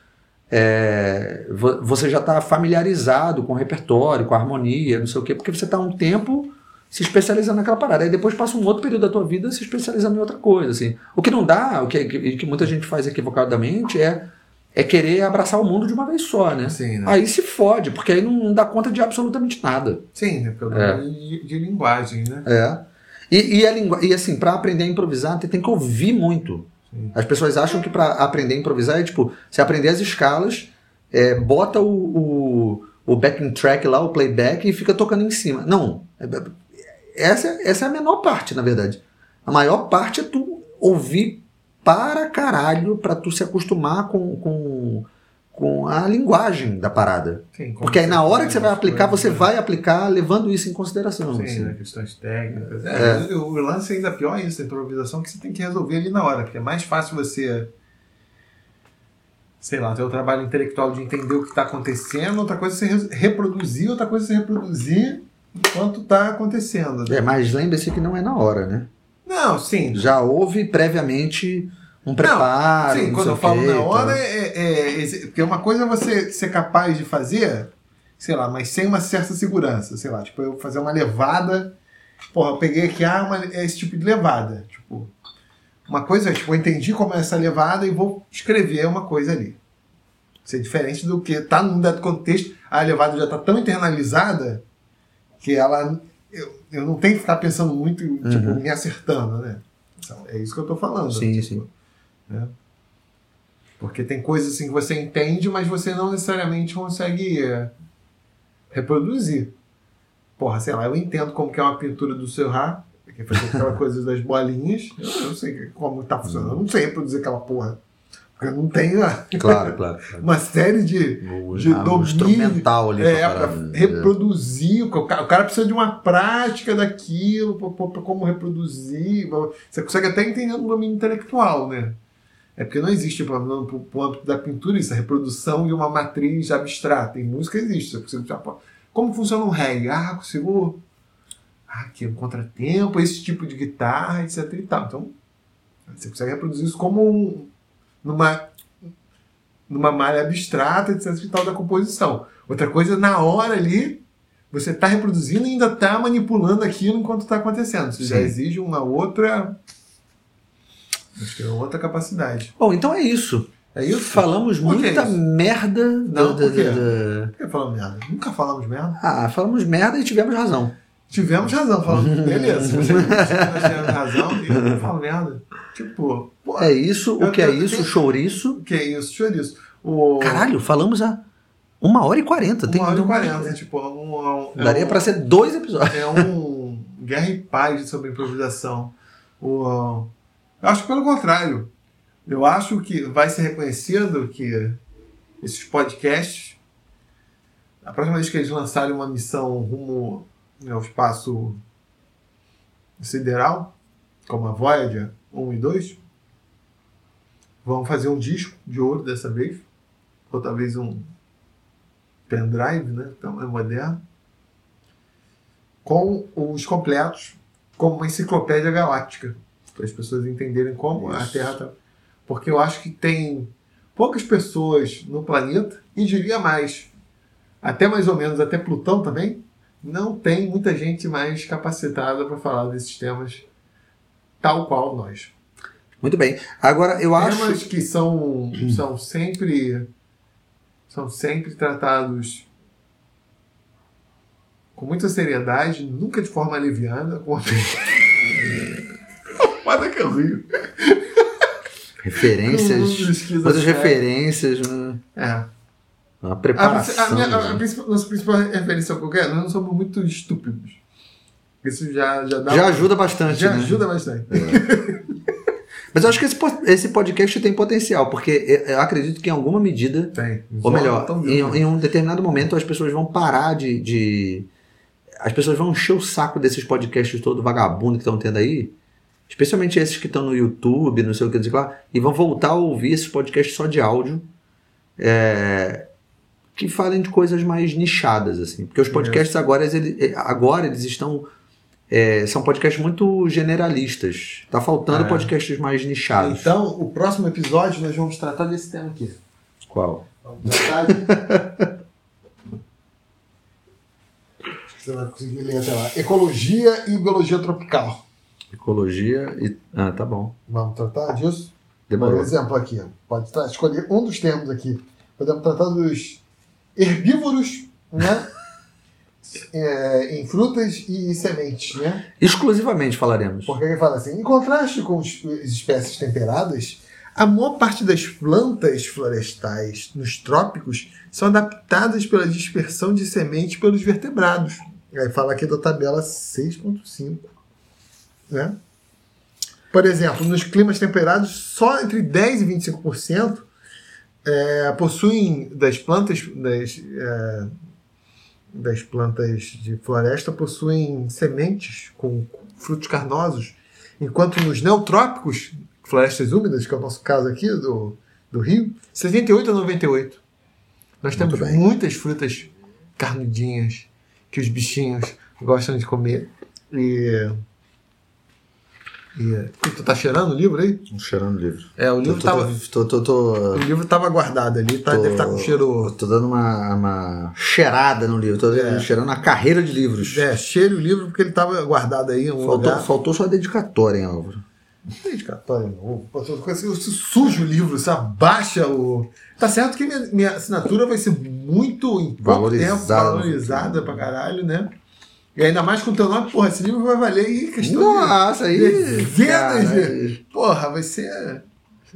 Speaker 2: é, você já está familiarizado com o repertório, com a harmonia, não sei o quê, porque você está um tempo se especializando naquela parada. Aí depois passa um outro período da tua vida se especializando em outra coisa. Assim. O que não dá, o que, que, muita gente faz equivocadamente é, é querer abraçar o mundo de uma vez só, né?
Speaker 1: Sim, né?
Speaker 2: Aí se fode, porque aí não dá conta de absolutamente nada.
Speaker 1: Sim, né? pelo é. de, de, linguagem, né?
Speaker 2: É. E, e, a lingu... e assim, para aprender a improvisar, tem que ouvir muito. As pessoas acham que para aprender a improvisar é tipo, você aprender as escalas, é, bota o, o, o backing track lá, o playback, e fica tocando em cima. Não. É, essa, essa é a menor parte, na verdade. A maior parte é tu ouvir para caralho para tu se acostumar com, com com a linguagem da parada. Sim, Porque aí na hora que você vai aplicar, você vai aplicar levando isso em consideração.
Speaker 1: Sim, assim. né? questões técnicas. É, é. O, o lance é ainda pior é isso, a improvisação, que você tem que resolver ali na hora, porque é mais fácil você, sei lá, ter o trabalho intelectual de entender o que está acontecendo, outra coisa é você reproduzir, outra coisa é você reproduzir enquanto está acontecendo.
Speaker 2: Né? É, mas lembre-se que não é na hora, né?
Speaker 1: Não, sim.
Speaker 2: Já houve previamente um preparo.
Speaker 1: Não, sim, quando eu falo na hora, é, é, é, porque uma coisa é você ser capaz de fazer, sei lá, mas sem uma certa segurança, sei lá, tipo, eu fazer uma levada, porra, eu peguei aqui, ah, uma, é esse tipo de levada, tipo, uma coisa é, tipo, eu entendi como é essa levada e vou escrever uma coisa ali. Isso é diferente do que tá num dado contexto, a levada já tá tão internalizada que ela, eu, eu não tenho que ficar pensando muito, tipo, uhum. me acertando, né? Então, é isso que eu tô falando.
Speaker 2: Sim,
Speaker 1: tipo,
Speaker 2: sim.
Speaker 1: Né? Porque tem coisas assim que você entende, mas você não necessariamente consegue é, reproduzir. Porra, sei lá, eu entendo como que é uma pintura do Seurat, que faz aquela [LAUGHS] coisa das bolinhas. Eu não sei como tá funcionando. Eu não sei reproduzir aquela porra. Porque eu não tenho
Speaker 2: claro, claro, [LAUGHS] claro.
Speaker 1: uma série de,
Speaker 2: o, de domínio. instrumental ali.
Speaker 1: É, para reproduzir. O cara, o cara, precisa de uma prática daquilo, para como reproduzir. Você consegue até entender no domínio intelectual, né? É porque não existe, para o âmbito da pintura, isso, a reprodução de uma matriz abstrata. Em música existe. Você já, como funciona um reggae? Ah, consigo. Ah, aqui é um contratempo, esse tipo de guitarra, etc. E tal. Então, você consegue reproduzir isso como um, numa, numa malha abstrata, etc. E tal, da composição. Outra coisa, na hora ali, você está reproduzindo e ainda está manipulando aquilo enquanto está acontecendo. Isso já exige uma outra Acho que é outra capacidade.
Speaker 2: Bom, então é isso.
Speaker 1: É isso?
Speaker 2: Falamos
Speaker 1: que
Speaker 2: muita
Speaker 1: isso?
Speaker 2: merda.
Speaker 1: Não,
Speaker 2: da-
Speaker 1: por quê?
Speaker 2: da-
Speaker 1: Por que falamos merda? Nunca falamos merda.
Speaker 2: Ah, falamos merda e tivemos razão.
Speaker 1: Tivemos razão, falando, [LAUGHS] beleza, você que tivemos razão, e eu não falo merda. Tipo, pô,
Speaker 2: É isso, o que é isso,
Speaker 1: eu-
Speaker 2: chouriço.
Speaker 1: o que é isso? Chouriço. O...
Speaker 2: Caralho, falamos há uma hora e quarenta.
Speaker 1: Uma hora e
Speaker 2: um-
Speaker 1: quarenta, tipo, um, um, é
Speaker 2: Daria
Speaker 1: um-
Speaker 2: pra ser dois episódios.
Speaker 1: É um guerra e paz sobre improvisação. O, eu acho pelo contrário. Eu acho que vai ser reconhecido que esses podcasts, a próxima vez que eles lançarem uma missão rumo ao espaço sideral, como a Voyager 1 e 2, vão fazer um disco de ouro dessa vez, ou talvez um pendrive, né? Então é moderno com os completos como uma enciclopédia galáctica, as pessoas entenderem como a
Speaker 2: Isso.
Speaker 1: Terra está. Porque eu acho que tem poucas pessoas no planeta, e diria mais, até mais ou menos, até Plutão também, não tem muita gente mais capacitada para falar desses temas tal qual nós.
Speaker 2: Muito bem. Agora, eu acho.
Speaker 1: Temas que são, são sempre são sempre tratados com muita seriedade, nunca de forma aliviana. Com... [LAUGHS] [LAUGHS] Foda que eu rio.
Speaker 2: Referências. Outras referências. né?
Speaker 1: É.
Speaker 2: Uma
Speaker 1: A,
Speaker 2: preparação.
Speaker 1: a, minha, a, a
Speaker 2: né?
Speaker 1: principal, nossa principal referência qualquer, nós não somos muito estúpidos. Isso já, já dá.
Speaker 2: Já ajuda bastante.
Speaker 1: já
Speaker 2: né?
Speaker 1: ajuda bastante.
Speaker 2: Mas eu acho que esse, esse podcast tem potencial, porque eu- acredito que em alguma medida
Speaker 1: Tem.
Speaker 2: Ou melhor, em, em um determinado momento as pessoas vão parar de, de- As pessoas vão encher o saco desses podcasts todo vagabundo que estão tendo aí. Especialmente esses que estão no YouTube, não sei o que dizer lá, e vão voltar a ouvir esses podcasts só de áudio. é, que falem de coisas mais nichadas, assim. Porque os podcasts agora, eles, agora eles estão. é, são podcasts muito generalistas. Tá faltando
Speaker 1: É.
Speaker 2: podcasts mais nichados.
Speaker 1: Então, o próximo episódio nós vamos tratar desse tema aqui.
Speaker 2: Qual?
Speaker 1: Vamos tratar [LAUGHS] Você vai conseguir ler até lá. Ecologia e biologia tropical.
Speaker 2: Ecologia e. Ah, tá bom.
Speaker 1: Vamos tratar disso? Por
Speaker 2: Demorou.
Speaker 1: exemplo, aqui, pode escolher um dos termos aqui. Podemos tratar dos herbívoros, né? [LAUGHS] É, em frutas e sementes, né?
Speaker 2: Exclusivamente falaremos.
Speaker 1: Porque ele fala assim, em contraste com as espécies temperadas, a maior parte das plantas florestais nos trópicos são adaptadas pela dispersão de sementes pelos vertebrados. Aí fala aqui da tabela 6.5. Né? Por exemplo, nos climas temperados, só entre 10% e 25% é, possuem das plantas das, é, das plantas de floresta possuem sementes com frutos carnosos, enquanto nos neotrópicos, florestas úmidas, que é o nosso caso aqui do, do Rio, 78 a 98. Nós temos
Speaker 2: bem.
Speaker 1: muitas frutas carnudinhas que os bichinhos gostam de comer. E, e tu tá cheirando o livro aí?
Speaker 2: Cheirando livro.
Speaker 1: É, o livro
Speaker 2: Tô,
Speaker 1: tava,
Speaker 2: tô, tô, tô,
Speaker 1: o livro tava guardado ali, tá,
Speaker 2: tô-
Speaker 1: deve estar com cheiro.
Speaker 2: tô dando uma, uma cheirada no livro. Tô
Speaker 1: É.
Speaker 2: cheirando a carreira de livros.
Speaker 1: É, cheiro o livro porque ele tava guardado aí um
Speaker 2: Faltou,
Speaker 1: lugar.
Speaker 2: faltou só a dedicatória, hein, Álvaro?
Speaker 1: Dedicatória novo. Você suja o livro, você abaixa o. Tá certo que minha, minha assinatura vai ser muito em pouco
Speaker 2: Valorizada.
Speaker 1: tempo valorizada pra caralho, né? E ainda mais com o teu nome, porra, esse livro vai valer aí questão
Speaker 2: Nossa, aí.
Speaker 1: Dezenas
Speaker 2: cara,
Speaker 1: de- de. Porra, vai ser.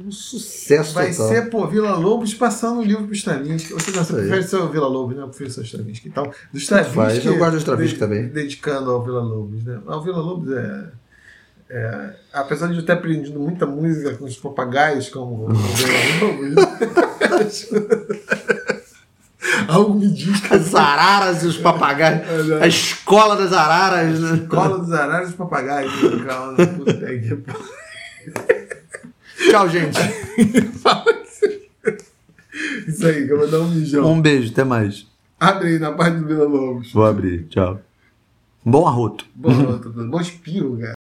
Speaker 2: Um sucesso
Speaker 1: Vai
Speaker 2: total.
Speaker 1: ser, pô, Vila Lobos passando o livro pro Stravinsky. Você não, você
Speaker 2: aí.
Speaker 1: prefere ser o Vila Lobos, né? Eu prefiro ser o Stravinsky e tal. Do Stravinsky.
Speaker 2: Faz, eu gosto do Stravinsky
Speaker 1: de-
Speaker 2: também.
Speaker 1: Dedicando ao Vila Lobos, né? O Vila Lobos é. é, apesar de eu ter aprendido muita música com os papagaios, como o Vila Lobos. [LAUGHS] [LAUGHS] [LAUGHS] Algo me diz que
Speaker 2: As araras e os papagaios.
Speaker 1: É,
Speaker 2: A escola das araras, né?
Speaker 1: Cola dos araras e os papagaios. Calma, puta que pariu.
Speaker 2: Tchau, gente. [LAUGHS]
Speaker 1: Isso aí, que eu vou dar um mijão.
Speaker 2: Um beijo, até mais.
Speaker 1: Abre aí na parte do Vila Lobos.
Speaker 2: Vou abrir, tchau. Bom arroto.
Speaker 1: Bom, bom espirro, cara.